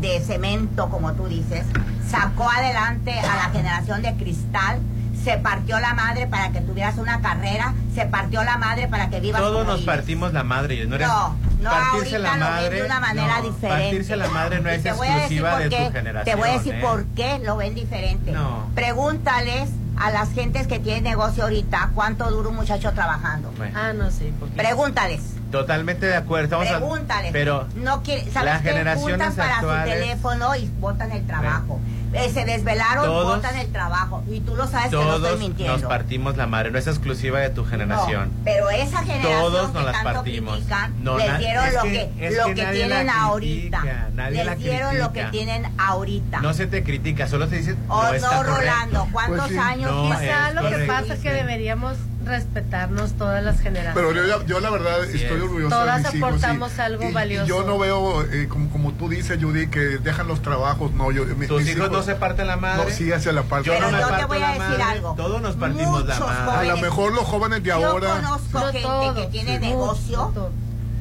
de, de cemento, como tú dices, sacó adelante a la generación de cristal, se partió la madre para que tuvieras una carrera, se partió la madre para que vivas Todos nos partimos la madre. No, eres- No, no, partirse ahorita la lo ven madre, de una manera no, diferente. Partirse la madre no es a exclusiva de qué, tu generación. Te voy a decir ¿eh? por qué lo ven diferente. No. Pregúntales a las gentes que tienen negocio ahorita cuánto dura un muchacho trabajando. Bueno, Ah, no sé. Pregúntales. totalmente de acuerdo. Estamos a- Pregúntales. pero no quiere, ¿sabes las qué? generaciones Juntan para actuales- su teléfono y botan el trabajo. Eh, se desvelaron, Todos- botan el trabajo. Y tú lo sabes que no estoy mintiendo. nos partimos la madre. No es exclusiva de tu generación. No, pero esa generación Todos nos que las tanto partimos. critican, No, les dieron es lo que- que, es lo que que, nadie tienen ahorita. critica, nadie les dieron lo que tienen ahorita. No se te critica, solo te dicen. Oh, no, no, está correcto. Rolando, ¿cuántos Pues sí. años No? Quizá lo que correcto. pasa es que deberíamos respetarnos todas las generaciones. Pero yo, yo la verdad Así estoy es. orgulloso Todas de mis hijos. aportamos y- algo y- y valioso. yo no veo, eh, como, como tú dices, Judy, que dejan los trabajos. No, yo, mi- ¿Tus mis hijos no se parten la madre? No, sí, hacia la parte. Yo Pero no me yo te parto voy a la decir madre. algo. Todos nos partimos la Muchos madre. A lo mejor los jóvenes de Yo ahora. conozco No gente todos, que tiene sí. negocio,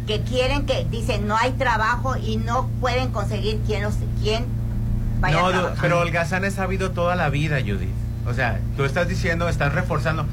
que quieren que dicen no hay trabajo y no pueden conseguir quién los quién vaya No, a pero holgazán es sabido toda la vida, Judith. O sea, tú estás diciendo, estás reforzando.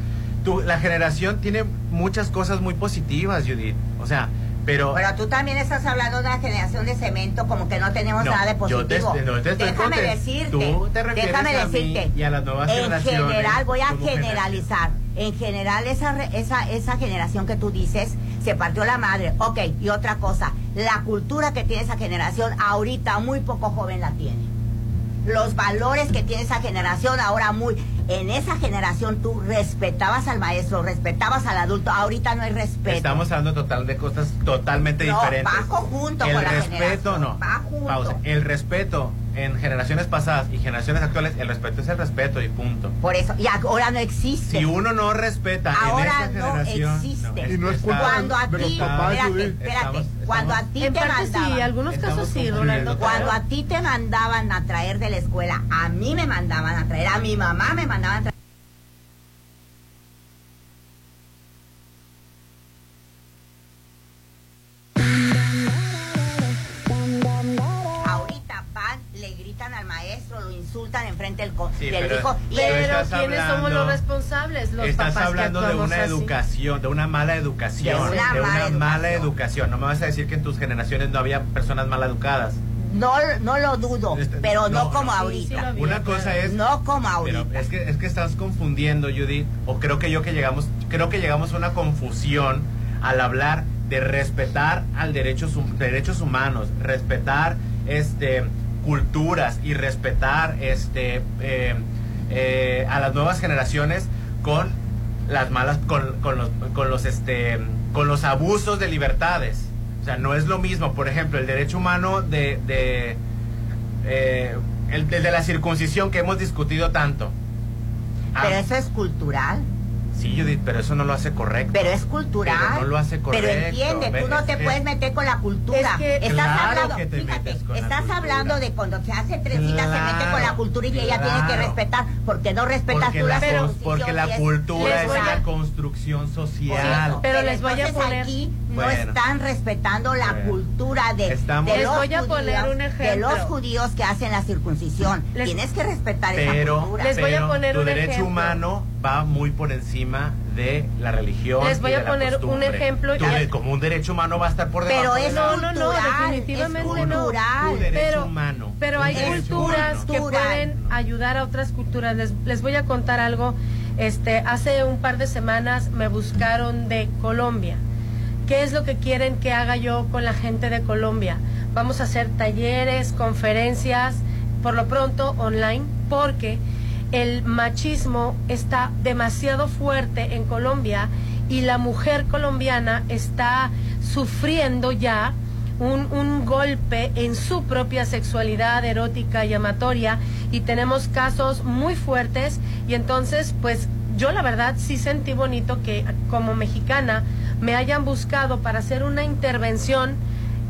Tú, la generación tiene muchas cosas muy positivas, Judith. O sea, pero... Pero tú también estás hablando de una generación de cemento como que no tenemos No, nada de yo te- positivo. no te estoy déjame decirte, tú te refieres déjame a mí decirte. y a las nuevas en generaciones general, voy a generalizar. En general, esa, esa, esa generación que tú dices se partió la madre. Ok, y otra cosa, la cultura que tiene esa generación ahorita muy poco joven la tiene. Los valores que tiene esa generación ahora muy... En esa generación tú respetabas al maestro, respetabas al adulto, ahorita no hay respeto. Estamos hablando total de cosas totalmente No, diferentes. bajo junto el con la respeto, generación, no. va junto. Pausa. El respeto en generaciones pasadas y generaciones actuales, el respeto es el respeto y punto. Por eso, y ahora no existe. Si uno no respeta Ahora en esta no generación, existe. Y no es culpa Cuando a ti, espérate, Judith. espérate, Estamos- cuando a ti te sí, mandaban, algunos Estamos casos sí, confundiendo Rolando. todo. cuando a ti te mandaban a traer de la escuela, a mí me mandaban a traer, a mi mamá me mandaban a traer. Insultan enfrente del, co- Sí, del pero- hijo y pero ¿quiénes hablando- somos los responsables? Los Estás papás que hablando de una así. educación, de una mala educación, De una mala mala educación. educación. No me vas a decir que en tus generaciones no había personas mal educadas. no, no lo dudo, Este, pero no, no, como no. Sí, sí lo ahorita. Una cosa es No como Pero ahorita. es que, es que estás confundiendo, Judith, o creo que yo que llegamos, creo que llegamos a una confusión al hablar de respetar al derechos, derechos humanos, respetar este culturas y respetar este eh, eh, a las nuevas generaciones con las malas, con, con los, con los este con los abusos de libertades. O sea, no es lo mismo, por ejemplo, el derecho humano de, de eh, el, el de la circuncisión que hemos discutido tanto. Ah, Pero eso es cultural. Sí, Judith, pero eso no lo hace correcto. Pero es cultural. Pero no lo hace correcto. Pero entiende, tú no te que- puedes meter con la cultura. Es que- estás Claro hablando, que te fíjate, metes con la estás cultura. hablando de cuando se hace trencita se mete con la Claro, cultura y ella tiene que claro. respetar, porque no respetas porque tú la, circuncisión porque la es- cultura es una construcción social. Sí, pero les voy a entonces poner- aquí no Bueno. están respetando la Bueno. cultura de, Estamos- de Les los voy a judíos, poner un de ejemplo. los judíos que hacen la circuncisión. Les- Tienes que respetar esa pero, cultura. Les voy a pero poner tu un derecho ejemplo. humano va muy por encima de la religión. Les voy y a de la poner un ejemplo y- Tu de- como un derecho humano va a estar por debajo. Pero de es la- No, no, no, definitivamente es no. Pero- humano. Pero hay culturas humano. que pueden ayudar a otras culturas. Les, les voy a contar algo. Este, hace un par de semanas me buscaron de Colombia. ¿Qué es lo que quieren que haga yo con la gente de Colombia? Vamos a hacer talleres, conferencias, por lo pronto online, porque el machismo está demasiado fuerte en Colombia y la mujer colombiana está sufriendo ya un, un golpe en su propia sexualidad erótica y amatoria y tenemos casos muy fuertes y entonces pues yo la verdad sí sentí bonito que como mexicana me hayan buscado para hacer una intervención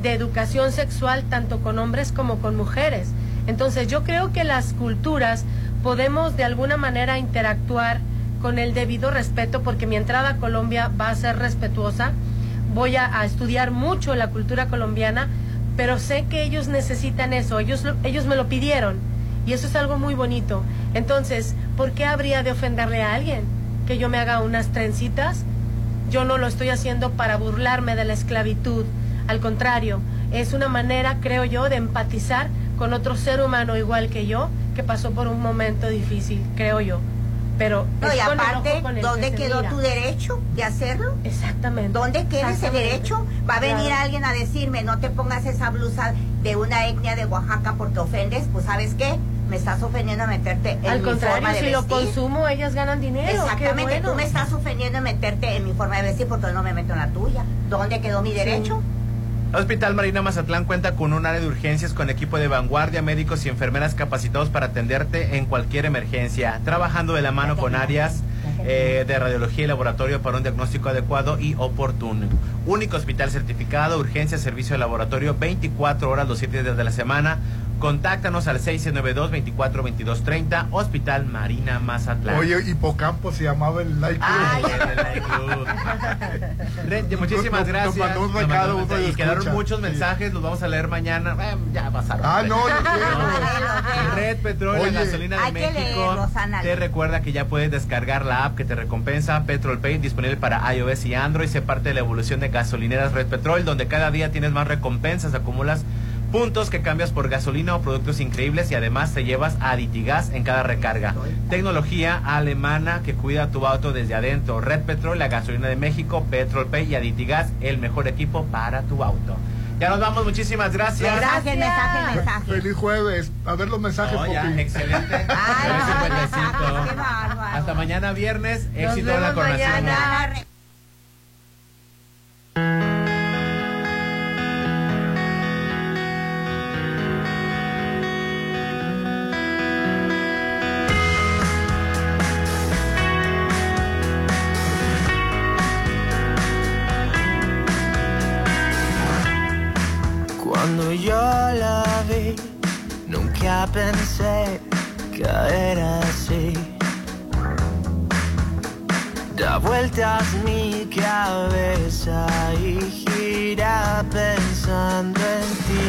de educación sexual tanto con hombres como con mujeres. Entonces yo creo que las culturas podemos de alguna manera interactuar con el debido respeto porque mi entrada a Colombia va a ser respetuosa. Voy a, estudiar mucho la cultura colombiana, pero sé que ellos necesitan eso, ellos, lo- ellos me lo pidieron y eso es algo muy bonito. Entonces, ¿por qué habría de ofenderle a alguien que yo me haga unas trencitas? Yo no lo estoy haciendo para burlarme de la esclavitud, al contrario, es una manera, creo yo, de empatizar con otro ser humano igual que yo, que pasó por un momento difícil, creo yo. Pero No, y aparte, ¿dónde que quedó mira. tu derecho de hacerlo? Exactamente. ¿Dónde queda ese derecho? Va a venir Claro. alguien a decirme, no te pongas esa blusa de una etnia de Oaxaca porque ofendes. Pues, ¿sabes qué? Me estás ofendiendo a meterte en Al mi contrario, forma de si lo consumo, ellas ganan dinero. Exactamente, bueno. tú me estás ofendiendo en meterte en mi forma de vestir porque no me meto en la tuya. ¿Dónde quedó mi derecho? Hospital Marina Mazatlán cuenta con un área de urgencias con equipo de vanguardia, médicos y enfermeras capacitados para atenderte en cualquier emergencia, trabajando de la mano con áreas eh, de radiología y laboratorio para un diagnóstico adecuado y oportuno. Único hospital certificado, urgencia, servicio de laboratorio 24 horas los 7 días de la semana. Contáctanos al 692-242230, Hospital Marina Mazatlán. Oye, Hipocampo se llamaba el Light Club. Ay, el Light Club. Muchísimas nos gracias. mandó un Nos recado, uno y quedaron escucha. muchos mensajes, los vamos a leer mañana. Eh, ya pasaron. Ah, no, yo quiero. Red la gasolina de México. te recuerda que ya puedes descargar la app que te recompensa Petrol Pay, disponible para iOS y Android. Sé parte de la evolución de gasolineras Red Petrol, donde cada día tienes más recompensas, acumulas puntos que cambias por gasolina o productos increíbles y además te llevas Aditigas en cada recarga. Tecnología alemana que cuida tu auto desde adentro. Red Petrol, la gasolina de México, Petrol Pay y Aditigas, el mejor equipo para tu auto. Ya nos vamos, muchísimas gracias. Mensaje, mensaje, mensaje. Feliz jueves. A ver los mensajes, Oh, ya, excelente. Ay. Hasta mañana viernes. Nos Éxito en la coronación. Cuando yo la vi, nunca pensé caer así. Da vueltas mi cabeza y gira pensando en ti.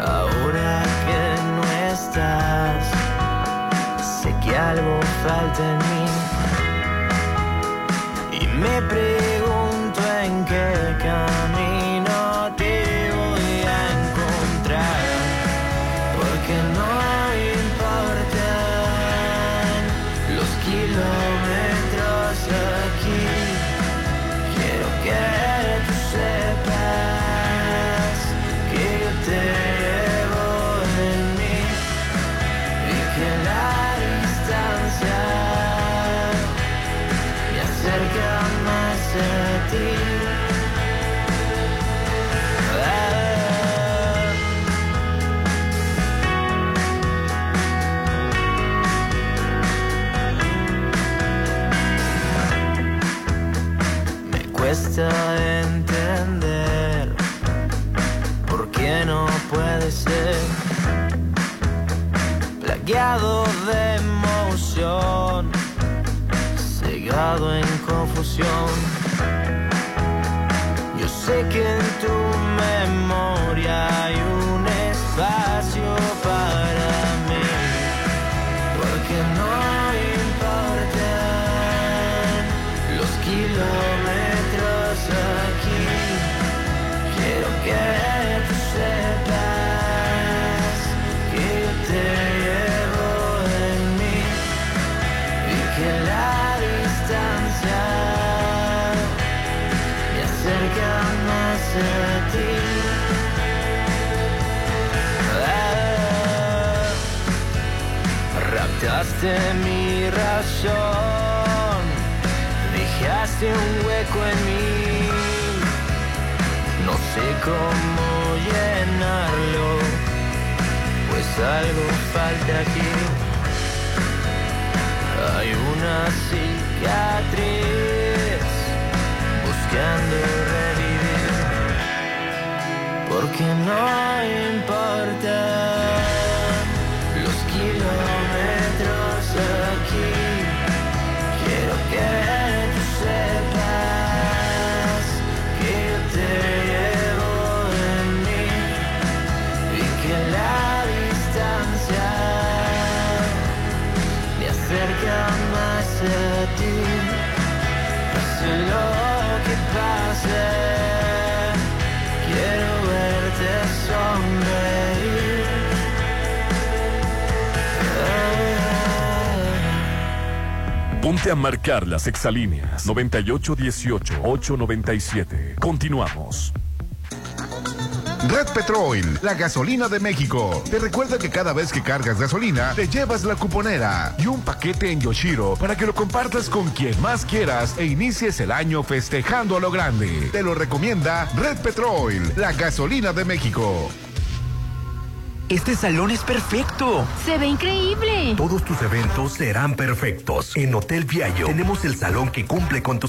Ahora que no estás, sé que algo falta en mí. Y me pregunto en confusión. Yo sé que en tu memoria raptaste mi razón, dejaste un hueco en mí. No sé cómo llenarlo, pues algo falta aquí. Hay una cicatriz buscando revivir, porque no importa Pase lo que pase, quiero verte sonreír. Ponte a marcar las exalíneas 9818-897. Continuamos. Red Petrol, la gasolina de México. Te recuerda que cada vez que cargas gasolina, te llevas la cuponera y un paquete en Yoshiro para que lo compartas con quien más quieras e inicies el año festejando a lo grande. Te lo recomienda Red Petrol, la gasolina de México. Este salón es perfecto. Se ve increíble. Todos tus eventos serán perfectos. En Hotel Viallo tenemos el salón que cumple con tus